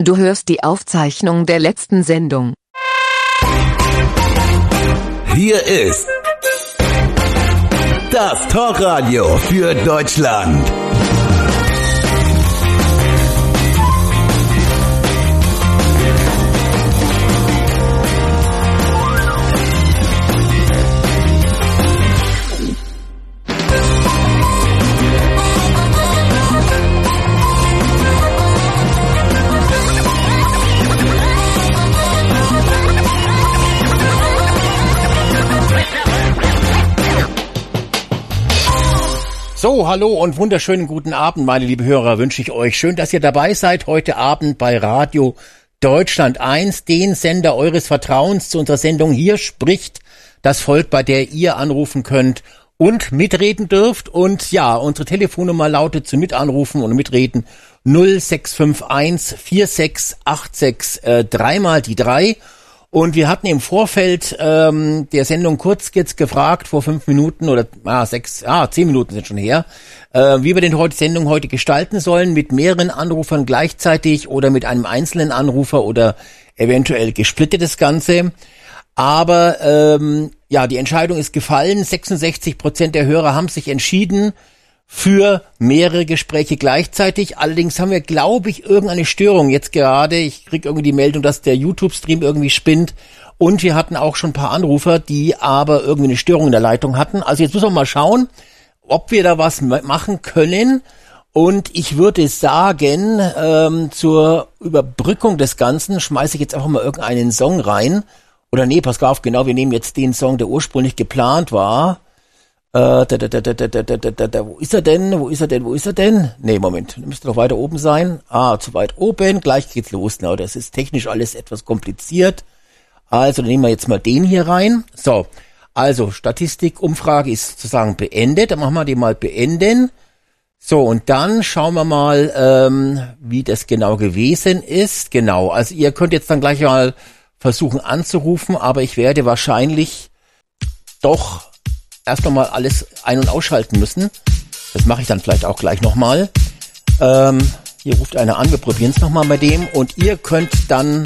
Du hörst die Aufzeichnung der letzten Sendung. Hier ist das Talkradio für Deutschland. So, hallo und wunderschönen guten Abend, meine liebe Hörer, wünsche ich euch. Schön, dass ihr dabei seid heute Abend bei Radio Deutschland 1, den Sender eures Vertrauens zu unserer Sendung. Hier spricht das Volk, bei der ihr anrufen könnt und mitreden dürft. Und ja, unsere Telefonnummer lautet zu mitanrufen und mitreden 0651 4686 äh, dreimal die drei. Und wir hatten im Vorfeld ähm, der Sendung kurz jetzt gefragt, vor fünf Minuten oder ah, sechs, ah, zehn Minuten sind schon her, äh, wie wir denn heute Sendung heute gestalten sollen, mit mehreren Anrufern gleichzeitig oder mit einem einzelnen Anrufer oder eventuell gesplittet das Ganze. Aber ähm, ja, die Entscheidung ist gefallen. 66 Prozent der Hörer haben sich entschieden, für mehrere Gespräche gleichzeitig. Allerdings haben wir, glaube ich, irgendeine Störung jetzt gerade. Ich kriege irgendwie die Meldung, dass der YouTube-Stream irgendwie spinnt. Und wir hatten auch schon ein paar Anrufer, die aber irgendwie eine Störung in der Leitung hatten. Also jetzt müssen wir mal schauen, ob wir da was machen können. Und ich würde sagen, ähm, zur Überbrückung des Ganzen schmeiße ich jetzt einfach mal irgendeinen Song rein. Oder nee, pass auf, genau, wir nehmen jetzt den Song, der ursprünglich geplant war. Äh, da, da, da, da, da, da, da, da, wo ist er denn? Wo ist er denn? Wo ist er denn? Nee, Moment, müsste noch weiter oben sein. Ah, zu weit oben. Gleich geht's los. Na, das ist technisch alles etwas kompliziert. Also, dann nehmen wir jetzt mal den hier rein. So, also Statistik, Umfrage ist sozusagen beendet. Dann machen wir die mal beenden. So, und dann schauen wir mal, ähm, wie das genau gewesen ist. Genau, also ihr könnt jetzt dann gleich mal versuchen anzurufen, aber ich werde wahrscheinlich doch erst nochmal alles ein- und ausschalten müssen. Das mache ich dann vielleicht auch gleich nochmal. Ähm, hier ruft einer an, wir probieren es nochmal bei dem und ihr könnt dann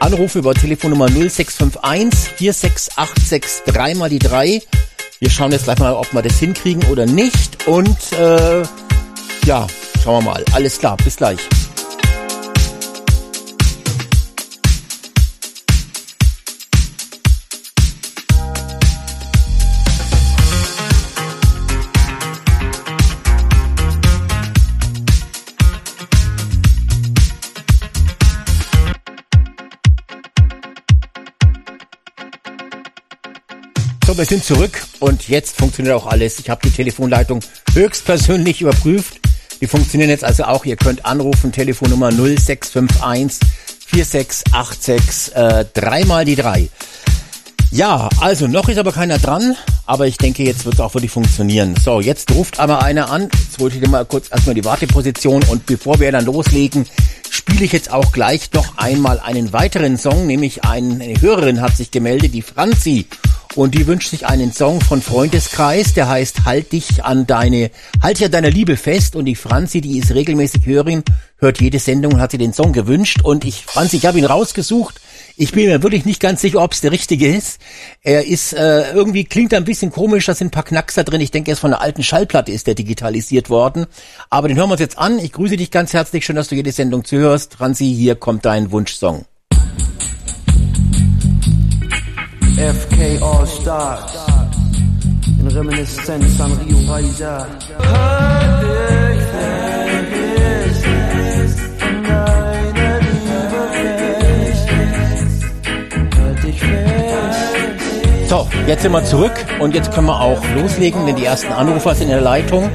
anrufen über Telefonnummer 0651 4686 3 mal die 3. Wir schauen jetzt gleich mal, ob wir das hinkriegen oder nicht und äh, ja, schauen wir mal. Alles klar, bis gleich. So, wir sind zurück und jetzt funktioniert auch alles. Ich habe die Telefonleitung höchstpersönlich überprüft. Die funktionieren jetzt also auch. Ihr könnt anrufen, Telefonnummer 0651 4686 äh, dreimal die drei. Ja, also noch ist aber keiner dran, aber ich denke, jetzt wird es auch wirklich funktionieren. So, jetzt ruft aber einer an. Jetzt wollte ich dir mal kurz erstmal die Warteposition und bevor wir dann loslegen, spiele ich jetzt auch gleich noch einmal einen weiteren Song, nämlich eine Hörerin hat sich gemeldet, die Franzi. Und die wünscht sich einen Song von Freundeskreis, der heißt Halt dich an deine, halt dich an deiner Liebe fest. Und die Franzi, die ist regelmäßig Hörerin, hört jede Sendung und hat sie den Song gewünscht. Und ich, Franzi, ich habe ihn rausgesucht. Ich bin mir wirklich nicht ganz sicher, ob es der richtige ist. Er ist äh, irgendwie klingt er ein bisschen komisch, da sind ein paar Knackser drin. Ich denke, er ist von einer alten Schallplatte ist der digitalisiert worden. Aber den hören wir uns jetzt an. Ich grüße dich ganz herzlich, schön, dass du jede Sendung zuhörst. Franzi, hier kommt dein Wunschsong. FK All Stars in Reminiszenz an Rio Raida. So, jetzt sind wir zurück und jetzt können wir auch loslegen, denn die ersten Anrufer sind in der Leitung.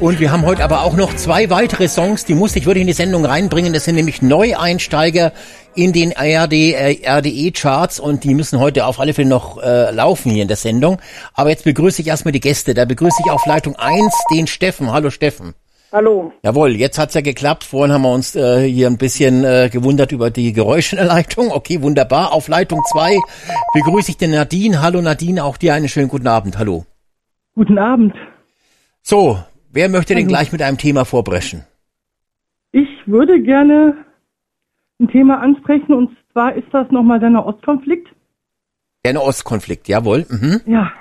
Und wir haben heute aber auch noch zwei weitere Songs, die musste ich wirklich in die Sendung reinbringen. Das sind nämlich Neueinsteiger in den ARD, äh, RDE-Charts und die müssen heute auf alle Fälle noch äh, laufen hier in der Sendung. Aber jetzt begrüße ich erstmal die Gäste. Da begrüße ich auf Leitung 1 den Steffen. Hallo Steffen. Hallo. Jawohl, jetzt hat's ja geklappt. Vorhin haben wir uns äh, hier ein bisschen äh, gewundert über die Geräusche in der Leitung. Okay, wunderbar. Auf Leitung 2 begrüße ich den Nadine. Hallo Nadine, auch dir einen schönen guten Abend. Hallo. Guten Abend. So, wer möchte denn Hallo. gleich mit einem Thema vorbrechen? Ich würde gerne ein Thema ansprechen und zwar ist das nochmal der Nahostkonflikt. Der Ostkonflikt, jawohl. Mhm. Ja.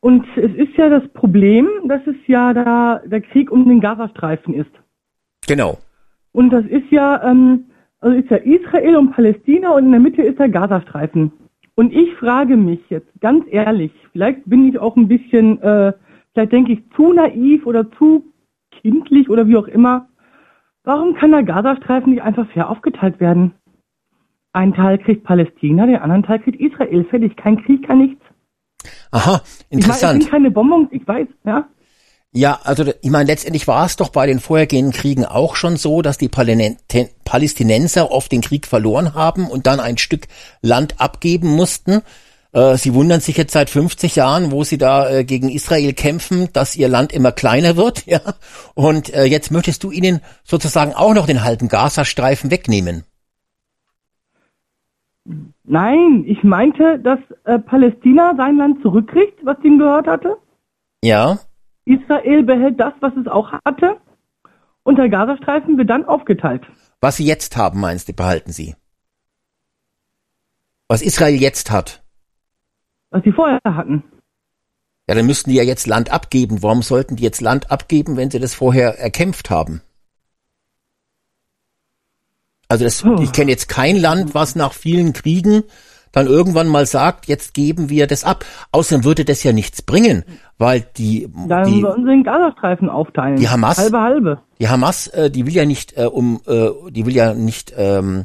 Und es ist ja das Problem, dass es ja da der Krieg um den Gazastreifen ist. Genau. Und das ist ja, ähm, also ist ja Israel und Palästina und in der Mitte ist der Gazastreifen. Und ich frage mich jetzt ganz ehrlich, vielleicht bin ich auch ein bisschen, äh, vielleicht denke ich zu naiv oder zu kindlich oder wie auch immer. Warum kann der Gazastreifen nicht einfach fair aufgeteilt werden? Ein Teil kriegt Palästina, der anderen Teil kriegt Israel. Fertig. Kein Krieg, kein nichts. Aha, Ich meine, interessant. sind keine Bonbons, ich weiß, ja. Ja, also ich meine, letztendlich war es doch bei den vorhergehenden Kriegen auch schon so, dass die Palästinenser oft den Krieg verloren haben und dann ein Stück Land abgeben mussten. Äh, Sie wundern sich jetzt seit 50 Jahren, wo sie da äh, gegen Israel kämpfen, dass ihr Land immer kleiner wird. Ja? Und äh, jetzt möchtest du ihnen sozusagen auch noch den halben Gazastreifen wegnehmen. Nein, ich meinte, dass äh, Palästina sein Land zurückkriegt, was ihm gehört hatte. Ja, Israel behält das, was es auch hatte. Und der Gazastreifen wird dann aufgeteilt. was sie jetzt haben, meinst du, behalten sie. Was Israel jetzt hat. Was sie vorher hatten. Ja, dann müssten die ja jetzt Land abgeben. Warum sollten die jetzt Land abgeben, wenn sie das vorher erkämpft haben? Also das, Puh. ich kenne jetzt kein Land, was nach vielen Kriegen dann irgendwann mal sagt, jetzt geben wir das ab. Außerdem würde das ja nichts bringen, weil die, Dann die, sollen sie den Gazastreifen aufteilen. Die Hamas? Halbe, halbe. die Hamas, äh, die will ja nicht äh, um, äh, die will ja nicht, ähm, äh,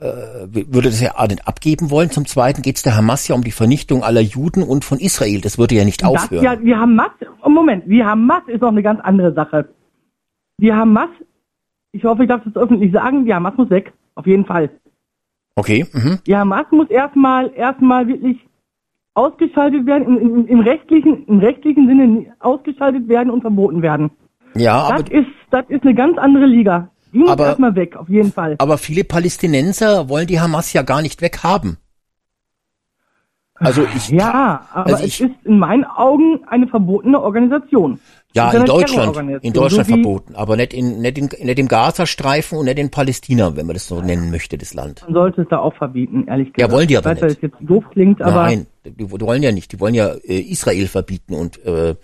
würde das ja abgeben wollen. Zum Zweiten geht es der Hamas ja um die Vernichtung aller Juden und von Israel. Das würde ja nicht Das, aufhören. ja, die Hamas, oh, Moment, die Hamas ist noch eine ganz andere Sache. Die Hamas, ich hoffe, ich darf das öffentlich sagen, die Hamas muss weg. Auf jeden Fall. Okay. Mhm. Die Hamas muss erstmal, erstmal wirklich ausgeschaltet werden, im, im, im rechtlichen, im rechtlichen Sinne ausgeschaltet werden und verboten werden. Ja, aber Das ist, das ist eine ganz andere Liga. Die Aber- erstmal weg, auf jeden Fall. Aber viele Palästinenser wollen die Hamas ja gar nicht weghaben. Also ich, Ja, aber also ich- es ist in meinen Augen eine verbotene Organisation. ja, in Deutschland, in Deutschland so verboten, aber nicht in, nicht in, nicht im Gazastreifen und nicht in Palästina, wenn man das so nennen möchte, das Land. Man sollte es da auch verbieten, ehrlich gesagt. wollen die aber ich weiß, nicht. dass es jetzt doof klingt, aber Nein, die, die wollen ja nicht, die wollen ja äh, Israel verbieten und äh,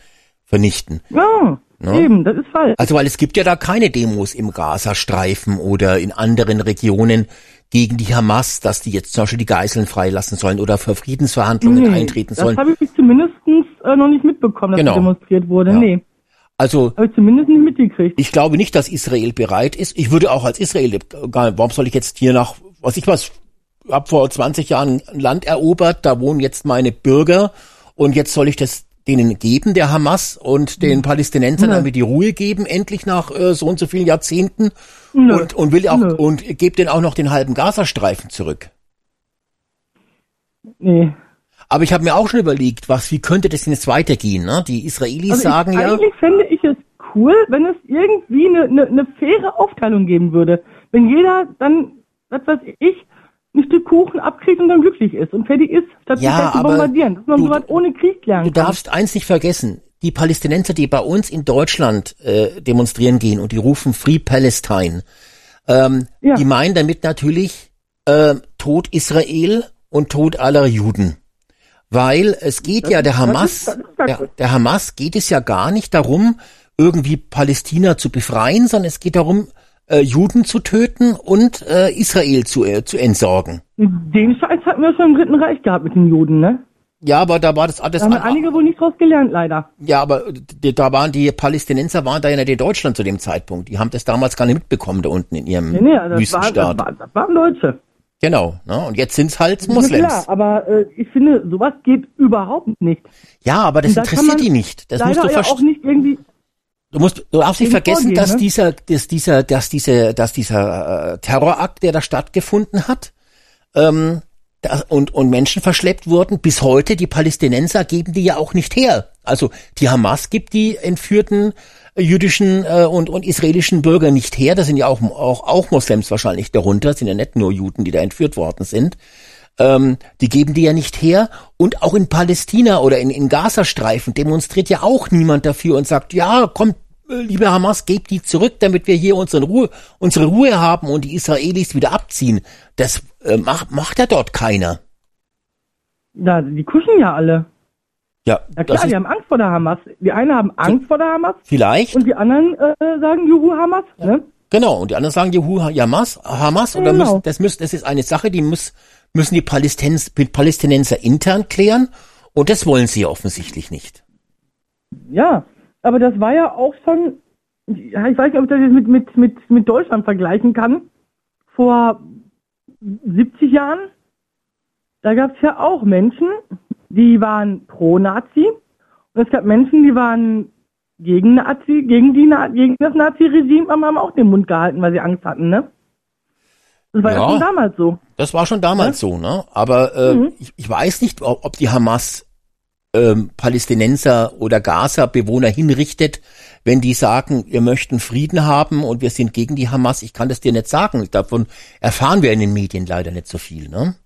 vernichten. ja, Ne? eben, das ist falsch. Also weil es gibt ja da keine Demos im Gazastreifen oder in anderen Regionen gegen die Hamas, dass die jetzt zum Beispiel die Geiseln freilassen sollen oder für Friedensverhandlungen eintreten das sollen. habe ich zumindest äh, noch nicht mitbekommen, dass Genau. demonstriert wurde. Ja. Nee, Also habe ich zumindest nicht mitgekriegt. Ich glaube nicht, dass Israel bereit ist. Ich würde auch als Israel, warum soll ich jetzt hier nach, was ich was, hab vor 20 Jahren ein Land erobert, da wohnen jetzt meine Bürger und jetzt soll ich das denen geben, der Hamas und den Palästinensern, Nö. damit die Ruhe geben, endlich nach äh, so und so vielen Jahrzehnten Nö. und, und will auch, Nö. und gebe denen auch noch den halben Gazastreifen zurück. Nee. Aber ich habe mir auch schon überlegt, was, wie könnte das denn jetzt weitergehen? Ne? Die Israelis Also sagen ich, ja, Eigentlich fände ich es cool, wenn es irgendwie eine, eine, eine faire Aufteilung geben würde. Wenn jeder dann, was weiß ich, ein Stück Kuchen abkriegt und dann glücklich ist und fertig ist, statt Ja, gleich zu bombardieren. Dass man du- sowas ohne Krieg lernen Du kann. darfst eins nicht vergessen. Die Palästinenser, die bei uns in Deutschland äh, demonstrieren gehen und die rufen Free Palestine, ähm, Ja. die meinen damit natürlich äh, Tod Israel und Tod aller Juden. Weil es geht ja der das Hamas, ist- das der, der Hamas geht es ja gar nicht darum, irgendwie Palästina zu befreien, sondern es geht darum, äh, Juden zu töten und äh, Israel zu, äh, zu entsorgen. Den Scheiß hatten wir schon im Dritten Reich gehabt mit den Juden, ne? Ja, aber da war das alles Da haben an- einige wohl nicht draus gelernt, leider. Ja, aber da waren die Palästinenser waren da ja nicht in Deutschland zu dem Zeitpunkt. Die haben das damals gar nicht mitbekommen da unten in ihrem Nee, nee, das, war, Wüstenstaat. das, war, das waren Deutsche. Genau. Ne? Und jetzt sind's halt Ist mir Moslems. Klar, aber äh, ich finde, sowas geht überhaupt nicht. Ja, aber das Und da kann interessiert die nicht. Das musst du ja verstehen. auch nicht irgendwie. Du musst, du darfst nicht vergessen, vorgehen, dass ne? dieser, dass dieser, dass diese, dass dieser äh, Terrorakt, der da stattgefunden hat, ähm, und und Menschen verschleppt wurden, bis heute die Palästinenser geben die ja auch nicht her. Also die Hamas gibt die entführten äh, jüdischen äh, und und israelischen Bürger nicht her. Da sind ja auch auch auch Moslems wahrscheinlich darunter, sind ja nicht nur Juden, die da entführt worden sind. Ähm, die geben die ja nicht her. Und auch in Palästina oder in, in Gazastreifen demonstriert ja auch niemand dafür und sagt, ja, kommt, liebe Hamas, gebt die zurück, damit wir hier unsere Ruhe, unsere Ruhe haben und die Israelis wieder abziehen. Das äh, macht, macht ja dort keiner. Ja, die kuschen ja alle. Ja, Ja das klar, die haben Angst vor der Hamas. Die einen haben Angst vor der Hamas vielleicht. und die anderen äh, sagen Juhu Hamas. Ne? Genau, und die anderen sagen Juhu Hamas, Hamas, und Genau. müssen, das müssen, das ist eine Sache, die muss, müssen die Palästinenser, Palästinenser intern klären, und das wollen sie ja offensichtlich nicht. Ja, aber das war ja auch schon, ja, ich weiß nicht, ob ich das jetzt mit, mit, mit, mit Deutschland vergleichen kann. Vor 70 Jahren, da gab es ja auch Menschen, die waren pro Nazi und es gab Menschen, die waren gegen Nazi, gegen die gegen das Nazi-Regime, aber haben auch den Mund gehalten, weil sie Angst hatten, ne? Das war ja, Ja. schon damals so. Das war schon damals so, ne? Aber äh, Mhm. ich, ich weiß nicht, ob die Hamas ähm, Palästinenser oder Gaza-Bewohner hinrichtet, wenn die sagen, wir möchten Frieden haben und wir sind gegen die Hamas. Ich kann das dir nicht sagen. Davon erfahren wir in den Medien leider nicht so viel, ne?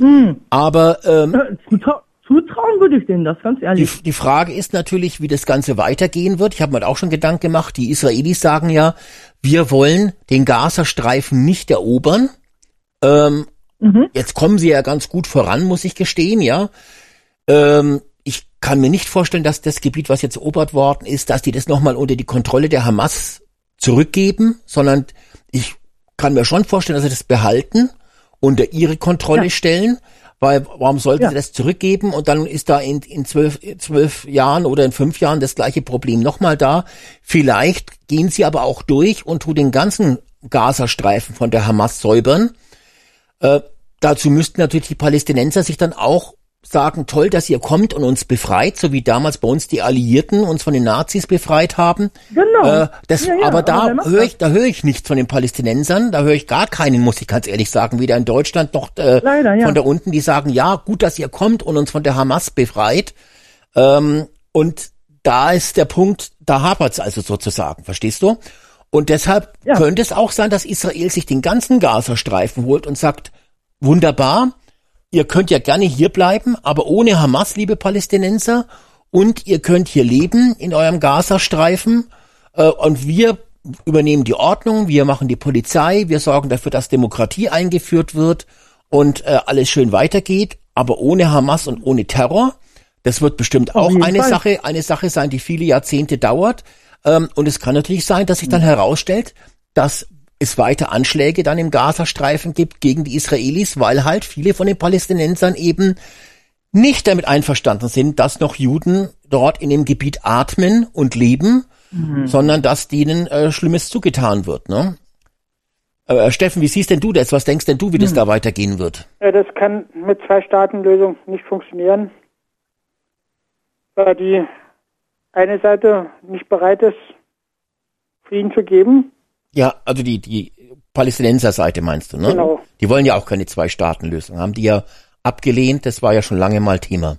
Hm. Aber ähm, Äh, Zutrau zutrauen würde ich denen das, ganz Die, ehrlich. die Frage ist natürlich, wie das Ganze weitergehen wird. Ich habe mir auch schon Gedanken gemacht. Die Israelis sagen ja, wir wollen den Gazastreifen nicht erobern. Ähm, Mhm. Jetzt kommen sie ja ganz gut voran, muss ich gestehen, ja. Ähm, ich kann mir nicht vorstellen, dass das Gebiet, was jetzt erobert worden ist, dass die das nochmal unter die Kontrolle der Hamas zurückgeben, sondern ich kann mir schon vorstellen, dass sie das behalten, unter ihre Kontrolle Ja. stellen, weil warum sollten Ja. sie das zurückgeben und dann ist da in, in zwölf, zwölf Jahren oder in fünf Jahren das gleiche Problem nochmal da. Vielleicht gehen sie aber auch durch und tun den ganzen Gazastreifen von der Hamas säubern. Äh, dazu müssten natürlich die Palästinenser sich dann auch sagen, toll, dass ihr kommt und uns befreit, so wie damals bei uns die Alliierten uns von den Nazis befreit haben. Genau. Äh, das, Ja, ja, aber da höre ich, da höre ich nichts von den Palästinensern, da höre ich gar keinen, muss ich ganz ehrlich sagen, weder in Deutschland noch äh, Leider, ja. von da unten, die sagen, ja, gut, dass ihr kommt und uns von der Hamas befreit. Ähm, und da ist der Punkt, da hapert's also sozusagen, verstehst du? Und deshalb könnte es auch sein, dass Israel sich den ganzen Gazastreifen holt und sagt, wunderbar, ihr könnt ja gerne hier bleiben, aber ohne Hamas, liebe Palästinenser, und ihr könnt hier leben in eurem Gazastreifen, äh, und wir übernehmen die Ordnung, wir machen die Polizei, wir sorgen dafür, dass Demokratie eingeführt wird und äh, alles schön weitergeht, aber ohne Hamas und ohne Terror. Das wird bestimmt auch eine Fall. Sache, eine Sache sein, die viele Jahrzehnte dauert. Ähm, und es kann natürlich sein, dass sich dann herausstellt, dass es weiter Anschläge dann im Gazastreifen gibt gegen die Israelis, weil halt viele von den Palästinensern eben nicht damit einverstanden sind, dass noch Juden dort in dem Gebiet atmen und leben, sondern dass denen äh, Schlimmes zugetan wird. Ne? Äh, Steffen, wie siehst denn du das? Was denkst denn du, wie das da weitergehen wird? Ja, das kann mit Zwei-Staaten-Lösung nicht funktionieren, weil die eine Seite nicht bereit ist, Frieden zu geben. Ja, also die, die Palästinenser-Seite meinst du, ne? Genau. Die wollen ja auch keine Zwei-Staaten-Lösung. Haben die ja abgelehnt, das war ja schon lange mal Thema.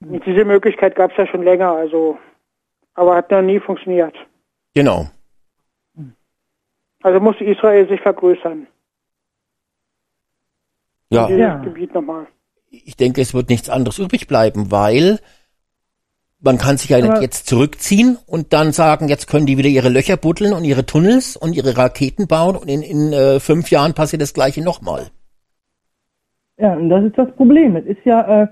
Und diese Möglichkeit gab es ja schon länger, also aber hat noch nie funktioniert. Genau. Also muss Israel sich vergrößern. Ja, Ja. Gebiet nochmal. ich denke, es wird nichts anderes übrig bleiben, weil man kann sich ja Aber- jetzt zurückziehen und dann sagen, jetzt können die wieder ihre Löcher buddeln und ihre Tunnels und ihre Raketen bauen und in, in äh, fünf Jahren passiert das gleiche nochmal. Ja, und das ist das Problem. Es ist ja, äh,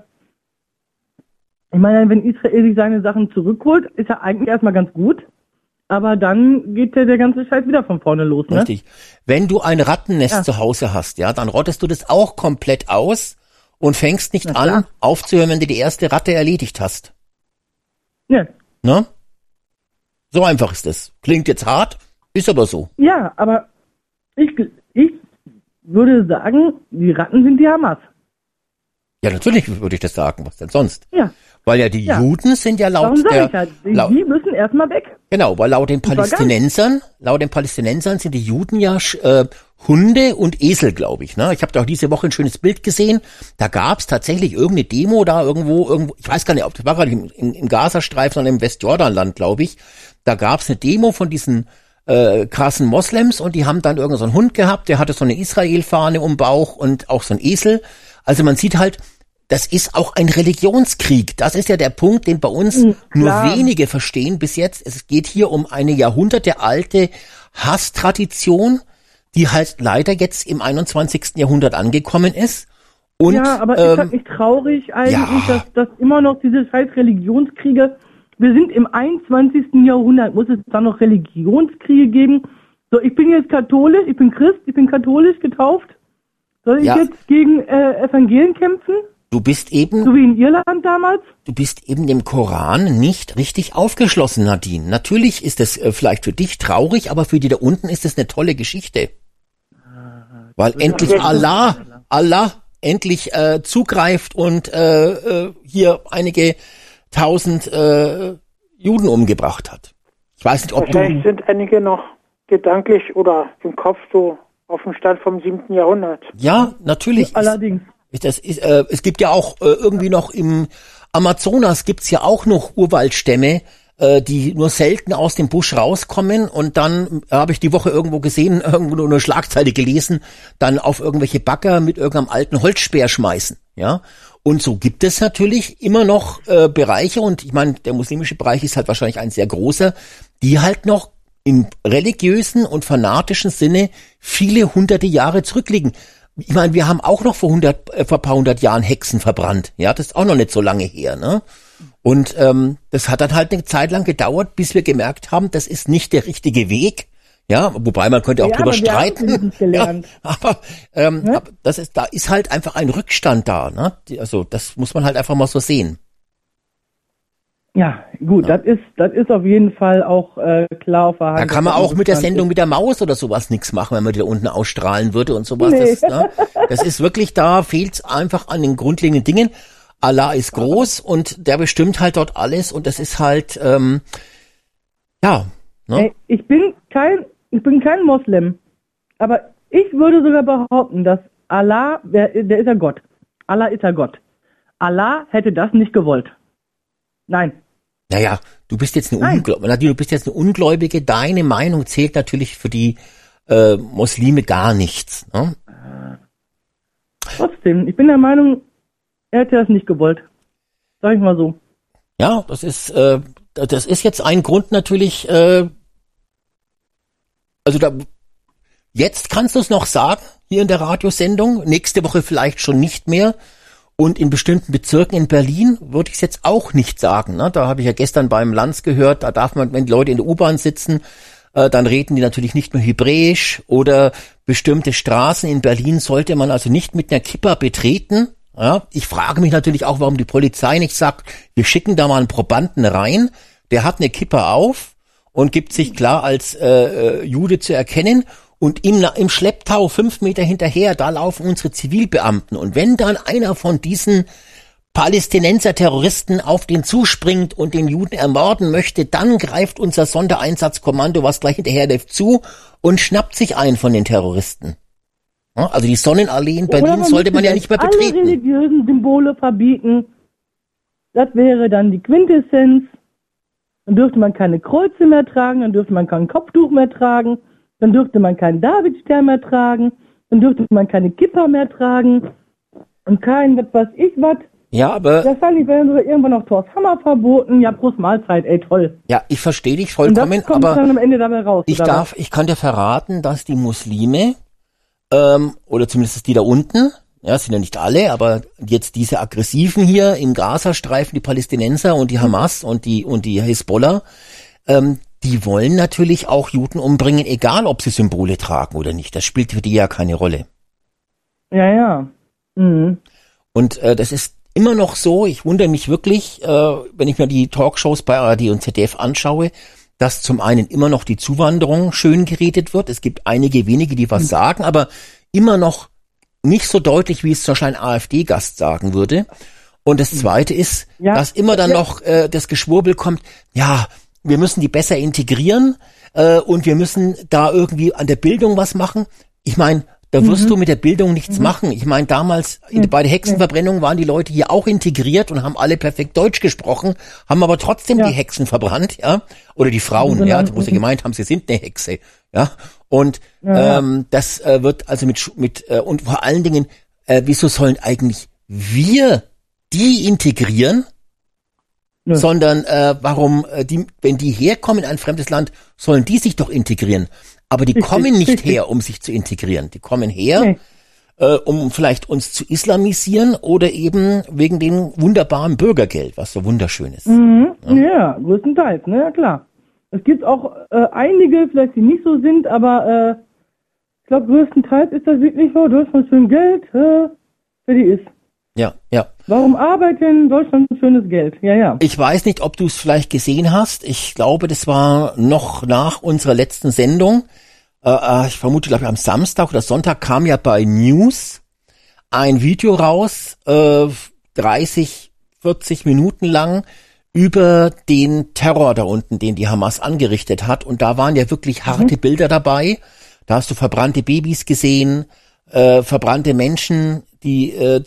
ich meine, wenn Israel sich seine Sachen zurückholt, ist ja eigentlich erstmal ganz gut. Aber dann geht ja der ganze Scheiß wieder von vorne los, ne? Richtig. Wenn du ein Rattennest Ja. zu Hause hast, ja, dann rottest du das auch komplett aus und fängst nicht an, aufzuhören, wenn du die erste Ratte erledigt hast. Ja. Ne? So einfach ist es. Klingt jetzt hart, ist aber so. ja, aber ich, ich würde sagen, die Ratten sind die Hamas. Ja, natürlich würde ich das sagen. Was denn sonst? Ja, Weil ja die Ja. Juden sind ja laut sage der, ja, die, laut, müssen erstmal weg. genau, weil laut den Palästinensern, laut den Palästinensern sind die Juden ja äh, Hunde und Esel, glaube ich. Ne? Ich habe da auch diese Woche ein schönes Bild gesehen. Da gab es tatsächlich irgendeine Demo da irgendwo, irgendwo, ich weiß gar nicht, ob das war gerade im, im, Gazastreifen, sondern im Westjordanland, glaube ich. Da gab es eine Demo von diesen äh, krassen Moslems und die haben dann irgendeinen so einen Hund gehabt, der hatte so eine Israel-Fahne um Bauch und auch so ein Esel. Also man sieht halt, das ist auch ein Religionskrieg. Das ist ja der Punkt, den bei uns Mhm, nur wenige verstehen bis jetzt. Es geht hier um eine jahrhundertealte Hasstradition, die halt leider jetzt im 21. Jahrhundert angekommen ist. Und, ja, aber ähm, ist das nicht traurig eigentlich, ja. dass, dass immer noch diese scheiß Religionskriege, wir sind im 21. Jahrhundert, muss es da noch Religionskriege geben? So, ich bin jetzt katholisch, ich bin Christ, ich bin katholisch getauft. Soll ich Ja. jetzt gegen äh, Evangelien kämpfen? Du bist eben So wie in Irland damals? du bist eben dem Koran nicht richtig aufgeschlossen, Nadine. Natürlich ist es äh, vielleicht für dich traurig, aber für die da unten ist es eine tolle Geschichte. Weil endlich Allah, Allah endlich äh, zugreift und äh, äh, hier einige tausend äh, Juden umgebracht hat. Ich weiß nicht, ob Wahrscheinlich du... sind einige noch gedanklich oder im Kopf so auf dem Stand vom siebten Jahrhundert. Ja, natürlich. Ist, Allerdings. Das ist, äh, es gibt ja auch äh, irgendwie noch im Amazonas gibt's ja auch noch Urwaldstämme, äh, die nur selten aus dem Busch rauskommen und dann äh, habe ich die Woche irgendwo gesehen, irgendwo nur eine Schlagzeile gelesen, dann auf irgendwelche Bagger mit irgendeinem alten Holzspeer schmeißen, ja. Und so gibt es natürlich immer noch äh, Bereiche und ich meine, der muslimische Bereich ist halt wahrscheinlich ein sehr großer, die halt noch im religiösen und fanatischen Sinne viele hunderte Jahre zurückliegen. Ich meine, wir haben auch noch vor, 100, äh, vor ein paar hundert Jahren Hexen verbrannt. Ja, das ist auch noch nicht so lange her. Ne? Und ähm, das hat dann halt eine Zeit lang gedauert, bis wir gemerkt haben, das ist nicht der richtige Weg. Ja, wobei man könnte auch Ja, drüber streiten. gelernt. Ja, aber, ähm, aber das ist, da ist halt einfach ein Rückstand da. Ne? Also das muss man halt einfach mal so sehen. Ja, gut, das ist das ist auf jeden Fall auch äh, klar auf der Hand. Da kann man auch mit der Sendung mit der Maus oder sowas nichts machen, wenn man die da unten ausstrahlen würde und sowas. Nee. Das, ne? das ist wirklich, da fehlt einfach an den grundlegenden Dingen. Allah ist groß und der bestimmt halt dort alles und das ist halt, ähm, ja, ne? Ich bin kein ich bin kein Moslem, aber ich würde sogar behaupten, dass Allah, der, der ist ja Gott. Allah ist ja Gott. Allah hätte das nicht gewollt. Nein. Naja, du bist jetzt eine. Ungläubige, Nadine, du bist jetzt eine Ungläubige, deine Meinung zählt natürlich für die äh, Muslime gar nichts. Ne? Trotzdem, ich bin der Meinung, er hätte das nicht gewollt. Sag ich mal so. Ja, das ist, äh, das ist jetzt ein Grund natürlich, äh, also da, jetzt kannst du es noch sagen, hier in der Radiosendung, nächste Woche vielleicht schon nicht mehr. Und in bestimmten Bezirken in Berlin würde ich es jetzt auch nicht sagen. Ne? Da habe ich ja gestern beim Lanz gehört, da darf man, wenn die Leute in der U-Bahn sitzen, äh, dann reden die natürlich nicht mehr Hebräisch oder bestimmte Straßen in Berlin sollte man also nicht mit einer Kippa betreten. Ja, ich frage mich natürlich auch, warum die Polizei nicht sagt, wir schicken da mal einen Probanden rein, der hat eine Kippa auf und gibt sich klar als äh, äh, Jude zu erkennen und im, im Schlepptau fünf Meter hinterher, da laufen unsere Zivilbeamten und wenn dann einer von diesen Palästinenser Terroristen auf den zuspringt und den Juden ermorden möchte, dann greift unser Sondereinsatzkommando, was gleich hinterher läuft, zu und schnappt sich einen von den Terroristen. Also die Sonnenallee in Berlin sollte man ja nicht mehr Alle betreten. religiösen Symbole verbieten. Das wäre dann die Quintessenz. Dann dürfte man keine Kreuze mehr tragen, dann dürfte man kein Kopftuch mehr tragen, dann dürfte man keinen Davidstern mehr tragen, dann dürfte man keine Kippa mehr tragen und kein, was weiß ich was. Ja, aber Wahrscheinlich werden sogar irgendwann noch Thors Hammer verboten. Ja, Prost Mahlzeit, ey, toll. ja, ich verstehe dich das vollkommen, aber raus. Ich darf, ich kann dir verraten, dass die Muslime, ähm, oder zumindest die da unten, ja, sind ja nicht alle, aber jetzt diese aggressiven hier im Gazastreifen, die Palästinenser und die Hamas und die, und die Hisbollah, ähm, die wollen natürlich auch Juden umbringen, egal ob sie Symbole tragen oder nicht. Das spielt für die ja keine Rolle. Ja, ja. Mhm. Und äh, das ist immer noch so, ich wundere mich wirklich, äh, wenn ich mir die Talkshows bei ARD und ZDF anschaue, dass zum einen immer noch die Zuwanderung schön geredet wird. Es gibt einige wenige, die was sagen, aber immer noch nicht so deutlich, wie es zum Beispiel ein AfD-Gast sagen würde. Und das Zweite ist, Ja. dass immer dann Ja. noch äh, das Geschwurbel kommt, ja, wir müssen die besser integrieren äh, und wir müssen da irgendwie an der Bildung was machen. Ich meine, da wirst du mit der Bildung nichts machen. Ich meine, damals in, bei der Hexenverbrennung waren die Leute hier auch integriert und haben alle perfekt Deutsch gesprochen, haben aber trotzdem Ja. die Hexen verbrannt, ja, oder die Frauen, Genau. ja, wo sie gemeint haben, sie sind eine Hexe, ja. Und Ja. ähm, das äh, wird also mit mit äh, und vor allen Dingen, äh, wieso sollen eigentlich wir die integrieren, Ja. sondern äh, warum, äh, die, wenn die herkommen in ein fremdes Land, sollen die sich doch integrieren. Aber die kommen nicht her, um sich zu integrieren. Die kommen her, Nee. äh, um vielleicht uns zu islamisieren oder eben wegen dem wunderbaren Bürgergeld, was so wunderschön ist. Mhm. Ja. größtenteils, ne, ja klar. Es gibt auch äh, einige, vielleicht die nicht so sind, aber äh, ich glaube, größtenteils ist das wirklich so, Deutschland schön Geld, äh, wer die ist. Ja, ja. Warum arbeiten Deutschland schönes Geld? Ja, ja. Ich weiß nicht, ob du es vielleicht gesehen hast. Ich glaube, das war noch nach unserer letzten Sendung. Äh, äh, ich vermute, glaube ich, am Samstag oder Sonntag kam ja bei News ein Video raus, äh, 30, 40 Minuten lang, über den Terror da unten, den die Hamas angerichtet hat. Und da waren ja wirklich harte Bilder dabei. Da hast du verbrannte Babys gesehen, äh, verbrannte Menschen, die äh,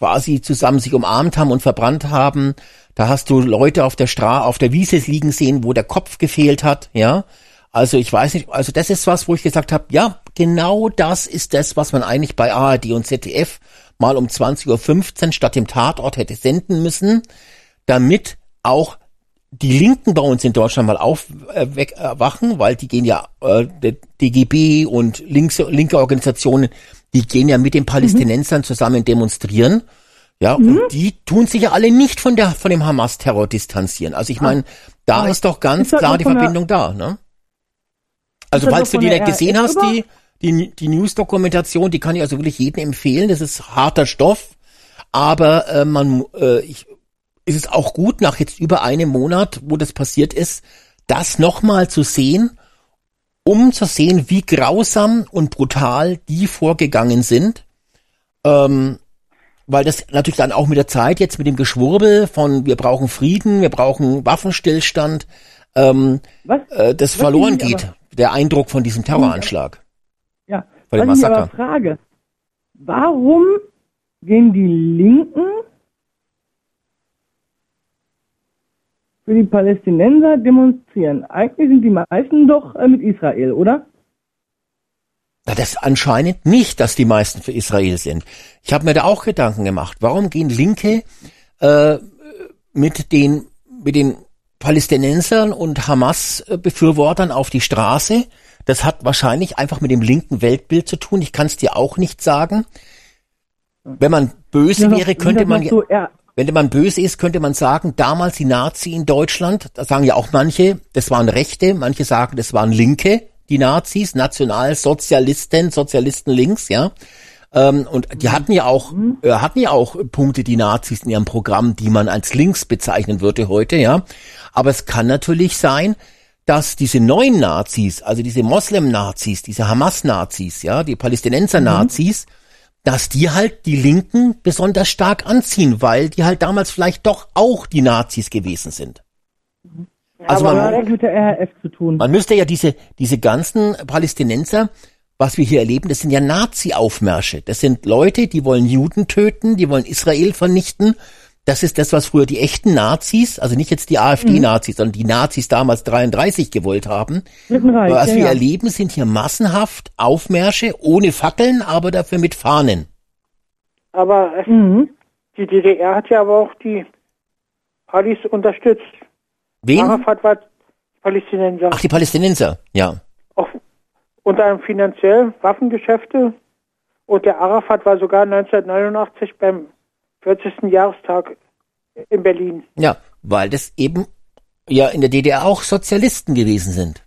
quasi zusammen sich umarmt haben und verbrannt haben. Da hast du Leute auf der Stra auf der Wiese liegen sehen, wo der Kopf gefehlt hat, ja. Also ich weiß nicht, also das ist was, wo ich gesagt habe, ja, genau das ist das, was man eigentlich bei ARD und ZDF mal um 20.15 Uhr statt dem Tatort hätte senden müssen, damit auch die Linken bei uns in Deutschland mal aufwachen, weil die gehen ja, äh, der DGB und links, linke Organisationen, die gehen ja mit den Palästinensern zusammen demonstrieren. Ja, und die tun sich ja alle nicht von der von dem Hamas-Terror distanzieren. Also ich meine, da ist doch ganz Ist klar die Verbindung da, ne? Also falls du die nicht gesehen hast, über? die, die, die News-Dokumentation, die kann ich also wirklich jedem empfehlen. Das ist harter Stoff, aber äh, man, äh, ich, ist es auch gut, nach jetzt über einem Monat, wo das passiert ist, das nochmal zu sehen, um zu sehen, wie grausam und brutal die vorgegangen sind. Ähm, weil das natürlich dann auch mit der Zeit jetzt mit dem Geschwurbel von wir brauchen Frieden, wir brauchen Waffenstillstand, ähm, äh, das Was verloren geht, aber- der Eindruck von diesem Terroranschlag. Ja. Bei dem Was ich aber Massaker. frage, warum gehen die Linken für die Palästinenser demonstrieren? Eigentlich sind die meisten doch äh, mit Israel, oder? Na, das anscheinend nicht, dass die meisten für Israel sind. Ich habe mir da auch Gedanken gemacht. Warum gehen Linke äh, mit den mit den Palästinensern und Hamas-Befürwortern auf die Straße? Das hat wahrscheinlich einfach mit dem linken Weltbild zu tun. Ich kann es dir auch nicht sagen. Wenn man böse das- wäre, könnte man ja- so wenn man böse ist, könnte man sagen, damals die Nazi in Deutschland, da sagen ja auch manche, das waren Rechte, manche sagen, das waren Linke, die Nazis, Nationalsozialisten, Sozialisten links, ja. Ähm, und die hatten ja auch, äh, hatten ja auch Punkte, die Nazis in ihrem Programm, die man als links bezeichnen würde heute, ja. Aber es kann natürlich sein, dass diese neuen Nazis, also diese Moslem-Nazis, diese Hamas-Nazis, ja, die Palästinenser-Nazis, dass die halt die Linken besonders stark anziehen, weil die halt damals vielleicht doch auch die Nazis gewesen sind. Also aber man, hat mit der RAF zu tun. man müsste ja diese, diese ganzen Palästinenser, was wir hier erleben, das sind ja Nazi-Aufmärsche. Das sind Leute, die wollen Juden töten, die wollen Israel vernichten. Das ist das, was früher die echten Nazis, also nicht jetzt die AfD-Nazis, sondern die Nazis damals 33 gewollt haben. Reich, Was ja, wir ja. erleben, sind hier massenhaft Aufmärsche ohne Fackeln, aber dafür mit Fahnen. Aber es, Mhm. die DDR hat ja aber auch die Palis unterstützt. Wen? Arafat war Palästinenser. Ach, die Palästinenser, ja. Auch unter anderem finanziell Waffengeschäfte. Und der Arafat war sogar 1989 beim 40. Jahrestag in Berlin. Ja, weil das eben ja in der DDR auch Sozialisten gewesen sind.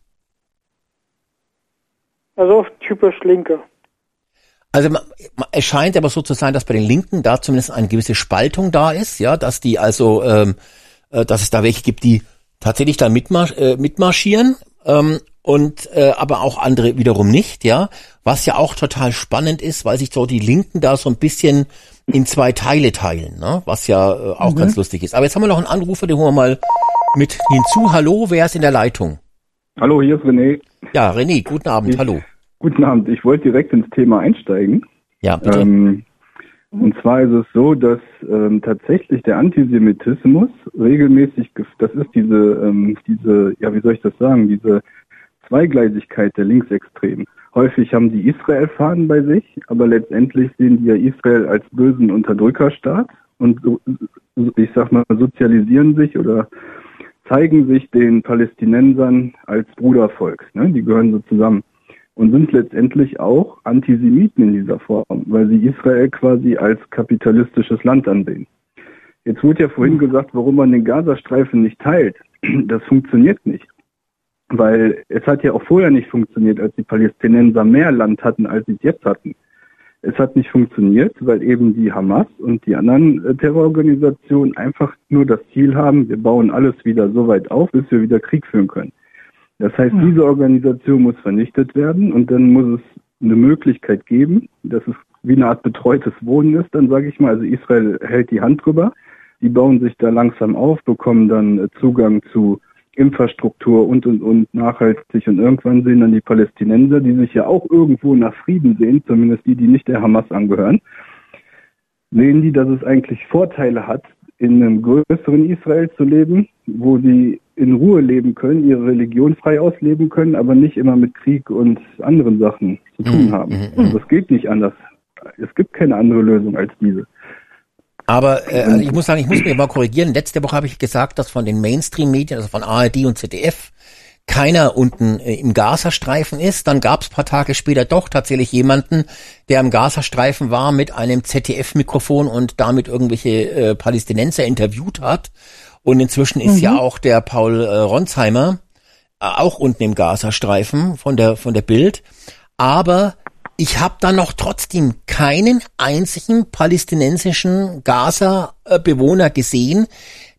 Also typisch Linke. Also es scheint aber so zu sein, dass bei den Linken da zumindest eine gewisse Spaltung da ist, ja, dass die also, ähm, äh, dass es da welche gibt, die tatsächlich da mitmarsch äh, mitmarschieren ähm, und äh, aber auch andere wiederum nicht, ja, was ja auch total spannend ist, weil sich so die Linken da so ein bisschen in zwei Teile teilen, ne? was ja äh, auch ganz lustig ist. Aber jetzt haben wir noch einen Anrufer, den holen wir mal mit hinzu. Hallo, wer ist in der Leitung? Hallo, hier ist René. Ja, René, guten Abend, Ich- hallo. Guten Abend. Ich wollte direkt ins Thema einsteigen. Ja, bitte. Ähm, und zwar ist es so, dass ähm, tatsächlich der Antisemitismus regelmäßig, gef- das ist diese, ähm, diese, ja, wie soll ich das sagen, diese Zweigleisigkeit der Linksextremen. Häufig haben die Israel-Fahnen bei sich, aber letztendlich sehen die ja Israel als bösen Unterdrückerstaat und ich sag mal sozialisieren sich oder zeigen sich den Palästinensern als Brudervolk. Ne? Die gehören so zusammen und sind letztendlich auch Antisemiten in dieser Form, weil sie Israel quasi als kapitalistisches Land ansehen. Jetzt wurde ja vorhin gesagt, warum man den Gazastreifen nicht teilt. Das funktioniert nicht. Weil es hat ja auch vorher nicht funktioniert, als die Palästinenser mehr Land hatten, als sie es jetzt hatten. Es hat nicht funktioniert, weil eben die Hamas und die anderen äh, Terrororganisationen einfach nur das Ziel haben, wir bauen alles wieder so weit auf, bis wir wieder Krieg führen können. Das heißt, diese Organisation muss vernichtet werden und dann muss es eine Möglichkeit geben, dass es wie eine Art betreutes Wohnen ist, dann sage ich mal, also Israel hält die Hand drüber, die bauen sich da langsam auf, bekommen dann äh, Zugang zu Infrastruktur und und und nachhaltig und irgendwann sehen dann die Palästinenser, die sich ja auch irgendwo nach Frieden sehen, zumindest die, die nicht der Hamas angehören, sehen die, dass es eigentlich Vorteile hat, in einem größeren Israel zu leben, wo sie in Ruhe leben können, ihre Religion frei ausleben können, aber nicht immer mit Krieg und anderen Sachen zu tun Mhm, haben. mhm, Also es geht nicht anders. Es gibt keine andere Lösung als diese. Aber äh, ich muss sagen, ich muss mich mal korrigieren. Letzte Woche habe ich gesagt, dass von den Mainstream-Medien, also von ARD und ZDF, keiner unten äh, im Gazastreifen ist. Dann gab es paar Tage später doch tatsächlich jemanden, der im Gazastreifen war mit einem ZDF-Mikrofon und damit irgendwelche äh, Palästinenser interviewt hat. Und inzwischen ist ja auch der Paul äh, Ronsheimer äh, auch unten im Gazastreifen von der von der Bild. Aber ich habe da noch trotzdem keinen einzigen palästinensischen Gaza-Bewohner gesehen,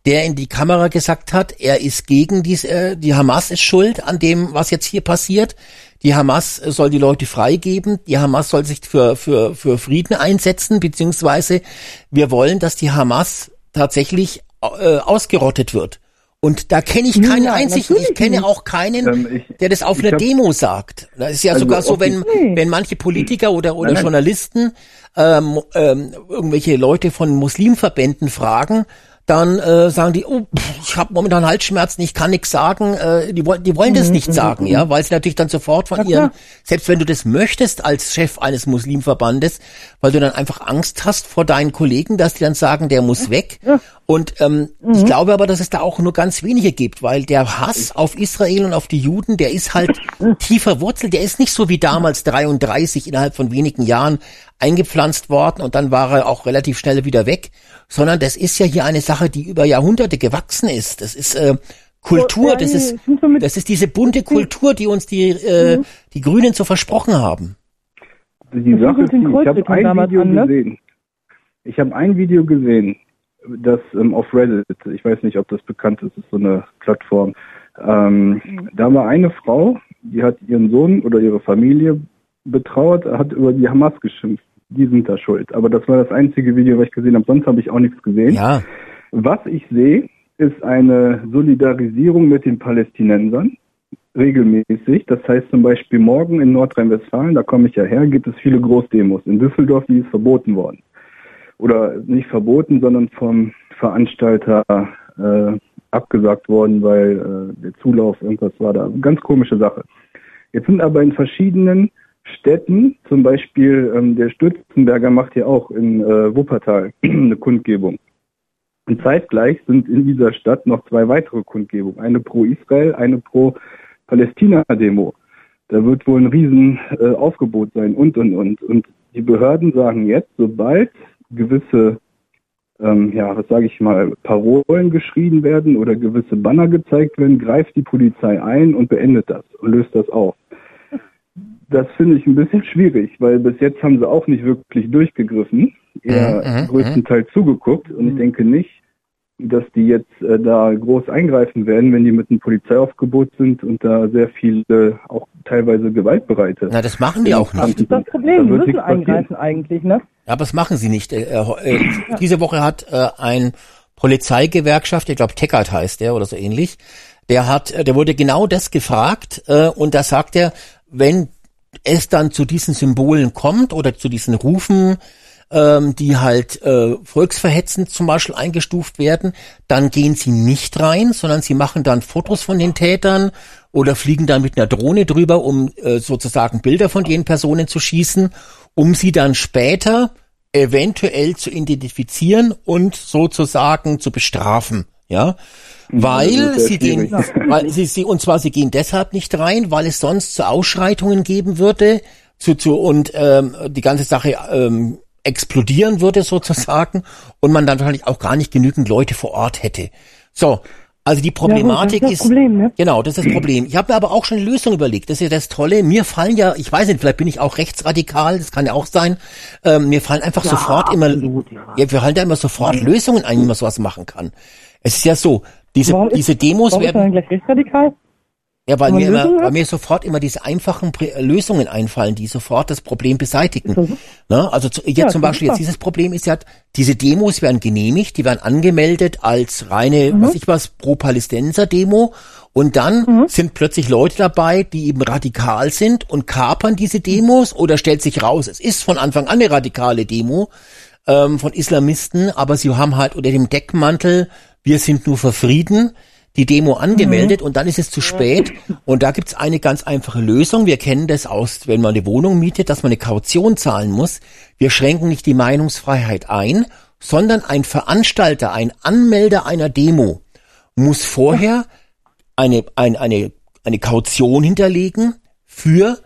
der in die Kamera gesagt hat, er ist gegen diese, äh, die Hamas ist schuld an dem, was jetzt hier passiert. Die Hamas soll die Leute freigeben. Die Hamas soll sich für, für, für Frieden einsetzen, beziehungsweise wir wollen, dass die Hamas tatsächlich äh, ausgerottet wird. Und da kenne ich keinen Nein, einzigen. Ich kenne auch keinen, Ähm, ich- der das auf einer hab- Demo sagt. Das ist ja Also sogar so, wenn, wenn manche Politiker oder, oder Nein, nein. Journalisten ähm, ähm, irgendwelche Leute von Muslimverbänden fragen, dann äh, sagen die, oh, pff, ich habe momentan Halsschmerzen, ich kann nichts sagen. Äh, die, wollen- die wollen das nicht sagen, ja, weil sie natürlich dann sofort von Mhm, ihren, selbst wenn du das möchtest als Chef eines Muslimverbandes, weil du dann einfach Angst hast vor deinen Kollegen, dass die dann sagen, der muss weg. Und ähm, Mhm. ich glaube aber, dass es da auch nur ganz wenige gibt, weil der Hass auf Israel und auf die Juden, der ist halt tiefer Wurzel, der ist nicht so wie damals 33 innerhalb von wenigen Jahren eingepflanzt worden und dann war er auch relativ schnell wieder weg, sondern das ist ja hier eine Sache, die über Jahrhunderte gewachsen ist. Das ist äh, Kultur, das ist das ist diese bunte Kultur, die uns die äh, die Grünen so versprochen haben. Die Sache ist ich habe ein Video gesehen. Ich habe ein Video gesehen, das ähm, auf Reddit, ich weiß nicht, ob das bekannt ist, ist so eine Plattform. Ähm, Da war eine Frau, die hat ihren Sohn oder ihre Familie betrauert, hat über die Hamas geschimpft. Die sind da schuld. Aber das war das einzige Video, was ich gesehen habe. Sonst habe ich auch nichts gesehen. Ja, Was ich sehe, ist eine Solidarisierung mit den Palästinensern regelmäßig. Das heißt zum Beispiel morgen in Nordrhein-Westfalen, da komme ich ja her, gibt es viele Großdemos. In Düsseldorf, die ist verboten worden. Oder nicht verboten, sondern vom Veranstalter äh, abgesagt worden, weil äh, der Zulauf irgendwas war da. Ganz komische Sache. Jetzt sind aber in verschiedenen Städten, zum Beispiel ähm, der Stürzenberger macht ja auch in äh, Wuppertal eine Kundgebung. Und zeitgleich sind in dieser Stadt noch zwei weitere Kundgebungen. Eine pro Israel, eine pro Palästina-Demo. Da wird wohl ein riesen äh, sein und, und, und. Und die Behörden sagen jetzt, sobald gewisse, ähm, ja, was sage ich mal, Parolen geschrieben werden oder gewisse Banner gezeigt werden, greift die Polizei ein und beendet das und löst das auf. Das finde ich ein bisschen schwierig, weil bis jetzt haben sie auch nicht wirklich durchgegriffen, eher Mhm, mhm, größtenteils zugeguckt und ich denke nicht, dass die jetzt äh, da groß eingreifen werden, wenn die mit einem Polizeiaufgebot sind und da sehr viele auch teilweise gewaltbereite. na das machen die auch Das nicht. ist das Da Problem. Die müssen eingreifen eigentlich, ne? Aber das machen sie nicht. Äh, äh, diese Woche hat äh, ein Polizeigewerkschaft, ich glaube Teckert heißt der oder so ähnlich, der hat, äh, der wurde genau das gefragt äh, und da sagt er, wenn es dann zu diesen Symbolen kommt oder zu diesen Rufen, ähm, die halt äh, volksverhetzend zum Beispiel eingestuft werden, dann gehen sie nicht rein, sondern sie machen dann Fotos von den Tätern oder fliegen dann mit einer Drohne drüber, um äh, sozusagen Bilder von den Personen zu schießen, um sie dann später eventuell zu identifizieren und sozusagen zu bestrafen. Ja, weil das ist sie gehen, weil sie, sie, und zwar sie gehen deshalb nicht rein, weil es sonst zu Ausschreitungen geben würde, zu, zu, und ähm, die ganze Sache ähm, explodieren würde sozusagen und man dann wahrscheinlich auch gar nicht genügend Leute vor Ort hätte. So, also die Problematik das ist das Problem, ne? Genau, das ist das Problem. Ich habe mir aber auch schon eine Lösung überlegt. Das ist ja das Tolle. Mir fallen ja, ich weiß nicht, vielleicht bin ich auch rechtsradikal, das kann ja auch sein. Ähm, mir fallen einfach sofort immer, ja, mir fallen da immer sofort Lösungen ein, wie man sowas machen kann. Es ist ja so, diese, Warum ist- diese Demos Warum ist man werden, dann gleich rechtsradikal? Ja, weil mir, immer, weil mir sofort immer diese einfachen Prä- Lösungen einfallen, die sofort das Problem beseitigen. Das so? Ne? Also zu, jetzt Ja, zum Beispiel jetzt dieses Problem ist ja, diese Demos werden genehmigt, die werden angemeldet als reine, Mhm. was ich was, Pro-Palästinenser-Demo und dann Mhm. sind plötzlich Leute dabei, die eben radikal sind und kapern diese Demos oder stellt sich raus, es ist von Anfang an eine radikale Demo ähm, von Islamisten, aber sie haben halt unter dem Deckmantel, wir sind nur für Frieden, die Demo angemeldet und dann ist es zu spät. Und da gibt's eine ganz einfache Lösung. Wir kennen das aus, wenn man eine Wohnung mietet, dass man eine Kaution zahlen muss. Wir schränken nicht die Meinungsfreiheit ein, sondern ein Veranstalter, ein Anmelder einer Demo muss vorher eine, ein, eine, eine Kaution hinterlegen für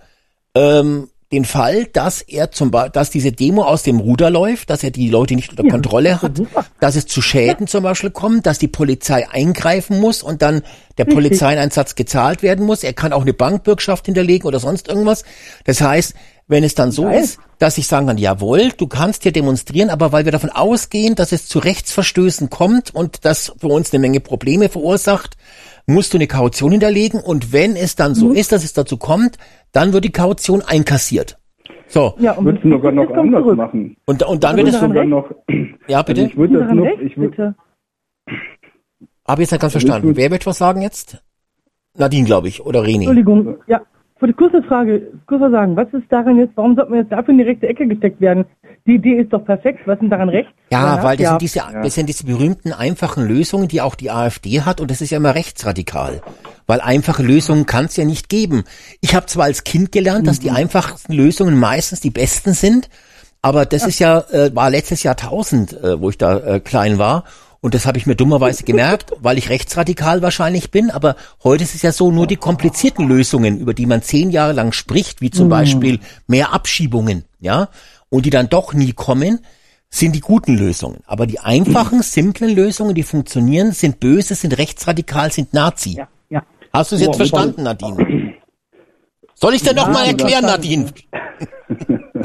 ähm, den Fall, dass er zum Beispiel, dass diese Demo aus dem Ruder läuft, dass er die Leute nicht unter Kontrolle hat, dass es zu Schäden zum Beispiel kommt, dass die Polizei eingreifen muss und dann der Polizeieinsatz gezahlt werden muss. Er kann auch eine Bankbürgschaft hinterlegen oder sonst irgendwas. Das heißt, wenn es dann so ist, dass ich sagen kann, jawohl, du kannst hier demonstrieren, aber weil wir davon ausgehen, dass es zu Rechtsverstößen kommt und das für uns eine Menge Probleme verursacht, musst du eine Kaution hinterlegen und wenn es dann Mhm. so ist, dass es dazu kommt, dann wird die Kaution einkassiert. So, Ja, Ich würde es sogar noch anders zurück. machen. und, und dann Aber wird es, Sogar recht? noch, ja also bitte, ich würde das noch, recht, ich würde, bitte. habe jetzt nicht ganz verstanden. gut. Wer wird was sagen jetzt? Nadine, glaube ich, oder Reni. Entschuldigung, ja. Für die kurze Frage, kurz sagen, was ist daran jetzt, warum sollte man jetzt dafür in die rechte Ecke gesteckt werden? Die Idee ist doch perfekt, was ist denn daran rechts? Ja, weil das ja. sind diese, das sind diese berühmten einfachen Lösungen, die auch die AfD hat und das ist ja immer rechtsradikal. Weil einfache Lösungen kann es ja nicht geben. Ich habe zwar als Kind gelernt, dass Mhm. die einfachsten Lösungen meistens die besten sind, aber das ist ja, äh, war letztes Jahrtausend, äh, wo ich da äh, klein war. Und das habe ich mir dummerweise gemerkt, weil ich rechtsradikal wahrscheinlich bin. Aber heute ist es ja so, nur die komplizierten Lösungen, über die man zehn Jahre lang spricht, wie zum Beispiel mehr Abschiebungen, ja, und die dann doch nie kommen, sind die guten Lösungen. Aber die einfachen, simplen Lösungen, die funktionieren, sind böse, sind rechtsradikal, sind Nazi. Ja, ja. Hast du es jetzt verstanden, Nadine? Soll ich dir noch mal erklären, Nadine?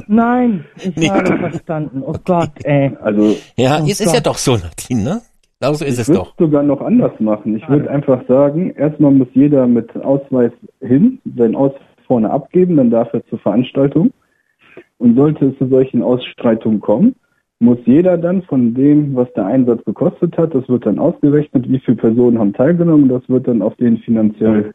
Nein, ich Nee. habe verstanden. Oh Gott, ey. also Ja, Oh ist es ja Gott. doch so, Nadine, ne? Genau so ist es Ich würde doch. es sogar noch anders machen. Ich würde einfach sagen, erstmal muss jeder mit Ausweis hin, seinen Ausweis vorne abgeben, dann darf er zur Veranstaltung. Und sollte es zu solchen Ausstreitungen kommen, muss jeder dann von dem, was der Einsatz gekostet hat, das wird dann ausgerechnet, wie viele Personen haben teilgenommen, das wird dann auf den finanziell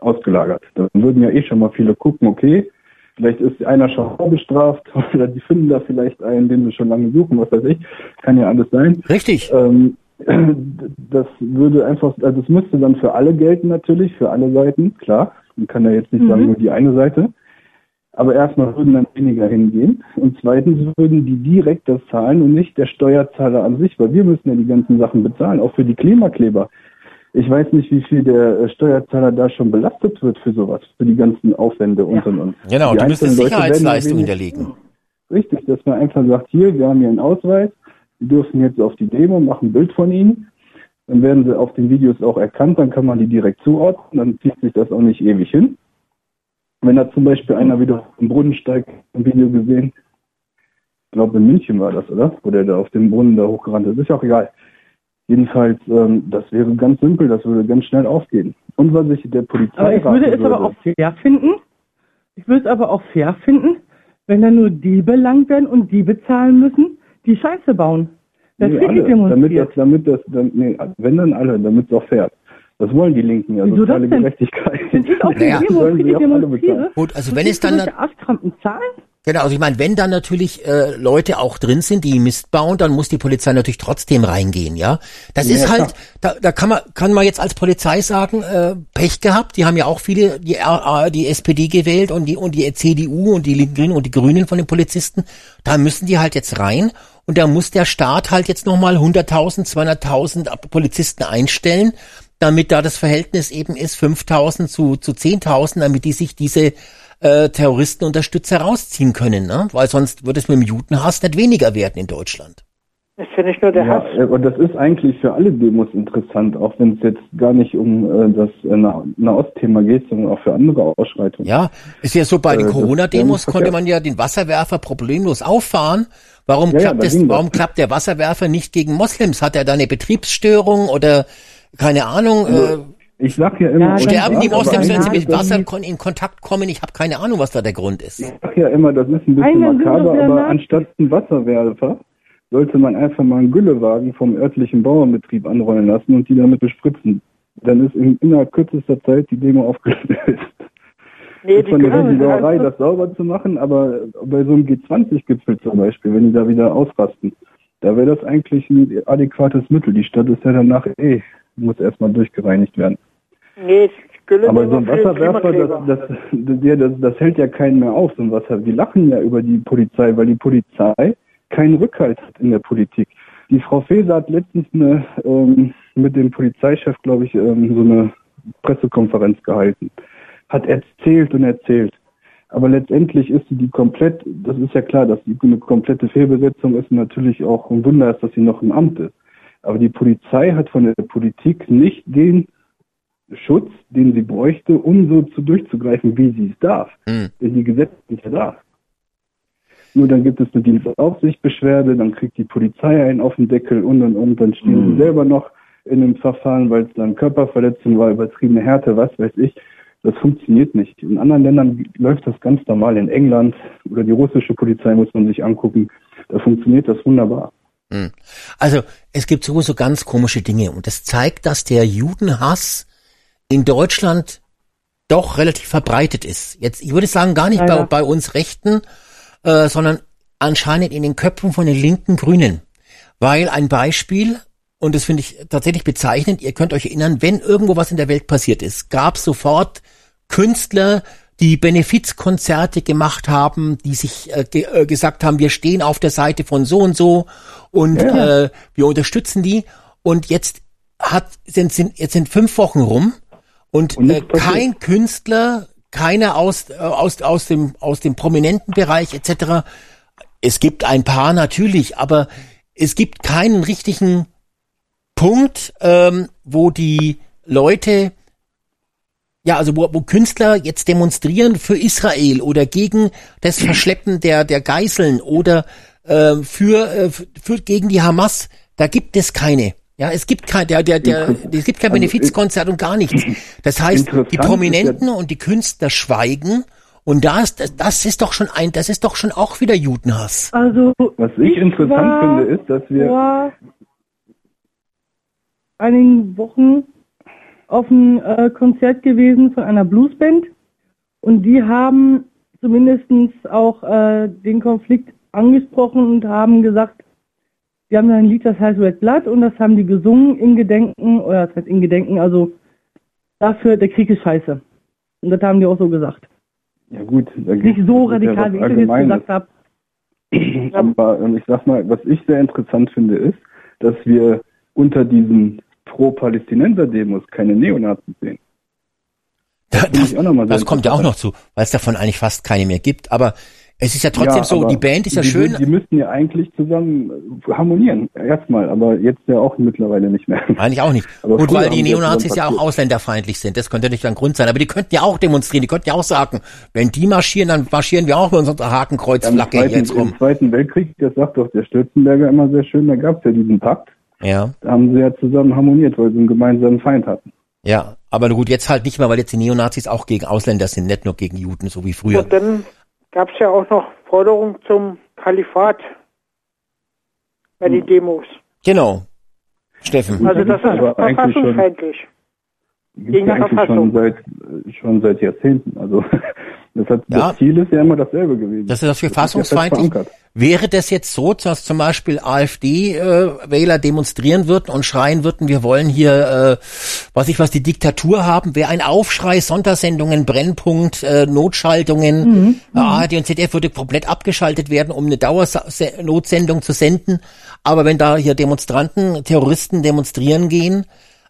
ausgelagert. Dann würden ja eh schon mal viele gucken, okay, vielleicht ist einer schon vorbestraft oder die finden da vielleicht einen, den sie schon lange suchen, was weiß ich. Kann ja alles sein. Richtig. Ähm, das würde einfach, also es müsste dann für alle gelten natürlich, für alle Seiten, klar. Man kann ja jetzt nicht sagen, nur die eine Seite. Aber erstmal würden dann weniger hingehen. Und zweitens würden die direkt das zahlen und nicht der Steuerzahler an sich, weil wir müssen ja die ganzen Sachen bezahlen, auch für die Klimakleber. Ich weiß nicht, wie viel der äh, Steuerzahler da schon belastet wird für sowas, für die ganzen Aufwände und und und. Genau, Die du müsstest ja Sicherheitsleistungen hinterlegen. Richtig, dass man einfach sagt, hier, wir haben hier einen Ausweis, wir dürfen jetzt auf die Demo, machen ein Bild von ihnen. Dann werden sie auf den Videos auch erkannt, dann kann man die direkt zuordnen, dann zieht sich das auch nicht ewig hin. Wenn da zum Beispiel einer wieder im Brunnen steigt, im Video gesehen, ich glaube in München war das, oder? Wo der da auf dem Brunnen da hochgerannt ist, ist ja auch egal. Jedenfalls, ähm, das wäre ganz simpel, das würde ganz schnell aufgehen. Und was ich der Polizei Aber ich würde es aber auch fair finden. Ich würde es aber auch fair finden, wenn da nur die belangt werden und die bezahlen müssen, die Scheiße bauen. Das Nee, alle, damit das, damit das, dann, nee, wenn dann alle, damit es auch fährt. Das wollen die Linken ja, Wieso das soziale denn? Gerechtigkeit. Wenn ich auf die Naja. Demo auch alle demonstriere. Gut, also wenn es dann, Arschkrampen zahlen? Genau, also ich meine, wenn dann natürlich äh, Leute auch drin sind, die Mist bauen, dann muss die Polizei natürlich trotzdem reingehen, ja. Das Ja, ist halt, da, da kann man kann man jetzt als Polizei sagen, äh, Pech gehabt. Die haben ja auch viele die RA, die SPD gewählt und die und die CDU und die Linken und die Grünen von den Polizisten. Da müssen die halt jetzt rein und da muss der Staat halt jetzt nochmal 100.000, 200.000 Polizisten einstellen, damit da das Verhältnis eben ist 5.000 zu zu 10.000, damit die sich diese äh, Terroristenunterstützer rausziehen können, ne? Weil sonst würde es mit dem Judenhass nicht weniger werden in Deutschland. Ist ja nicht nur der Ja, Hass. äh, und das ist eigentlich für alle Demos interessant, auch wenn es jetzt gar nicht um äh, das äh, Na- Nahostthema geht, sondern auch für andere Ausschreitungen. Ja, ist ja so bei den Äh, das- Corona-Demos ja, konnte man ja den Wasserwerfer problemlos auffahren. Warum Ja, ja, klappt ging das. warum klappt der Wasserwerfer nicht gegen Moslems? Hat er da eine Betriebsstörung oder keine Ahnung? Äh, Ich sag ja immer, Ja, sterben die Moslems, wenn sie mit ist das- Wasser in Kontakt kommen? Ich habe keine Ahnung, was da der Grund ist. Ich sag ja immer, das ist ein bisschen makaber, aber anstatt einen Wasserwerfer sollte man einfach mal einen Güllewagen vom örtlichen Bauernbetrieb anrollen lassen und die damit bespritzen. Dann ist in innerhalb kürzester Zeit die Demo aufgelöst. Nee, Ist von der können- Sauerei, das sauber zu machen, aber bei so einem G20-Gipfel zum Beispiel, wenn die da wieder ausrasten, da wäre das eigentlich ein adäquates Mittel. Die Stadt ist ja danach eh, muss erstmal durchgereinigt werden. Nee, Aber so ein Wasserwerfer, das, das, das, das, hält ja keinen mehr auf, so ein Wasser. Die lachen ja über die Polizei, weil die Polizei keinen Rückhalt hat in der Politik. Die Frau Faeser hat letztens eine, ähm, mit dem Polizeichef, glaube ich, ähm, so eine Pressekonferenz gehalten. Hat erzählt und erzählt. Aber letztendlich ist sie die komplett, das ist ja klar, dass die eine komplette Fehlbesetzung ist und natürlich auch ein Wunder ist, dass sie noch im Amt ist. Aber die Polizei hat von der Politik nicht den Schutz, den sie bräuchte, um so zu durchzugreifen, wie sie es darf. Hm. Denn die Gesetze sind ja da. Nur dann gibt es eine Dienstaufsichtsbeschwerde, dann kriegt die Polizei einen auf den Deckel und und und, dann stehen sie selber noch in einem Verfahren, weil es dann Körperverletzung war, übertriebene Härte, was weiß ich. Das funktioniert nicht. In anderen Ländern läuft das ganz normal. In England oder die russische Polizei muss man sich angucken. Da funktioniert das wunderbar. Hm. Also es gibt sowieso ganz komische Dinge und das zeigt, dass der Judenhass in Deutschland doch relativ verbreitet ist. Jetzt, ich würde sagen, gar nicht bei, Leider. bei uns Rechten, äh, sondern anscheinend in den Köpfen von den linken Grünen. Weil ein Beispiel, und das finde ich tatsächlich bezeichnend, ihr könnt euch erinnern, wenn irgendwo was in der Welt passiert ist, gab sofort Künstler, die Benefizkonzerte gemacht haben, die sich äh, ge äh, gesagt haben, wir stehen auf der Seite von so und so und Ja. äh, wir unterstützen die. Und jetzt hat sind, sind jetzt sind fünf Wochen rum und, Und äh, passiert. kein Künstler, keiner aus äh, aus aus dem aus dem prominenten Bereich etc. Es gibt ein paar natürlich, aber es gibt keinen richtigen Punkt, ähm, wo die Leute ja, also wo, wo Künstler jetzt demonstrieren für Israel oder gegen das Verschleppen der, der Geiseln oder äh, für, äh, für gegen die Hamas, da gibt es keine. Ja, es gibt kein, der, der, der, es gibt kein Also, Benefizkonzert und gar nichts. Das heißt, die Prominenten und die Künstler schweigen und das, das, das ist doch schon ein, das ist doch schon auch wieder Judenhass. Also, Was ich interessant war finde, ist, dass wir vor einigen Wochen auf ein äh, Konzert gewesen von einer Bluesband und die haben zumindestens auch äh, den Konflikt angesprochen und haben gesagt, wir haben da ein Lied, das heißt Red Blood und das haben die gesungen in Gedenken, oder das heißt in Gedenken, also dafür, der Krieg ist scheiße. Und das haben die auch so gesagt. ja gut, da Nicht so ja radikal, was wie ich das jetzt gesagt habe. Aber ähm, ich sag mal, was ich sehr interessant finde, ist, dass wir unter diesen Pro-Palästinenser-Demos keine Neonazis sehen. Das, mal sehr das kommt ja auch noch zu, weil es davon eigentlich fast keine mehr gibt. Aber es ist ja trotzdem Ja, so, die Band ist ja die, schön. Die müssten ja eigentlich zusammen äh, harmonieren, erstmal, aber jetzt ja auch mittlerweile nicht mehr. Eigentlich auch nicht. Aber Gut, weil die das Neonazis ja auch ausländerfeindlich sind. Das könnte nicht ein Grund sein. Aber die könnten ja auch demonstrieren. Die könnten ja auch sagen, wenn die marschieren, dann marschieren wir auch mit unserer Hakenkreuzflagge Zweiten, jetzt rum. Im Zweiten Weltkrieg, das sagt doch der Stürzenberger immer sehr schön, da gab es ja diesen Pakt. Ja, Da haben sie ja zusammen harmoniert, weil sie einen gemeinsamen Feind hatten. ja. Aber gut, jetzt halt nicht mehr, weil jetzt die Neonazis auch gegen Ausländer sind, nicht nur gegen Juden, so wie früher. Und dann gab es ja auch noch Forderungen zum Kalifat bei den Demos. Genau. Steffen. Also das ist Aber verfassungsfeindlich. Gegen ja die eigentlich Verfassung. schon seit schon seit Jahrzehnten. Also Das, hat, Ja. das Ziel ist ja immer dasselbe gewesen. Das ist das verfassungsfeindlich. Wäre das jetzt so, dass zum Beispiel AfD-Wähler demonstrieren würden und schreien würden, wir wollen hier, äh, was ich was, die Diktatur haben, wäre ein Aufschrei, Sondersendungen, Brennpunkt, äh, Notschaltungen, äh, ARD und ZDF würde komplett abgeschaltet werden, um eine Dauernotsendung zu senden. Aber wenn da hier Demonstranten, Terroristen demonstrieren gehen,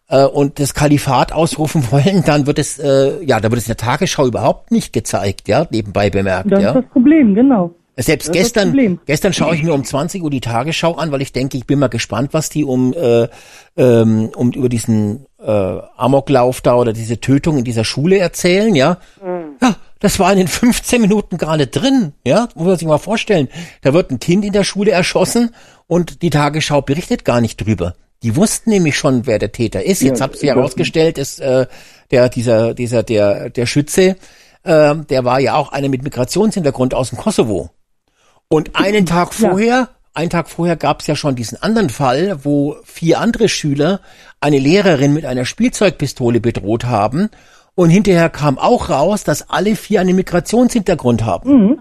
äh, und das Kalifat ausrufen wollen, dann wird es, äh, ja, da wird es in der Tagesschau überhaupt nicht gezeigt, ja, nebenbei bemerkt, Das ja. ist das Problem, genau. Selbst Das ist das gestern, gestern schaue ich mir um 20 Uhr die Tagesschau an, weil ich denke, ich bin mal gespannt, was die um, äh, ähm, um über diesen äh, Amoklauf da oder diese Tötung in dieser Schule erzählen, ja. Ja, das war in den 15 Minuten gerade drin, ja. Muss man sich mal vorstellen. Da wird ein Kind in der Schule erschossen und die Tagesschau berichtet gar nicht drüber. Die wussten nämlich schon, wer der Täter ist. Jetzt Ja, sie das- herausgestellt, ist äh, der dieser dieser der der Schütze, äh, der war ja auch einer mit Migrationshintergrund aus dem Kosovo. Und einen Tag Ja. vorher, einen Tag vorher gab es ja schon diesen anderen Fall, wo vier andere Schüler eine Lehrerin mit einer Spielzeugpistole bedroht haben. Und hinterher kam auch raus, dass alle vier einen Migrationshintergrund haben.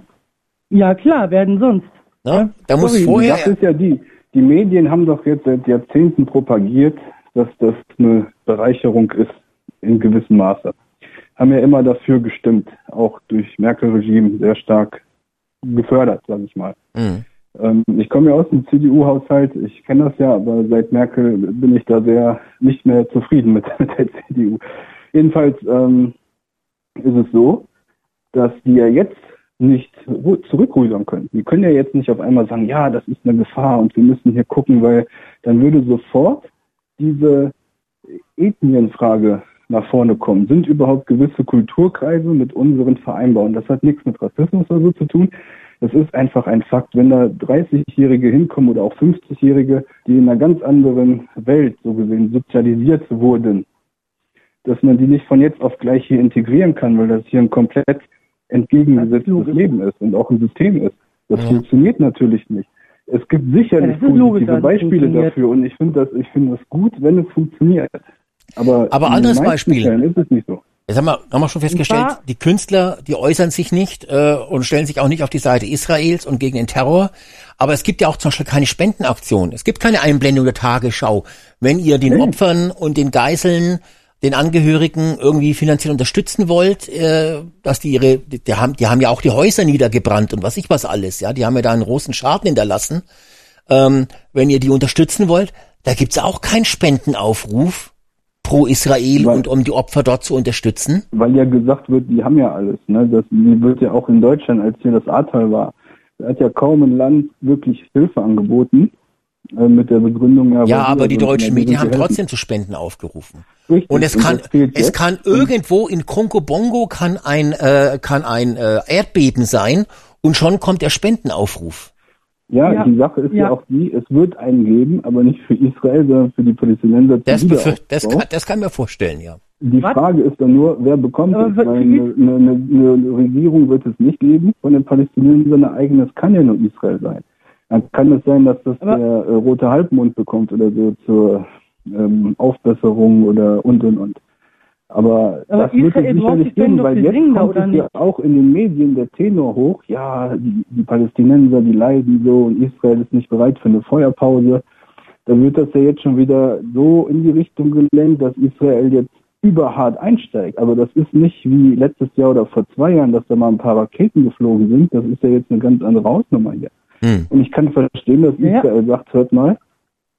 Ja, klar, werden sonst. Ne? Da muss vorher. Sache ist ja die, die Medien haben doch jetzt seit Jahrzehnten propagiert, dass das eine Bereicherung ist in gewissem Maße. Haben ja immer dafür gestimmt, auch durch Merkel-Regime sehr stark gefördert, sage ich mal. Mhm. Ähm, ich komme ja aus dem CDU-Haushalt, ich kenne das ja, aber seit Merkel bin ich da sehr nicht mehr zufrieden mit, mit der CDU. Jedenfalls ähm, ist es so, dass die ja jetzt nicht ru- zurückrudern können. Die können ja jetzt nicht auf einmal sagen, ja, das ist eine Gefahr und wir müssen hier gucken, weil dann würde sofort diese Ethnienfrage nach vorne kommen. Sind überhaupt gewisse Kulturkreise mit unseren vereinbar? Und das hat nichts mit Rassismus oder so zu tun. Das ist einfach ein Fakt. Wenn da 30-Jährige hinkommen oder auch 50-Jährige, die in einer ganz anderen Welt so gesehen sozialisiert wurden, dass man die nicht von jetzt auf gleich hier integrieren kann, weil das hier ein komplett entgegengesetztes logisch. Leben ist und auch ein System ist. Das Ja. funktioniert natürlich nicht. Es gibt sicherlich Ja, logisch, positive es Beispiele dafür und ich finde das, ich finde das gut, wenn es funktioniert. Aber, Aber anderes Beispiel. Fällen ist es nicht so. Jetzt haben wir, haben wir schon festgestellt, die Künstler, die äußern sich nicht äh, und stellen sich auch nicht auf die Seite Israels und gegen den Terror. Aber es gibt ja auch zum Beispiel keine Spendenaktion. Es gibt keine Einblendung der Tagesschau. Wenn ihr den Nee. Opfern und den Geiseln, den Angehörigen irgendwie finanziell unterstützen wollt, äh, dass die ihre, die, die haben, die haben ja auch die Häuser niedergebrannt und was ich was alles, ja, die haben ja da einen großen Schaden hinterlassen. Ähm, wenn ihr die unterstützen wollt, da gibt's auch keinen Spendenaufruf pro Israel Weil- und um die Opfer dort zu unterstützen. Weil ja gesagt wird, die haben ja alles. Ne? Das die wird ja auch in Deutschland, als hier das Ahrtal war, da hat ja kaum ein Land wirklich Hilfe angeboten. Äh, mit der Begründung, ja, Ja, aber die deutschen Medien haben helfen. trotzdem zu Spenden aufgerufen. Richtig. Und es kann, das fehlt es jetzt. kann irgendwo in Kongo Bongo kann ein, äh, kann ein äh, Erdbeben sein und schon kommt der Spendenaufruf. Ja, Ja, die Sache ist ja. ja. auch die, es wird einen geben, aber nicht für Israel, sondern für die Palästinenser. Das, das, kann, das kann ich mir vorstellen, ja. Die Was? Frage ist dann nur, wer bekommt Aber es? Weil eine, eine, eine, Regierung wird es nicht geben von den Palästinensern. Eine eigene, es kann ja nur Israel sein. Dann kann es sein, dass das Aber- der äh, Rote Halbmond bekommt oder so zur ähm, Aufbesserung oder und und und. Aber, Aber das wird es Israel sicherlich geben, weil jetzt kommt es ja auch in den Medien der Tenor hoch, ja, die, die Palästinenser, die leiden so und Israel ist nicht bereit für eine Feuerpause. Da wird das ja jetzt schon wieder so in die Richtung gelenkt, dass Israel jetzt überhart einsteigt. Aber das ist nicht wie letztes Jahr oder vor zwei Jahren, dass da mal ein paar Raketen geflogen sind. Das ist ja jetzt eine ganz andere Hausnummer hier. Hm. Und ich kann verstehen, dass Ja. Israel sagt, hört mal,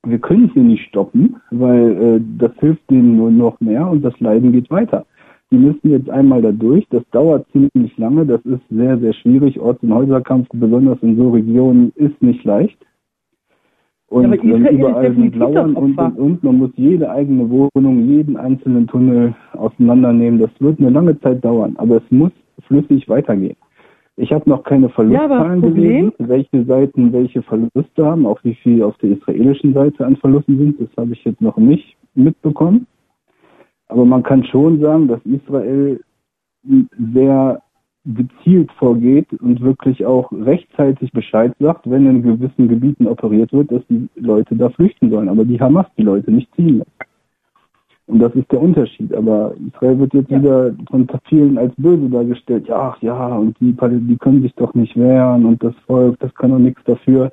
wir können hier nicht stoppen, weil äh, das hilft denen nur noch mehr und das Leiden geht weiter. Die müssen jetzt einmal da durch. Das dauert ziemlich lange. Das ist sehr, sehr schwierig. Orts- und Häuserkampf, besonders in so Regionen, ist nicht leicht. Und Ja, aber ähm, überall sind Lauern und, und, und. Man muss jede eigene Wohnung, jeden einzelnen Tunnel auseinandernehmen. Das wird eine lange Zeit dauern, aber es muss flüssig weitergehen. Ich habe noch keine Ja, Verlustzahlen Problem- gelesen, welche Seiten welche Verluste haben, auch wie viel auf der israelischen Seite an Verlusten sind. Das habe ich jetzt noch nicht mitbekommen. Aber man kann schon sagen, dass Israel sehr gezielt vorgeht und wirklich auch rechtzeitig Bescheid sagt, wenn in gewissen Gebieten operiert wird, dass die Leute da flüchten sollen. Aber die Hamas die Leute nicht ziehen lässt. Und das ist der Unterschied. Aber Israel wird jetzt Ja. wieder von vielen als böse dargestellt. Ja, ach ja, und die, die können sich doch nicht wehren und das Volk, das kann doch nichts dafür.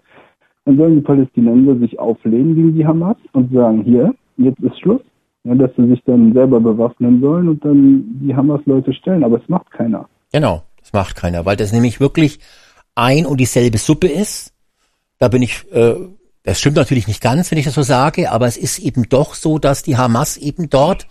Dann sollen die Palästinenser sich auflehnen gegen die Hamas und sagen, hier, jetzt ist Schluss. Ja, dass sie sich dann selber bewaffnen sollen und dann die Hamas-Leute stellen. Aber es macht keiner. Genau, das macht keiner, weil das nämlich wirklich ein und dieselbe Suppe ist. Da bin ich, äh, das stimmt natürlich nicht ganz, wenn ich das so sage, aber es ist eben doch so, dass die Hamas eben dort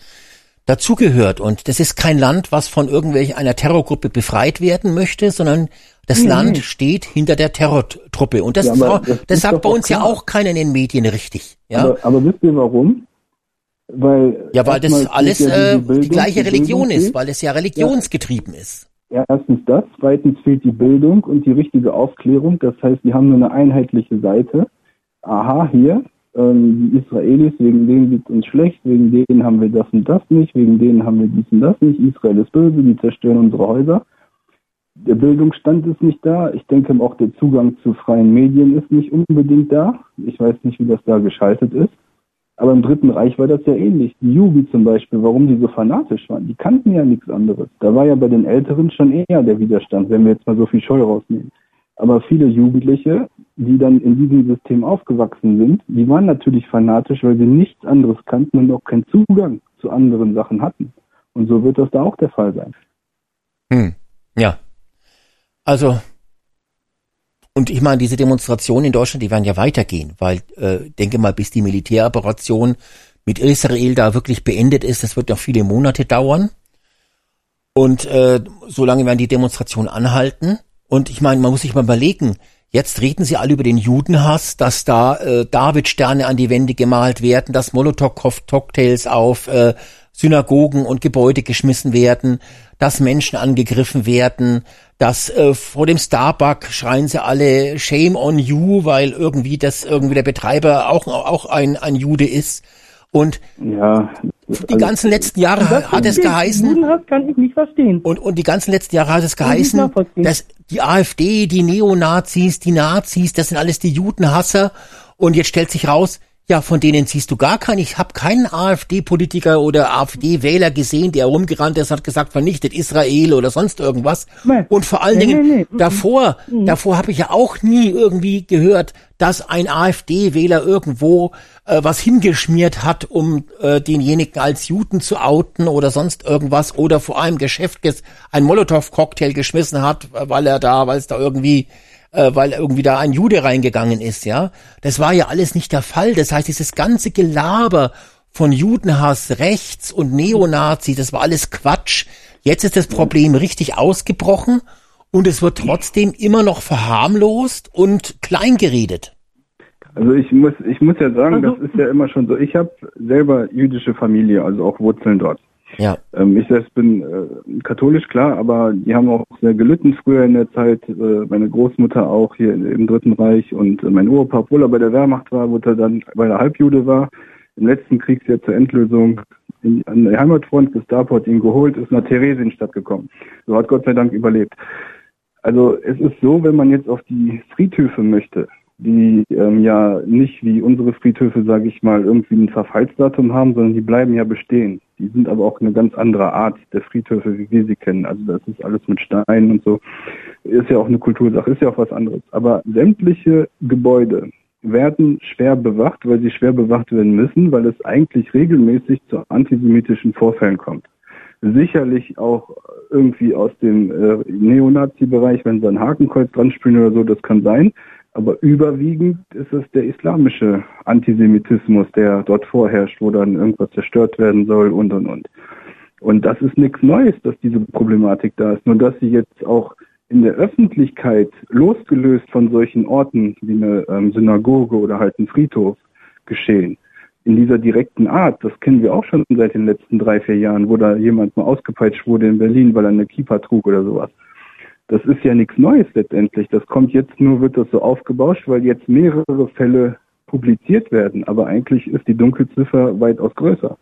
dazugehört. Und das ist kein Land, was von irgendwelch einer Terrorgruppe befreit werden möchte, sondern das Nee, Land steht hinter der Terrortruppe. Und das, Ja, auch, das das sagt bei uns ja klar. auch keiner in den Medien richtig. Ja, Aber, aber wisst ihr warum? Weil ja weil das alles ja äh, die Bildung, gleiche die Religion ist, weil es ja religionsgetrieben ist. Erstens das, zweitens fehlt die Bildung und die richtige Aufklärung. Das heißt, die haben nur eine einheitliche Seite. Aha, hier, ähm, die Israelis, wegen denen geht uns schlecht, wegen denen haben wir das und das nicht, wegen denen haben wir dies und das nicht. Israel ist böse, die zerstören unsere Häuser. Der Bildungsstand ist nicht da. Ich denke auch der Zugang zu freien Medien ist nicht unbedingt da. Ich weiß nicht, wie das da geschaltet ist. Aber im Dritten Reich war das ja ähnlich. Die Jugend zum Beispiel, warum die so fanatisch waren, die kannten ja nichts anderes. Da war ja bei den Älteren schon eher der Widerstand, wenn wir jetzt mal so viel Scheu rausnehmen. Aber viele Jugendliche, die dann in diesem System aufgewachsen sind, die waren natürlich fanatisch, weil sie nichts anderes kannten und auch keinen Zugang zu anderen Sachen hatten. Und so wird das da auch der Fall sein. Hm. Ja. Also, und ich meine, diese Demonstrationen in Deutschland, die werden ja weitergehen, weil, äh, denke mal, bis die Militäroperation mit Israel da wirklich beendet ist, das wird noch viele Monate dauern. Und äh, solange werden die Demonstrationen anhalten. Und ich meine, man muss sich mal überlegen, jetzt reden sie alle über den Judenhass, dass da äh, David-Sterne an die Wände gemalt werden, dass Molotow-Cocktails auf äh, Synagogen und Gebäude geschmissen werden, dass Menschen angegriffen werden, dass äh, vor dem Starbuck schreien sie alle Shame on you, weil irgendwie das irgendwie der Betreiber auch auch ein ein Jude ist. Und Ja. die ganzen letzten Jahre hat es geheißen, Judenhass kann ich nicht verstehen. und, und die ganzen letzten Jahre hat es geheißen, dass die AfD, die Neonazis, die Nazis, das sind alles die Judenhasser. Und jetzt stellt sich raus, ja, von denen siehst du gar keinen. Ich habe keinen AfD-Politiker oder AfD-Wähler gesehen, der rumgerannt ist, hat gesagt, vernichtet Israel oder sonst irgendwas. Nee. Und vor allen Dingen nee, nee. davor, davor habe ich ja auch nie irgendwie gehört, dass ein AfD-Wähler irgendwo äh, was hingeschmiert hat, um äh, denjenigen als Juden zu outen oder sonst irgendwas oder vor einem Geschäft ges ein Molotow-Cocktail geschmissen hat, äh, weil er da, weil es da irgendwie äh, weil irgendwie da ein Jude reingegangen ist, ja. Das war ja alles nicht der Fall. Das heißt, dieses ganze Gelaber von Judenhass, Rechts und Neonazi, das war alles Quatsch. Jetzt ist das Problem richtig ausgebrochen und es wird trotzdem immer noch verharmlost und kleingeredet. Also ich muss, ich muss ja sagen, Also- das ist ja immer schon so. Ich habe selber jüdische Familie, also auch Wurzeln dort. Ja. Ähm, ich selbst bin äh, katholisch, klar, aber die haben auch sehr gelitten früher in der Zeit. Äh, meine Großmutter auch hier im Dritten Reich und äh, mein Opa, obwohl er bei der Wehrmacht war, wurde er dann, weil er Halbjude war, im letzten Kriegsjahr zur Endlösung in, an der Heimatfront, Gestapo hat ihn geholt, ist nach Theresienstadt gekommen. So hat Gott sei Dank überlebt. Also es ist so, wenn man jetzt auf die Friedhöfe möchte, die ähm, ja nicht wie unsere Friedhöfe, sage ich mal, irgendwie ein Verfallsdatum haben, sondern die bleiben ja bestehen. Die sind aber auch eine ganz andere Art der Friedhöfe, wie wir sie kennen. Also das ist alles mit Steinen und so. Ist ja auch eine Kultursache, ist ja auch was anderes. Aber sämtliche Gebäude werden schwer bewacht, weil sie schwer bewacht werden müssen, weil es eigentlich regelmäßig zu antisemitischen Vorfällen kommt sicherlich auch irgendwie aus dem äh, Neonazi-Bereich, wenn sie ein Hakenkreuz dran spielen oder so, das kann sein. Aber überwiegend ist es der islamische Antisemitismus, der dort vorherrscht, wo dann irgendwas zerstört werden soll und und und. Und das ist nichts Neues, dass diese Problematik da ist. Nur dass sie jetzt auch in der Öffentlichkeit losgelöst von solchen Orten wie eine ähm, Synagoge oder halt ein Friedhof geschehen in dieser direkten Art, das kennen wir auch schon seit den letzten drei, vier Jahren, wo da jemand mal ausgepeitscht wurde in Berlin, weil er eine Kippa trug oder sowas. Das ist ja nichts Neues letztendlich. Das kommt jetzt nur, wird das so aufgebauscht, weil jetzt mehrere Fälle publiziert werden. Aber eigentlich ist die Dunkelziffer weitaus größer.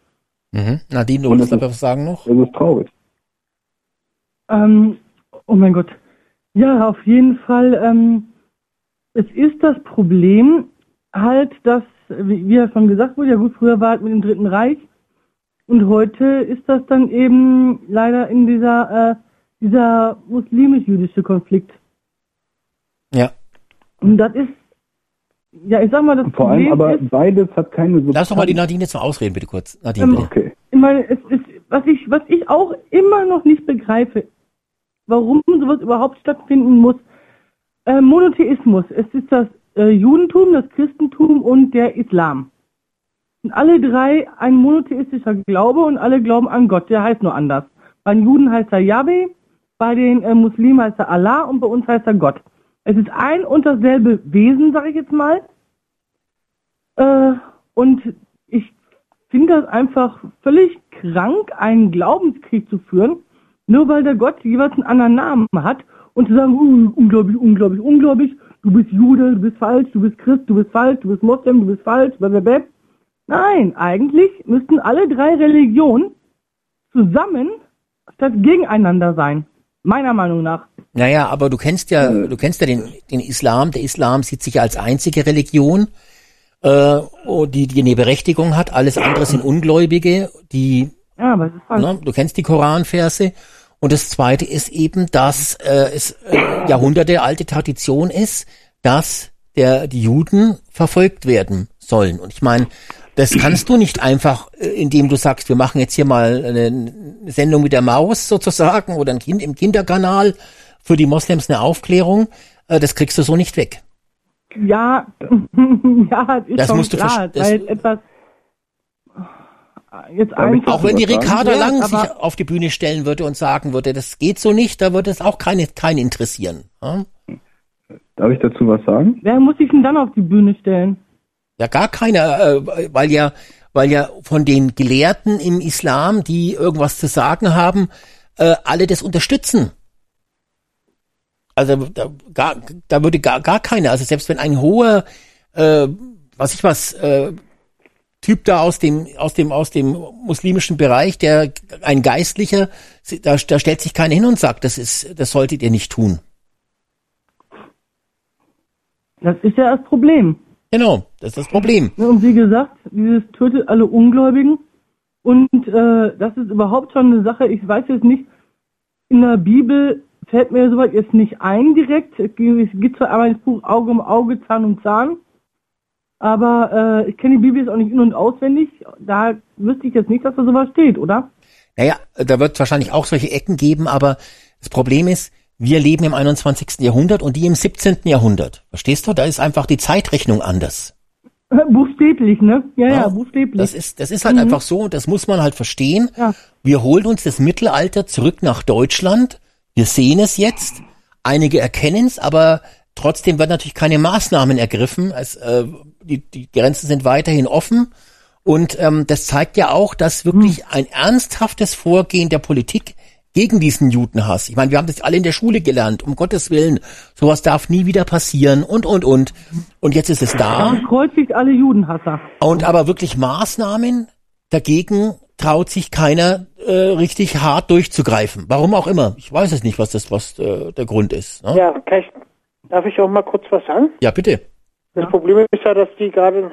Mhm. Nadine, du wolltest das aber was sagen noch? Das ist traurig. Ähm, oh mein Gott. Ja, auf jeden Fall. Ähm, es ist das Problem halt, dass, wie, wie ja schon gesagt wurde, ja gut, früher war es mit dem Dritten Reich. Und heute ist das dann eben leider in dieser, äh, dieser muslimisch-jüdische Konflikt. Ja. Und das ist, ja, ich sag mal, das Vor allem aber ist, beides hat keine Substanz. Lass doch mal die Nadine jetzt mal ausreden, bitte kurz. Nadine, Ähm, bitte. Okay. ich meine, es ist, was ich, was ich auch immer noch nicht begreife, warum sowas überhaupt stattfinden muss. Äh, Monotheismus. Es ist das äh, Judentum, das Christentum und der Islam. Und alle drei ein monotheistischer Glaube und alle glauben an Gott. Der heißt nur anders. Bei den Juden heißt er Yahweh, bei den äh, Muslimen heißt er Allah und bei uns heißt er Gott. Es ist ein und dasselbe Wesen, sage ich jetzt mal. Äh, und ich finde das einfach völlig krank, einen Glaubenskrieg zu führen, nur weil der Gott jeweils einen anderen Namen hat und zu sagen, uh, unglaublich, unglaublich, unglaublich, du bist Jude, du bist falsch, du bist Christ, du bist falsch, du bist Moslem, du bist falsch, blablabla. Nein, eigentlich müssten alle drei Religionen zusammen statt gegeneinander sein. Meiner Meinung nach. Naja, aber du kennst ja, du kennst ja den, den Islam. Der Islam sieht sich ja als einzige Religion, äh, oh, die, die eine Berechtigung hat. Alles andere sind Ungläubige, die, Ja, aber es ist falsch. ne, du kennst die Koranverse. Und das zweite ist eben, dass äh, es äh, Jahrhunderte alte Tradition ist, dass der, die Juden verfolgt werden sollen. Und ich meine, das kannst du nicht einfach, äh, indem du sagst, wir machen jetzt hier mal eine Sendung mit der Maus sozusagen oder ein Kind im Kinderkanal für die Moslems eine Aufklärung. Äh, Das kriegst du so nicht weg. Ja, ja, ist Das schon musst du klar, das- weil etwas jetzt einfach Auch wenn die? Ricarda Lang sich auf die Bühne stellen würde und sagen würde, das geht so nicht, da würde es auch keine, keinen interessieren. Ja? Darf ich dazu was sagen? Wer muss sich denn dann auf die Bühne stellen? Ja, gar keiner, äh, weil ja, weil ja von den Gelehrten im Islam, die irgendwas zu sagen haben, äh, alle das unterstützen. Also da, gar, da würde gar, gar keiner, also selbst wenn ein hoher, äh, was ich was, äh, Typ da aus dem, aus dem, aus dem muslimischen Bereich, der ein Geistlicher, da, da stellt sich keiner hin und sagt, das ist, das solltet ihr nicht tun. Das ist ja das Problem. Genau, das ist das Problem. Und wie gesagt, dieses tötet alle Ungläubigen. Und äh, das ist überhaupt schon eine Sache, ich weiß jetzt nicht, in der Bibel fällt mir soweit jetzt nicht ein direkt. Es gibt es gibt zwar einmal das Buch Auge um Auge, Zahn um Zahn, aber äh, ich kenne die Bibel jetzt auch nicht in- und auswendig. Da wüsste ich jetzt nicht, dass da sowas steht, oder? Naja, da wird es wahrscheinlich auch solche Ecken geben, aber das Problem ist, wir leben im 21. Jahrhundert und die im 17. Jahrhundert. Verstehst du? Da ist einfach die Zeitrechnung anders. Buchstäblich, ne? Ja, ja, buchstäblich. Das ist, das ist halt einfach so und das muss man halt verstehen. Ja. Wir holen uns das Mittelalter zurück nach Deutschland. Wir sehen es jetzt. Einige erkennen es, aber trotzdem werden natürlich keine Maßnahmen ergriffen. Es, äh, die, die Grenzen sind weiterhin offen. Und ähm, das zeigt ja auch, dass wirklich ein ernsthaftes Vorgehen der Politik gegen diesen Judenhass. Ich meine, wir haben das alle in der Schule gelernt, um Gottes Willen. Sowas darf nie wieder passieren und, und, und. Und jetzt ist es da. Kreuzigt alle Judenhasser. Und aber wirklich Maßnahmen dagegen traut sich keiner äh, richtig hart durchzugreifen. Warum auch immer. Ich weiß es nicht, was das was äh, der Grund ist. Ne? Ja, kann ich, darf ich auch mal kurz was sagen? ja, bitte. Das Problem ist ja, dass die gerade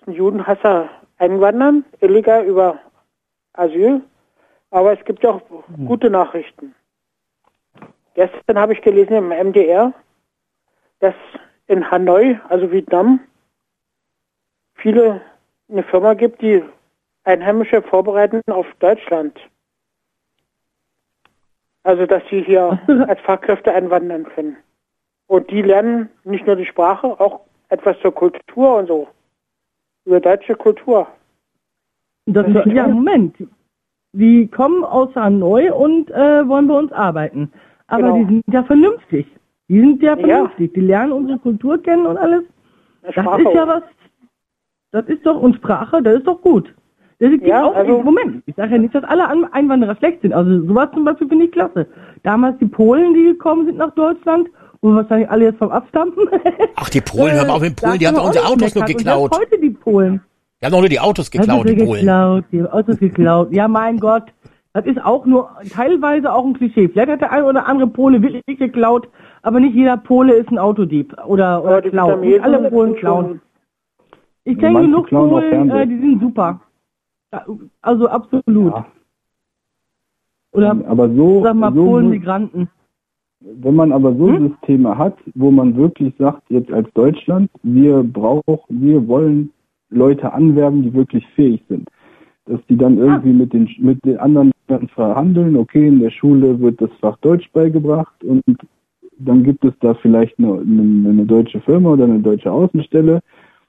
diesen Judenhasser einwandern, illegal über Asyl. Aber es gibt ja auch gute Nachrichten. Gestern habe ich gelesen im MDR, dass in Hanoi, also Vietnam, viele eine Firma gibt, die Einheimische vorbereiten auf Deutschland. Also, dass sie hier als Fachkräfte einwandern können. Und die lernen nicht nur die Sprache, auch etwas zur Kultur und so. Über deutsche Kultur. Das ist, ja, Moment. Die kommen aus Hanoi und äh, wollen bei uns arbeiten. Aber Genau. die sind ja vernünftig. Die sind ja Ja. vernünftig. Die lernen unsere Kultur kennen und alles. Das ist ja was. Das ist doch, und Sprache, das ist doch gut. Das ist Ja, auch, also- Moment, ich sage ja nicht, dass alle An- Einwanderer schlecht sind. Also sowas zum Beispiel finde ich klasse. Damals die Polen, die gekommen sind nach Deutschland, wo wir wahrscheinlich alle jetzt vom Abstampfen. Ach, die Polen, hör mal auf da Polen, die haben unsere auch Autos nur. Und geklaut. selbst heute die Polen. Die haben doch nur die Autos geklaut, Autos die Polen. geklaut, die Autos geklaut. Ja, mein Gott. Das ist auch nur teilweise auch ein Klischee. Vielleicht hat der ein oder andere Pole wirklich geklaut, aber nicht jeder Pole ist ein Autodieb oder, oder klaut. Nicht alle Polen klauen. Ich kenne manche genug Polen, äh, die sind super. Also absolut. Ja. Oder Aber so, sag mal so Polen, Migranten. wenn man aber so Hm? Systeme hat, wo man wirklich sagt, jetzt als Deutschland, wir brauchen, wir wollen Leute anwerben, die wirklich fähig sind. Dass die dann irgendwie mit den mit den anderen Ländern verhandeln, okay, in der Schule wird das Fach Deutsch beigebracht und dann gibt es da vielleicht eine, eine, eine deutsche Firma oder eine deutsche Außenstelle.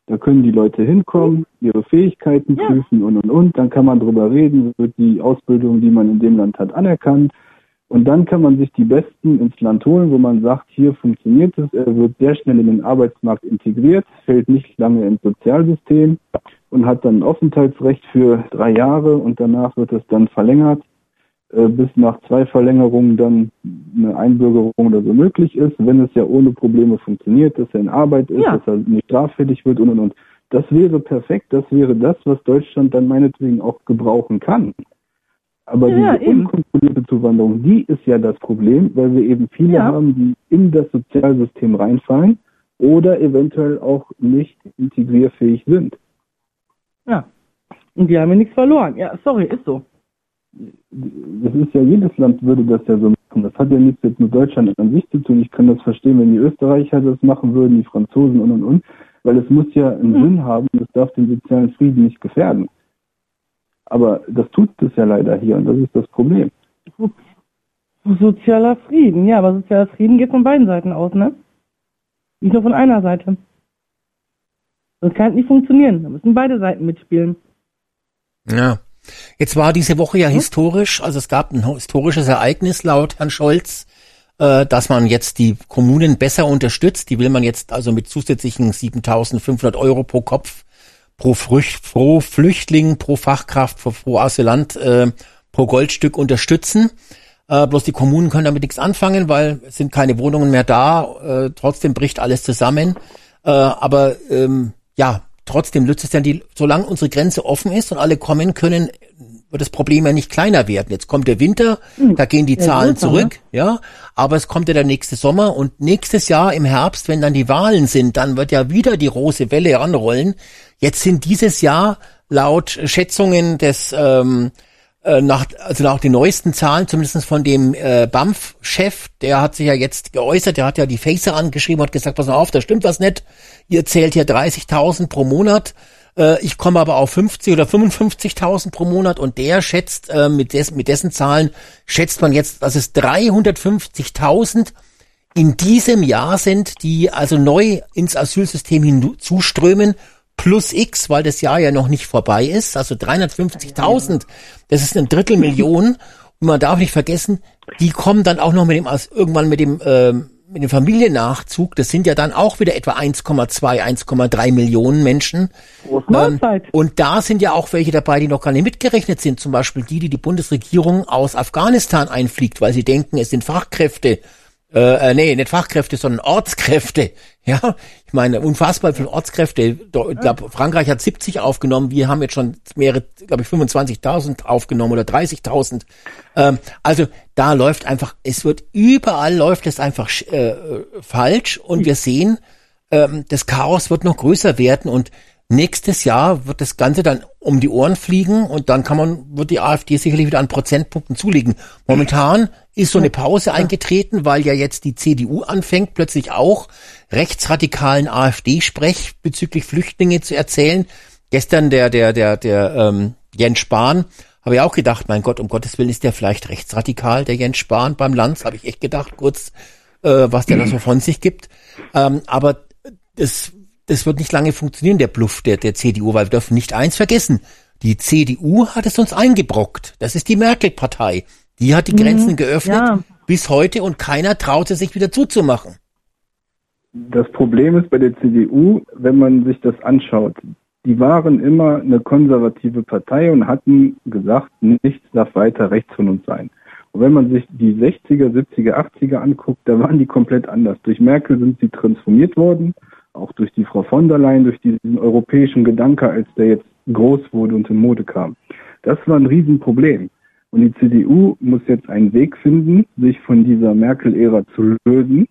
Da können die Leute hinkommen, ihre Fähigkeiten prüfen und und und. Dann kann man drüber reden, wird die Ausbildung, die man in dem Land hat, anerkannt. Und dann kann man sich die Besten ins Land holen, wo man sagt, hier funktioniert es, er wird sehr schnell in den Arbeitsmarkt integriert, fällt nicht lange ins Sozialsystem und hat dann ein Aufenthaltsrecht für drei Jahre und danach wird es dann verlängert, äh, bis nach zwei Verlängerungen dann eine Einbürgerung oder so möglich ist, wenn es ja ohne Probleme funktioniert, dass er in Arbeit ist, Ja. dass er nicht straffällig wird und und und. Das wäre perfekt, das wäre das, was Deutschland dann meinetwegen auch gebrauchen kann. Aber Ja, diese eben. unkontrollierte Zuwanderung, die ist ja das Problem, weil wir eben viele Ja. haben, die in das Sozialsystem reinfallen oder eventuell auch nicht integrierfähig sind. Ja. Und die haben ja nichts verloren. Ja, sorry, ist so. Das ist ja, jedes Land würde das ja so machen. Das hat ja nichts jetzt mit Deutschland an sich zu tun. Ich kann das verstehen, wenn die Österreicher das machen würden, die Franzosen und und und, weil es muss ja einen Mhm. Sinn haben, das darf den sozialen Frieden nicht gefährden. Aber das tut es ja leider hier und das ist das Problem. Sozialer Frieden, ja, aber sozialer Frieden geht von beiden Seiten aus, ne? Nicht nur von einer Seite. Das kann nicht funktionieren. Da müssen beide Seiten mitspielen. Ja. Jetzt war diese Woche ja historisch, also es gab ein historisches Ereignis laut Herrn Scholz, äh, dass man jetzt die Kommunen besser unterstützt. Die will man jetzt also mit zusätzlichen 7.500 Euro pro Kopf, pro, Frücht, pro Flüchtling, pro Fachkraft, pro, pro Asylant, äh, pro Goldstück unterstützen. Äh, bloß die Kommunen können damit nichts anfangen, weil es sind keine Wohnungen mehr da. Äh, trotzdem bricht alles zusammen. Äh, aber ähm, ja, trotzdem nützt es dann die, solange unsere Grenze offen ist und alle kommen können, wird das Problem ja nicht kleiner werden. Jetzt kommt der Winter, da gehen die Ja, Zahlen zurück, ja, aber es kommt ja der nächste Sommer und nächstes Jahr im Herbst, wenn dann die Wahlen sind, dann wird ja wieder die große Welle heranrollen. Jetzt sind dieses Jahr laut Schätzungen des ähm, äh, nach, also nach den neuesten Zahlen, zumindest von dem äh, BAMF-Chef, der hat sich ja jetzt geäußert, der hat ja die Facer angeschrieben, hat gesagt, pass mal auf, da stimmt was nicht, ihr zählt hier 30.000 pro Monat, äh, ich komme aber auf 50 oder 55.000 pro Monat und der schätzt, äh, mit, des, mit dessen Zahlen schätzt man jetzt, dass es 350.000 in diesem Jahr sind, die also neu ins Asylsystem hinzuströmen, plus X, weil das Jahr ja noch nicht vorbei ist, also 350.000, das ist eine Drittelmillion. Und man darf nicht vergessen, die kommen dann auch noch mit dem, irgendwann mit dem, ähm, mit dem Familiennachzug, das sind ja dann auch wieder etwa 1,2, 1,3 Millionen Menschen. Ähm, und da sind ja auch welche dabei, die noch gar nicht mitgerechnet sind. Zum Beispiel die, die die Bundesregierung aus Afghanistan einfliegt, weil sie denken, es sind Fachkräfte. Äh, äh, nee, nicht Fachkräfte, sondern Ortskräfte. Ja, ich meine, unfassbar viele Ortskräfte. Ich glaube, Frankreich hat 70 aufgenommen. Wir haben jetzt schon mehrere, glaube ich, 25.000 aufgenommen oder 30.000. Ähm, also da läuft einfach, es wird überall läuft es einfach äh, falsch und wir sehen, ähm, das Chaos wird noch größer werden und nächstes Jahr wird das Ganze dann um die Ohren fliegen und dann kann man, wird die AfD sicherlich wieder an Prozentpunkten zulegen. Momentan ist so eine Pause eingetreten, weil ja jetzt die CDU anfängt, plötzlich auch rechtsradikalen AfD-Sprech bezüglich Flüchtlinge zu erzählen. Gestern der, der, der, der ähm, Jens Spahn, habe ich auch gedacht, mein Gott, um Gottes Willen ist der vielleicht rechtsradikal, der Jens Spahn beim Lanz, habe ich echt gedacht, kurz, äh, was der da so von sich gibt. Ähm, aber das, das wird nicht lange funktionieren, der Bluff der, der CDU, weil wir dürfen nicht eins vergessen. Die CDU hat es uns eingebrockt. Das ist die Merkel-Partei. Die hat die Grenzen geöffnet ja. bis heute und keiner traute sich wieder zuzumachen. Das Problem ist bei der CDU, wenn man sich das anschaut, die waren immer eine konservative Partei und hatten gesagt, nichts darf weiter rechts von uns sein. Und wenn man sich die 60er, 70er, 80er anguckt, da waren die komplett anders. Durch Merkel sind sie transformiert worden, auch durch die Frau von der Leyen, durch diesen europäischen Gedanke, als der jetzt groß wurde und in Mode kam. Das war ein Riesenproblem. Und die CDU muss jetzt einen Weg finden, sich von dieser Merkel-Ära zu lösen,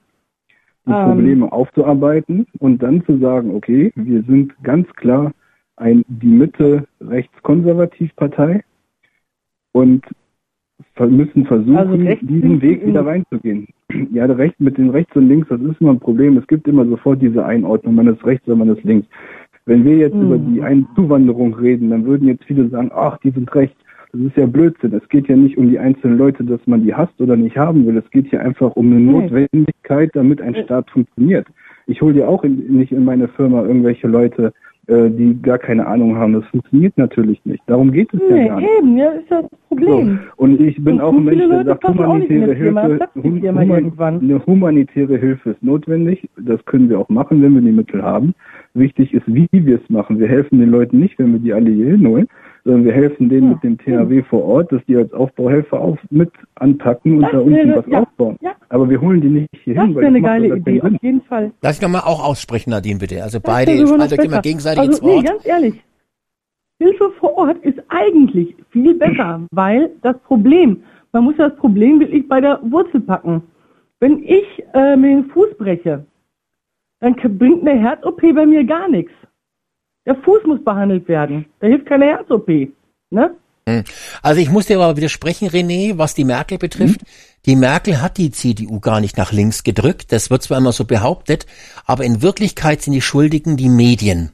die Ähm. Probleme aufzuarbeiten und dann zu sagen, okay, wir sind ganz klar ein die Mitte rechtskonservativ Partei und müssen versuchen, Also rechts diesen Weg wieder reinzugehen. Ja, der Recht mit den rechts und links, das ist immer ein Problem. Es gibt immer sofort diese Einordnung, man ist rechts oder man ist links. Wenn wir jetzt Mhm. über die Ein Zuwanderung reden, dann würden jetzt viele sagen, ach, die sind rechts. Das ist ja Blödsinn. Es geht ja nicht um die einzelnen Leute, dass man die hasst oder nicht haben will. Es geht hier einfach um eine. Notwendigkeit, damit ein Nee. Staat funktioniert. Ich hole ja auch in, nicht in meine Firma irgendwelche Leute, äh, die gar keine Ahnung haben. Das funktioniert natürlich nicht. Darum geht es ja Nee, gar nicht. eben, ja, ist ja das So. Problem. Und ich bin Und auch ein Mensch, der sagt, humanitäre Hilfe, hum- human- eine humanitäre Hilfe ist notwendig. Das können wir auch machen, wenn wir die Mittel haben. Wichtig ist, wie wir es machen. Wir helfen den Leuten nicht, wenn wir die alle hier hinholen, sondern wir helfen denen Ja. mit dem THW vor Ort, dass die als Aufbauhelfer auf, mit anpacken und Das da unten was ja, aufbauen. ja. Aber wir holen die nicht hier Das hin, weil wäre eine geile Idee, auf jeden Fall. Lass ich nochmal auch aussprechen, Nadine, bitte. Also Das beide, noch fallt euch immer gegenseitig also, ins Wort. Nee, ganz ehrlich. Hilfe vor Ort ist eigentlich viel besser, weil das Problem, man muss das Problem wirklich bei der Wurzel packen. Wenn ich äh, mir den Fuß breche, dann bringt eine Herz-OP bei mir gar nichts. Der Fuß muss behandelt werden. Da hilft keine Herz-OP. Ne? Hm. Also ich muss dir aber widersprechen, René, was die Merkel betrifft. Die Merkel hat die CDU gar nicht nach links gedrückt. Das wird zwar immer so behauptet, aber in Wirklichkeit sind die Schuldigen die Medien,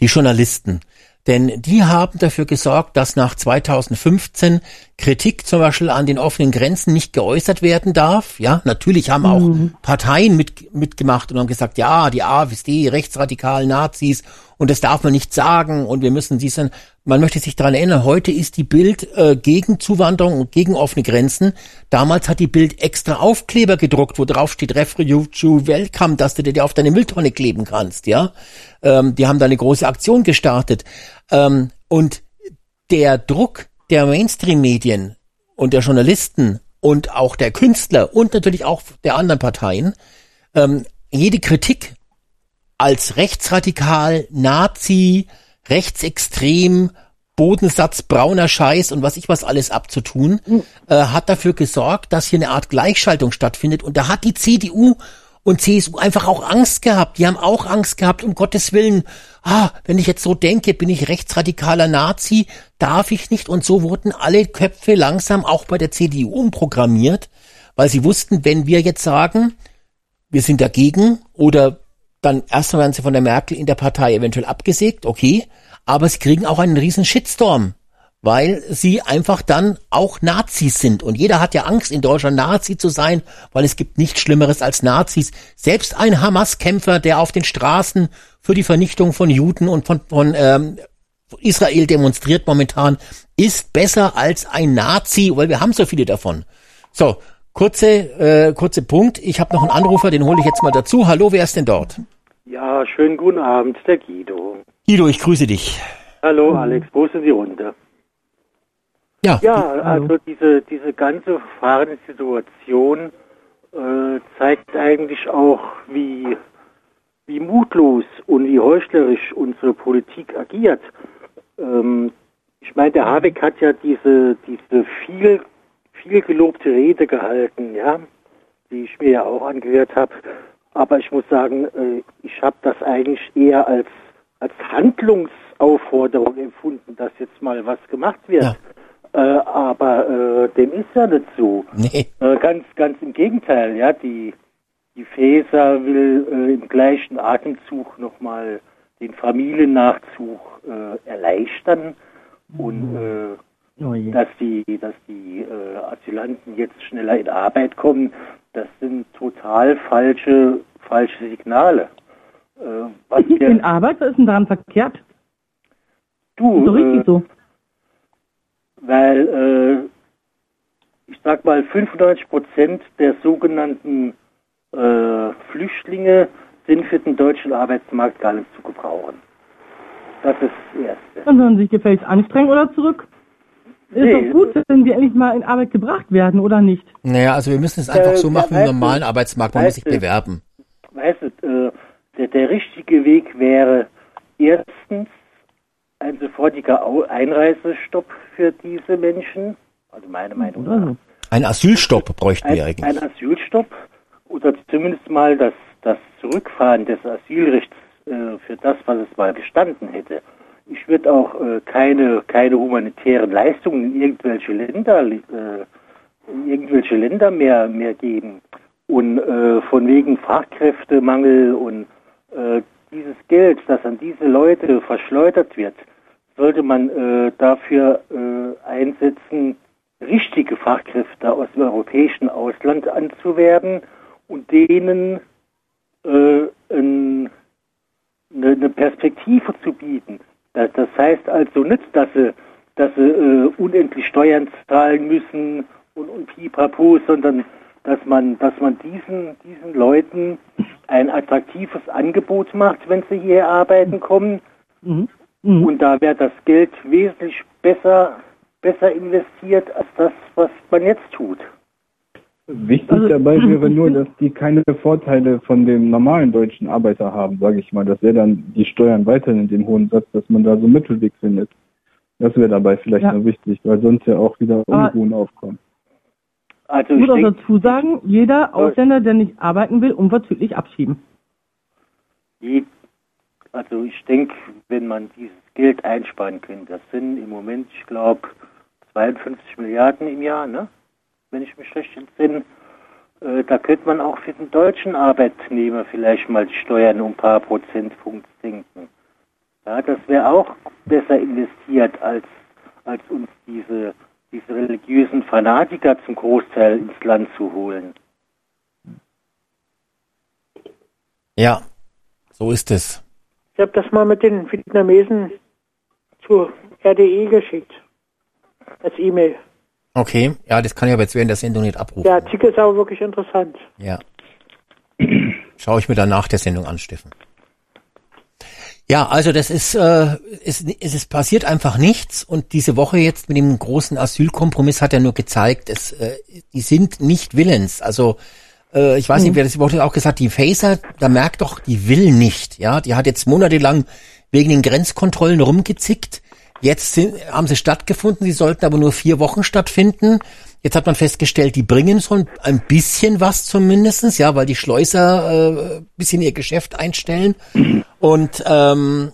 die Journalisten. Denn die haben dafür gesorgt, dass nach 2015 Kritik zum Beispiel an den offenen Grenzen nicht geäußert werden darf. Ja, natürlich haben auch Parteien mit, mitgemacht und haben gesagt, ja, die AfD, rechtsradikalen Nazis und das darf man nicht sagen und wir müssen diesen, man möchte sich daran erinnern, heute ist die Bild äh, gegen Zuwanderung und gegen offene Grenzen. Damals hat die Bild extra Aufkleber gedruckt, wo drauf steht Refuge Welcome, dass du dir auf deine Mülltonne kleben kannst, ja. Ähm, die haben da eine große Aktion gestartet. Ähm, und der Druck der Mainstream-Medien und der Journalisten und auch der Künstler und natürlich auch der anderen Parteien, ähm, jede Kritik als rechtsradikal, Nazi, rechtsextrem, Bodensatz, brauner Scheiß und was ich was alles abzutun, äh, hat dafür gesorgt, dass hier eine Art Gleichschaltung stattfindet. Und da hat die CDU und CSU einfach auch Angst gehabt. Die haben auch Angst gehabt, um Gottes Willen. Ah, wenn ich jetzt so denke, bin ich rechtsradikaler Nazi, darf ich nicht. Und so wurden alle Köpfe langsam auch bei der CDU umprogrammiert, weil sie wussten, wenn wir jetzt sagen, wir sind dagegen oder dann erstmal werden sie von der Merkel in der Partei eventuell abgesägt, okay, aber sie kriegen auch einen riesen Shitstorm, weil sie einfach dann auch Nazis sind. Und jeder hat ja Angst, in Deutschland Nazi zu sein, weil es gibt nichts Schlimmeres als Nazis. Selbst ein Hamas-Kämpfer, der auf den Straßen für die Vernichtung von Juden und von, von ähm, Israel demonstriert momentan, ist besser als ein Nazi, weil wir haben so viele davon. So, kurze, äh, kurze Punkt. Ich habe noch einen Anrufer, den hole ich jetzt mal dazu. Hallo, wer ist denn dort? Ja, schönen guten Abend, der Guido. Guido, ich grüße dich. Hallo Alex, wo ist die Runde? Ja, Ja, also diese, diese ganze verfahrene Situation äh, zeigt eigentlich auch, wie, wie mutlos und wie heuchlerisch unsere Politik agiert. Ähm, ich meine, der Habeck hat ja diese, diese viel, viel gelobte Rede gehalten, ja, die ich mir ja auch angehört habe. Aber ich muss sagen, äh, ich habe das eigentlich eher als, als Handlungsaufforderung empfunden, dass jetzt mal was gemacht wird. Ja. Äh, aber äh, dem ist ja nicht so. nee. Äh, ganz, ganz im Gegenteil, ja. Die, die Faeser will äh, im gleichen Atemzug nochmal den Familiennachzug äh, erleichtern und Oh dass die, dass die äh, Asylanten jetzt schneller in Arbeit kommen, das sind total falsche, falsche Signale. Äh, was In wir, Arbeit, was ist denn daran verkehrt? du, Ist doch richtig äh, so. weil äh, ich sag mal 95 Prozent der sogenannten äh, Flüchtlinge sind für den deutschen Arbeitsmarkt gar nicht zu gebrauchen. Das ist das Erste. Dann sollen sie sich gefälligst anstrengen oder zurück. Ist Nee. doch gut, wenn wir endlich mal in Arbeit gebracht werden, oder nicht? Naja, also wir müssen es einfach Äh, so machen wie im weißt du, normalen Arbeitsmarkt. Man muss sich bewerben. Weißt du, äh, der, der richtige Weg wäre erstens ein sofortiger Einreisestopp für diese Menschen, also meine Meinung Oder nach. so. Ein Asylstopp bräuchten ein, wir ein eigentlich. Asylstopp oder zumindest mal das, das Zurückfahren des Asylrechts äh, für das, was es mal gestanden hätte. Ich würde auch äh, keine, keine humanitären Leistungen in irgendwelche Länder, äh, in irgendwelche Länder mehr, mehr geben. Und äh, von wegen Fachkräftemangel und äh, dieses Geld, das an diese Leute verschleudert wird, sollte man äh, dafür äh, einsetzen, richtige Fachkräfte aus dem europäischen Ausland anzuwerben und denen ein, eine Perspektive zu bieten. Das, das heißt also nicht, dass sie, dass sie äh, unendlich Steuern zahlen müssen und, und pipapo, sondern dass man, dass man diesen, diesen Leuten ein attraktives Angebot macht, wenn sie hier arbeiten kommen. Mhm. Mhm. Und da wäre das Geld wesentlich besser, besser investiert als das, was man jetzt tut. Wichtig Also- dabei wäre nur, dass die keine Vorteile von dem normalen deutschen Arbeiter haben, sage ich mal. Das wäre dann die Steuern weiterhin in dem hohen Satz, dass man da so einen Mittelweg findet. Das wäre dabei vielleicht Ja. noch wichtig, weil sonst ja auch wieder Unruhen aufkommen. Also Ich muss auch denke, dazu sagen, jeder Ausländer, der nicht arbeiten will, unverzüglich abschieben. Also ich denke, wenn man dieses Geld einsparen könnte, das sind im Moment, ich glaube, 52 Milliarden im Jahr, ne? Wenn ich mich recht entsinne. Äh, da könnte man auch für den deutschen Arbeitnehmer vielleicht mal die Steuern um ein paar Prozentpunkte senken. Ja, das wäre auch besser investiert, als, als uns diese, diese religiösen Fanatiker zum Großteil ins Land zu holen. Ja, so ist es. Ich habe das mal mit den Vietnamesen zu RDE geschickt. Als E-Mail. Okay, ja, das kann ich aber jetzt während der Sendung nicht abrufen. Der Artikel ist aber wirklich interessant. Ja. Schaue ich mir dann nach der Sendung an, Steffen. Ja, also das ist, äh, es, es passiert einfach nichts und diese Woche jetzt mit dem großen Asylkompromiss hat ja nur gezeigt, es, äh, die sind nicht willens. Also äh, ich weiß nicht, wer das überhaupt auch gesagt, die Facer, da merkt doch, die will nicht. Ja, die hat jetzt monatelang wegen den Grenzkontrollen rumgezickt. Jetzt sind, haben sie stattgefunden, sie sollten aber nur vier Wochen stattfinden. Jetzt hat man festgestellt, die bringen ein, ein bisschen was zumindestens, ja, weil die Schleuser äh, bisschen ihr Geschäft einstellen. Und ähm,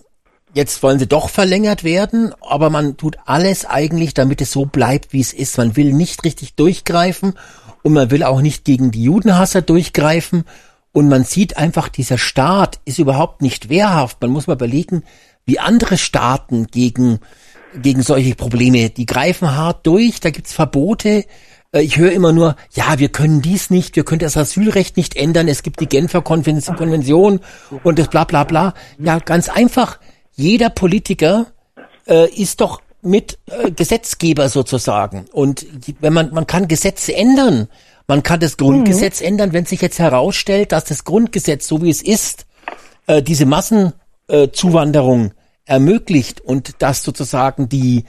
jetzt wollen sie doch verlängert werden, aber man tut alles eigentlich, damit es so bleibt, wie es ist. Man will nicht richtig durchgreifen und man will auch nicht gegen die Judenhasser durchgreifen. Und man sieht einfach, dieser Staat ist überhaupt nicht wehrhaft. Man muss mal überlegen, wie andere Staaten gegen, gegen solche Probleme, die greifen hart durch, da gibt's Verbote. Äh, Ich höre immer nur, ja, wir können dies nicht, wir können das Asylrecht nicht ändern, es gibt die Genfer Konven- Konvention und das bla bla bla. Ja, ganz einfach, jeder Politiker äh, ist doch mit äh, Gesetzgeber sozusagen. Und die- wenn man, man kann Gesetze ändern. Man kann das Grundgesetz ändern, wenn sich jetzt herausstellt, dass das Grundgesetz, so wie es ist, äh, diese Massenzuwanderung äh, Zuwanderung ermöglicht und dass sozusagen die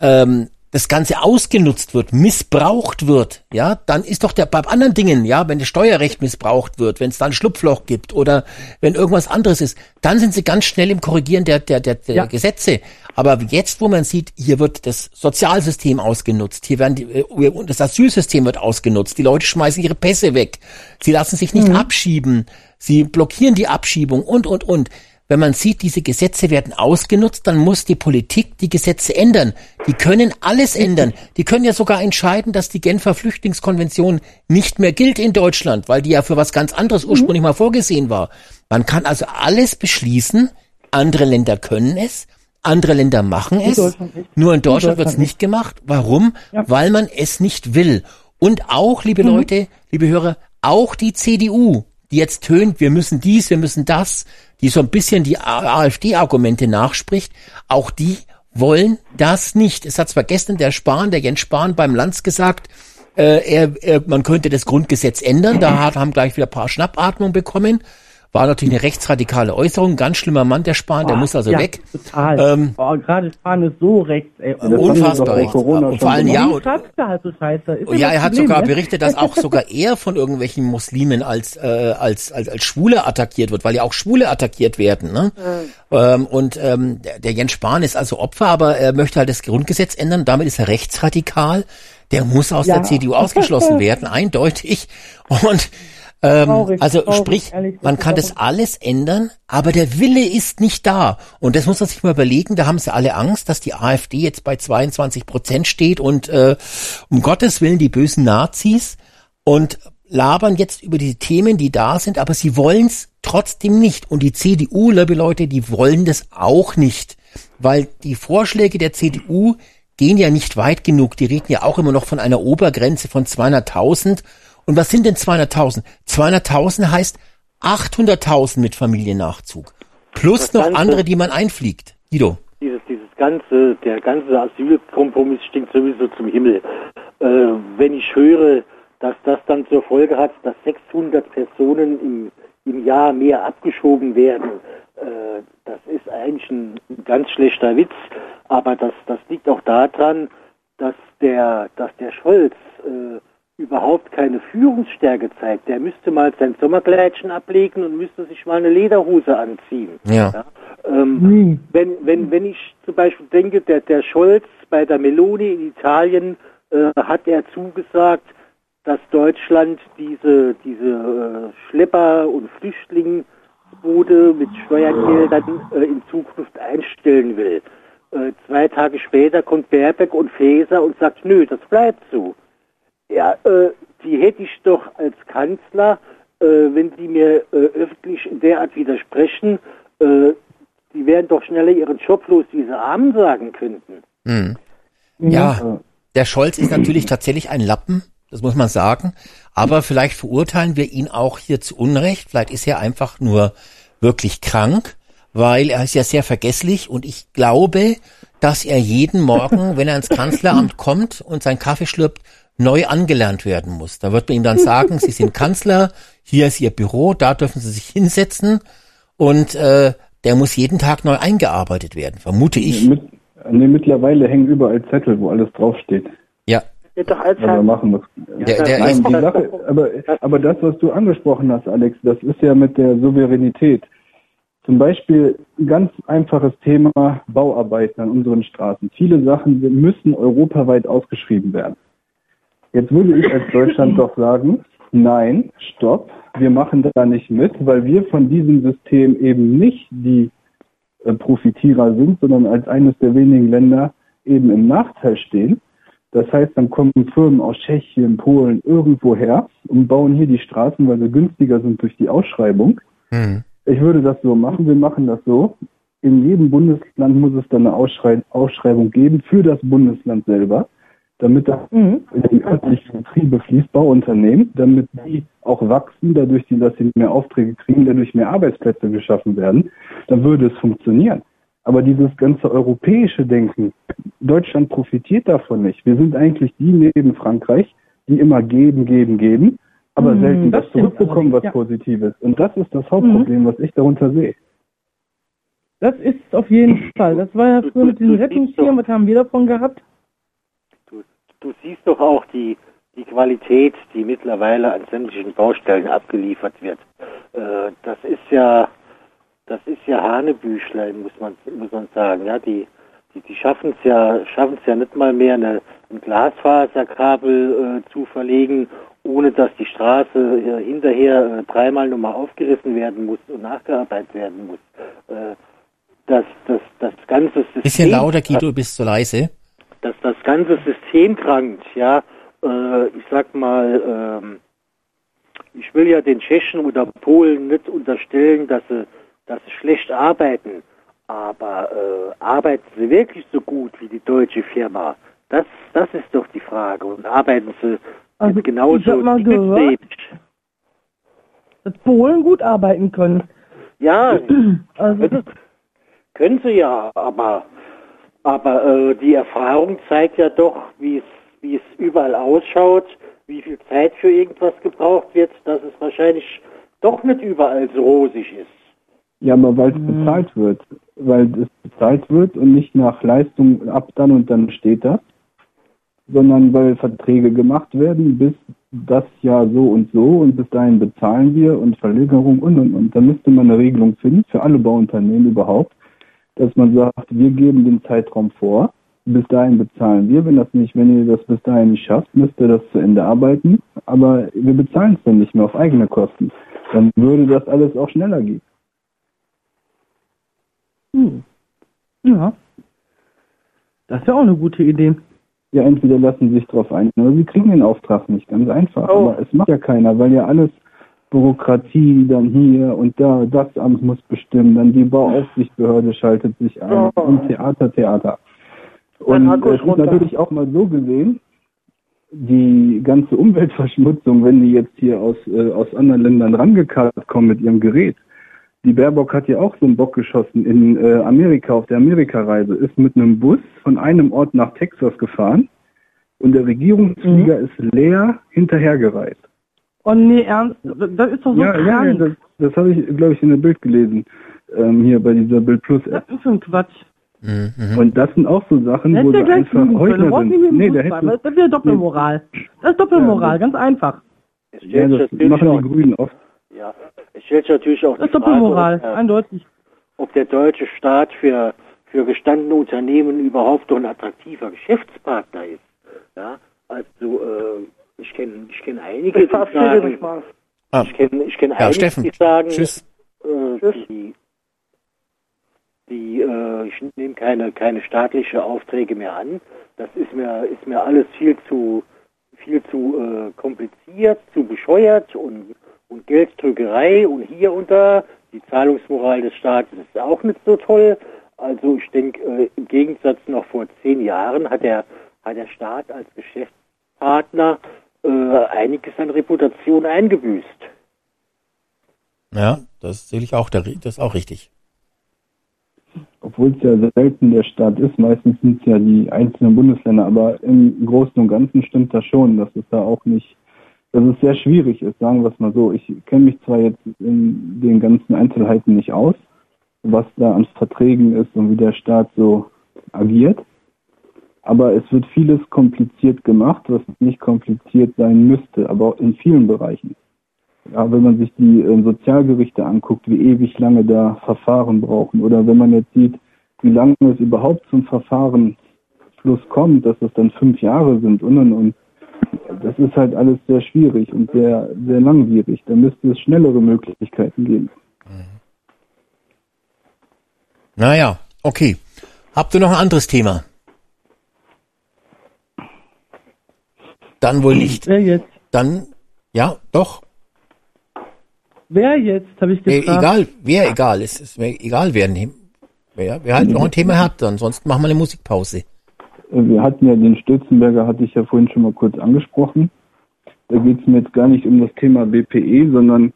ähm, das Ganze ausgenutzt wird, missbraucht wird, ja, dann ist doch der bei anderen Dingen, ja, wenn das Steuerrecht missbraucht wird, wenn es da ein Schlupfloch gibt oder wenn irgendwas anderes ist, dann sind sie ganz schnell im Korrigieren der, der, der, der Ja. Gesetze. Aber jetzt, wo man sieht, hier wird das Sozialsystem ausgenutzt, hier werden die, äh, und das Asylsystem wird ausgenutzt, die Leute schmeißen ihre Pässe weg, sie lassen sich nicht abschieben, sie blockieren die Abschiebung und, und, und. Wenn man sieht, diese Gesetze werden ausgenutzt, dann muss die Politik die Gesetze ändern. Die können alles ändern. Die können ja sogar entscheiden, dass die Genfer Flüchtlingskonvention nicht mehr gilt in Deutschland, weil die ja für was ganz anderes ursprünglich mal vorgesehen war. Man kann also alles beschließen. Andere Länder können es. Andere Länder machen es. Nicht. Nur in Deutschland Deutschland wird es nicht. gemacht. Warum? Ja. Weil man es nicht will. Und auch, liebe Leute, liebe Hörer, auch die CDU, die jetzt tönt, wir müssen dies, wir müssen das, die so ein bisschen die AfD-Argumente nachspricht, auch die wollen das nicht. Es hat zwar gestern der Spahn, der Jens Spahn beim Lanz gesagt, äh, er, er, man könnte das Grundgesetz ändern, da haben gleich wieder ein paar Schnappatmungen bekommen. War natürlich eine rechtsradikale Äußerung, ganz schlimmer Mann, der Spahn, der muss also ja, weg. Total. Ähm, Boah, gerade Spahn ist so rechts, ey. das Unfassbar. Corona Und vor allem, ja, und, halt so scheiße? Ist Oh ja, er hat Problem, sogar ne? berichtet, dass auch sogar er von irgendwelchen Muslimen als, äh, als, als, als Schwule attackiert wird, weil ja auch Schwule attackiert werden. Ne? Ähm, und ähm, der, der Jens Spahn ist also Opfer, aber er möchte halt das Grundgesetz ändern. Damit ist er rechtsradikal. Der muss aus Ja. der CDU ausgeschlossen werden, eindeutig. Und Ähm, Traurig, also traurig, sprich, ehrlich, man kann das alles ändern, aber der Wille ist nicht da. Und das muss man sich mal überlegen, da haben sie alle Angst, dass die AfD jetzt bei 22 Prozent steht und äh, um Gottes Willen die bösen Nazis und labern jetzt über die Themen, die da sind, aber sie wollen es trotzdem nicht. Und die CDU, liebe Leute, die wollen das auch nicht. Weil die Vorschläge der CDU gehen ja nicht weit genug. Die reden ja auch immer noch von einer Obergrenze von 200.000. Und was sind denn 200.000? 200.000 heißt 800.000 mit Familiennachzug. Plus Das noch Ganze- andere, die man einfliegt. Guido. Dieses, dieses ganze, der ganze Asylkompromiss stinkt sowieso zum Himmel. Äh, wenn ich höre, dass das dann zur Folge hat, dass 600 Personen im, im Jahr mehr abgeschoben werden, äh, das ist eigentlich ein, ganz schlechter Witz. Aber das, das liegt auch daran, dass der, dass der Scholz äh, überhaupt keine Führungsstärke zeigt. Der müsste mal sein Sommerkleidchen ablegen und müsste sich mal eine Lederhose anziehen. Ja. Ähm, Nie. wenn, wenn, wenn ich zum Beispiel denke, der, der Scholz bei der Meloni in Italien äh, hat er zugesagt, dass Deutschland diese, diese äh, Schlepper- und Flüchtlingsbude mit Steuergeldern äh, in Zukunft einstellen will. Äh, zwei Tage später kommt Baerbeck und Faeser und sagt, nö, das bleibt so. Ja, äh, die hätte ich doch als Kanzler, äh, wenn die mir äh, öffentlich in der Art widersprechen, äh, die wären doch schneller ihren Job los, wie sie Amen sagen könnten. Hm. Ja, der Scholz ist natürlich tatsächlich ein Lappen, das muss man sagen. Aber vielleicht verurteilen wir ihn auch hier zu Unrecht. Vielleicht ist er einfach nur wirklich krank, weil er ist ja sehr vergesslich und ich glaube, dass er jeden Morgen, wenn er ins Kanzleramt kommt und seinen Kaffee schlürpt, neu angelernt werden muss. Da wird man ihm dann sagen, Sie sind Kanzler, hier ist Ihr Büro, da dürfen Sie sich hinsetzen und äh, der muss jeden Tag neu eingearbeitet werden, vermute ich. Mit, nee, mittlerweile hängen überall Zettel, wo alles draufsteht, Ja, Wird doch als was er machen muss. der, der Nein, ist, die Sache, aber, aber das, was du angesprochen hast, Alex, das ist ja mit der Souveränität. Zum Beispiel ein ganz einfaches Thema Bauarbeiten an unseren Straßen. Viele Sachen müssen europaweit ausgeschrieben werden. Jetzt würde ich als Deutschland doch sagen, nein, stopp, wir machen da nicht mit, weil wir von diesem System eben nicht die äh, Profitierer sind, sondern als eines der wenigen Länder eben im Nachteil stehen. Das heißt, dann kommen Firmen aus Tschechien, Polen, irgendwo her und bauen hier die Straßen, weil sie günstiger sind durch die Ausschreibung. hm. Ich würde das so machen. Wir machen das so. In jedem Bundesland muss es dann eine Ausschrei Ausschreibung geben für das Bundesland selber, damit das Mhm. in die öffentlichen Betriebe fließt, Bauunternehmen, damit die auch wachsen, dadurch, dass sie mehr Aufträge kriegen, dadurch mehr Arbeitsplätze geschaffen werden, dann würde es funktionieren. Aber dieses ganze europäische Denken, Deutschland profitiert davon nicht. Wir sind eigentlich die neben Frankreich, die immer geben, geben, geben, aber Mhm, selten das zurückbekommen, was ja. Positives. Und das ist das Hauptproblem, was ich darunter sehe. Das ist auf jeden Fall. Das war ja früher mit diesen Rettungsschirmen, was haben wir davon gehabt? Du, siehst doch auch die, die Qualität, die mittlerweile an sämtlichen Baustellen abgeliefert wird. Äh, das ist ja, das ist ja Hanebüchlein, muss man, muss man sagen. Ja, die, die, die schaffen es ja, schaffen es ja nicht mal mehr, eine, ein Glasfaserkabel äh, zu verlegen, ohne dass die Straße äh, hinterher äh, dreimal nochmal aufgerissen werden muss und nachgearbeitet werden muss. Äh, das, das, das ganze System. bisschen lauter, Guido, du bist so leise. Dass das ganze System krankt, ja, äh, ich sag mal, ähm, ich will ja den Tschechen oder Polen nicht unterstellen, dass sie, dass sie schlecht arbeiten, aber äh, arbeiten sie wirklich so gut wie die deutsche Firma? Das, das ist doch die Frage. Und arbeiten sie Also, genauso ich? Dass Polen gut arbeiten können. Ja, Also, können, können sie ja, aber aber äh, die Erfahrung zeigt ja doch, wie es wie es überall ausschaut, wie viel Zeit für irgendwas gebraucht wird, dass es wahrscheinlich doch nicht überall so rosig ist. Ja, aber weil es bezahlt wird. Weil es bezahlt wird und nicht nach Leistung ab dann und dann steht das, sondern weil Verträge gemacht werden, bis das Jahr so und so und bis dahin bezahlen wir und Verlegerung und und und. Da müsste man eine Regelung finden für alle Bauunternehmen überhaupt, dass man sagt, wir geben den Zeitraum vor, bis dahin bezahlen wir. Wenn das nicht, wenn ihr das bis dahin nicht schafft, müsst ihr das zu Ende arbeiten. Aber wir bezahlen es dann nicht mehr auf eigene Kosten. Dann würde das alles auch schneller gehen. Hm. Ja. Das wäre auch eine gute Idee. Ja, entweder lassen sie sich drauf ein oder sie kriegen den Auftrag nicht. Ganz einfach. Oh. Aber es macht ja keiner, weil ja alles Bürokratie dann hier und da, das Amt muss bestimmen, dann die Bauaufsichtsbehörde schaltet sich ein Oh. und Theater, Theater. Und Akku es ist natürlich auch mal so gesehen, die ganze Umweltverschmutzung, wenn die jetzt hier aus, äh, aus anderen Ländern rangekarrt kommen mit ihrem Gerät. Die Baerbock hat ja auch so einen Bock geschossen in äh, Amerika auf der Amerikareise, ist mit einem Bus von einem Ort nach Texas gefahren und der Regierungsflieger ist leer hinterhergereist. Oh nee, ernst? Das ist doch so ja, ja, ja, krank. das, das habe ich, glaube ich, in der Bild gelesen, ähm, hier bei dieser Bild Plus App. Das ist ein Quatsch. Mhm. Und das sind auch so Sachen, Da wo sie gleich einfach. Heuchler sind. Nee, hätte, Das ist wieder Doppelmoral. Das ist Doppelmoral, ganz einfach. Ja, das machen auch, die Grünen oft. ja, es stellt sich natürlich auch Das die ist Frage, Doppelmoral, ob, der, eindeutig. ob der deutsche Staat für, für gestandene Unternehmen überhaupt doch ein attraktiver Geschäftspartner ist. Ja, also äh, ich kenne ich kenn einige, Ich die mich sagen, mal. Ah, ich kenne ich kenn ja, einige, Steffen. die sagen, Tschüss. äh, Tschüss. die, die äh, ich nehme keine keine staatliche Aufträge mehr an. Das ist mir ist mir alles viel zu viel zu äh, kompliziert, zu bescheuert und und Gelddrückerei und hier und da die Zahlungsmoral des Staates ist auch nicht so toll. Also ich denke, äh, im Gegensatz noch vor zehn Jahren hat der hat der Staat als Geschäftspartner äh, einiges an Reputation eingebüßt. Ja, das sehe ich auch, der- das ist auch richtig. Obwohl es ja selten der Staat ist, meistens sind es ja die einzelnen Bundesländer, aber im Großen und Ganzen stimmt das schon, dass es da auch nicht, dass es sehr schwierig ist, sagen wir es mal so. Ich kenne mich zwar jetzt in den ganzen Einzelheiten nicht aus, was da an Verträgen ist und wie der Staat so agiert, aber es wird vieles kompliziert gemacht, was nicht kompliziert sein müsste, aber auch in vielen Bereichen. Ja, wenn man sich die ähm, Sozialgerichte anguckt, wie ewig lange da Verfahren brauchen, oder wenn man jetzt sieht, wie lange es überhaupt zum Verfahrensschluss kommt, dass es dann fünf Jahre sind und und und. Das ist halt alles sehr schwierig und sehr, sehr langwierig. Da müsste es schnellere Möglichkeiten geben. Naja, okay. Habt ihr noch ein anderes Thema? Dann wohl nicht. Wer jetzt? Dann, ja, doch. Wer jetzt, habe ich Äh, gefragt. egal, wer egal. Es ist mir egal, wer, wer, wer halt noch ein Thema hat. Ansonsten machen wir eine Musikpause. Wir hatten ja den Stürzenberger, hatte ich ja vorhin schon mal kurz angesprochen. Da geht es mir jetzt gar nicht um das Thema BPE, sondern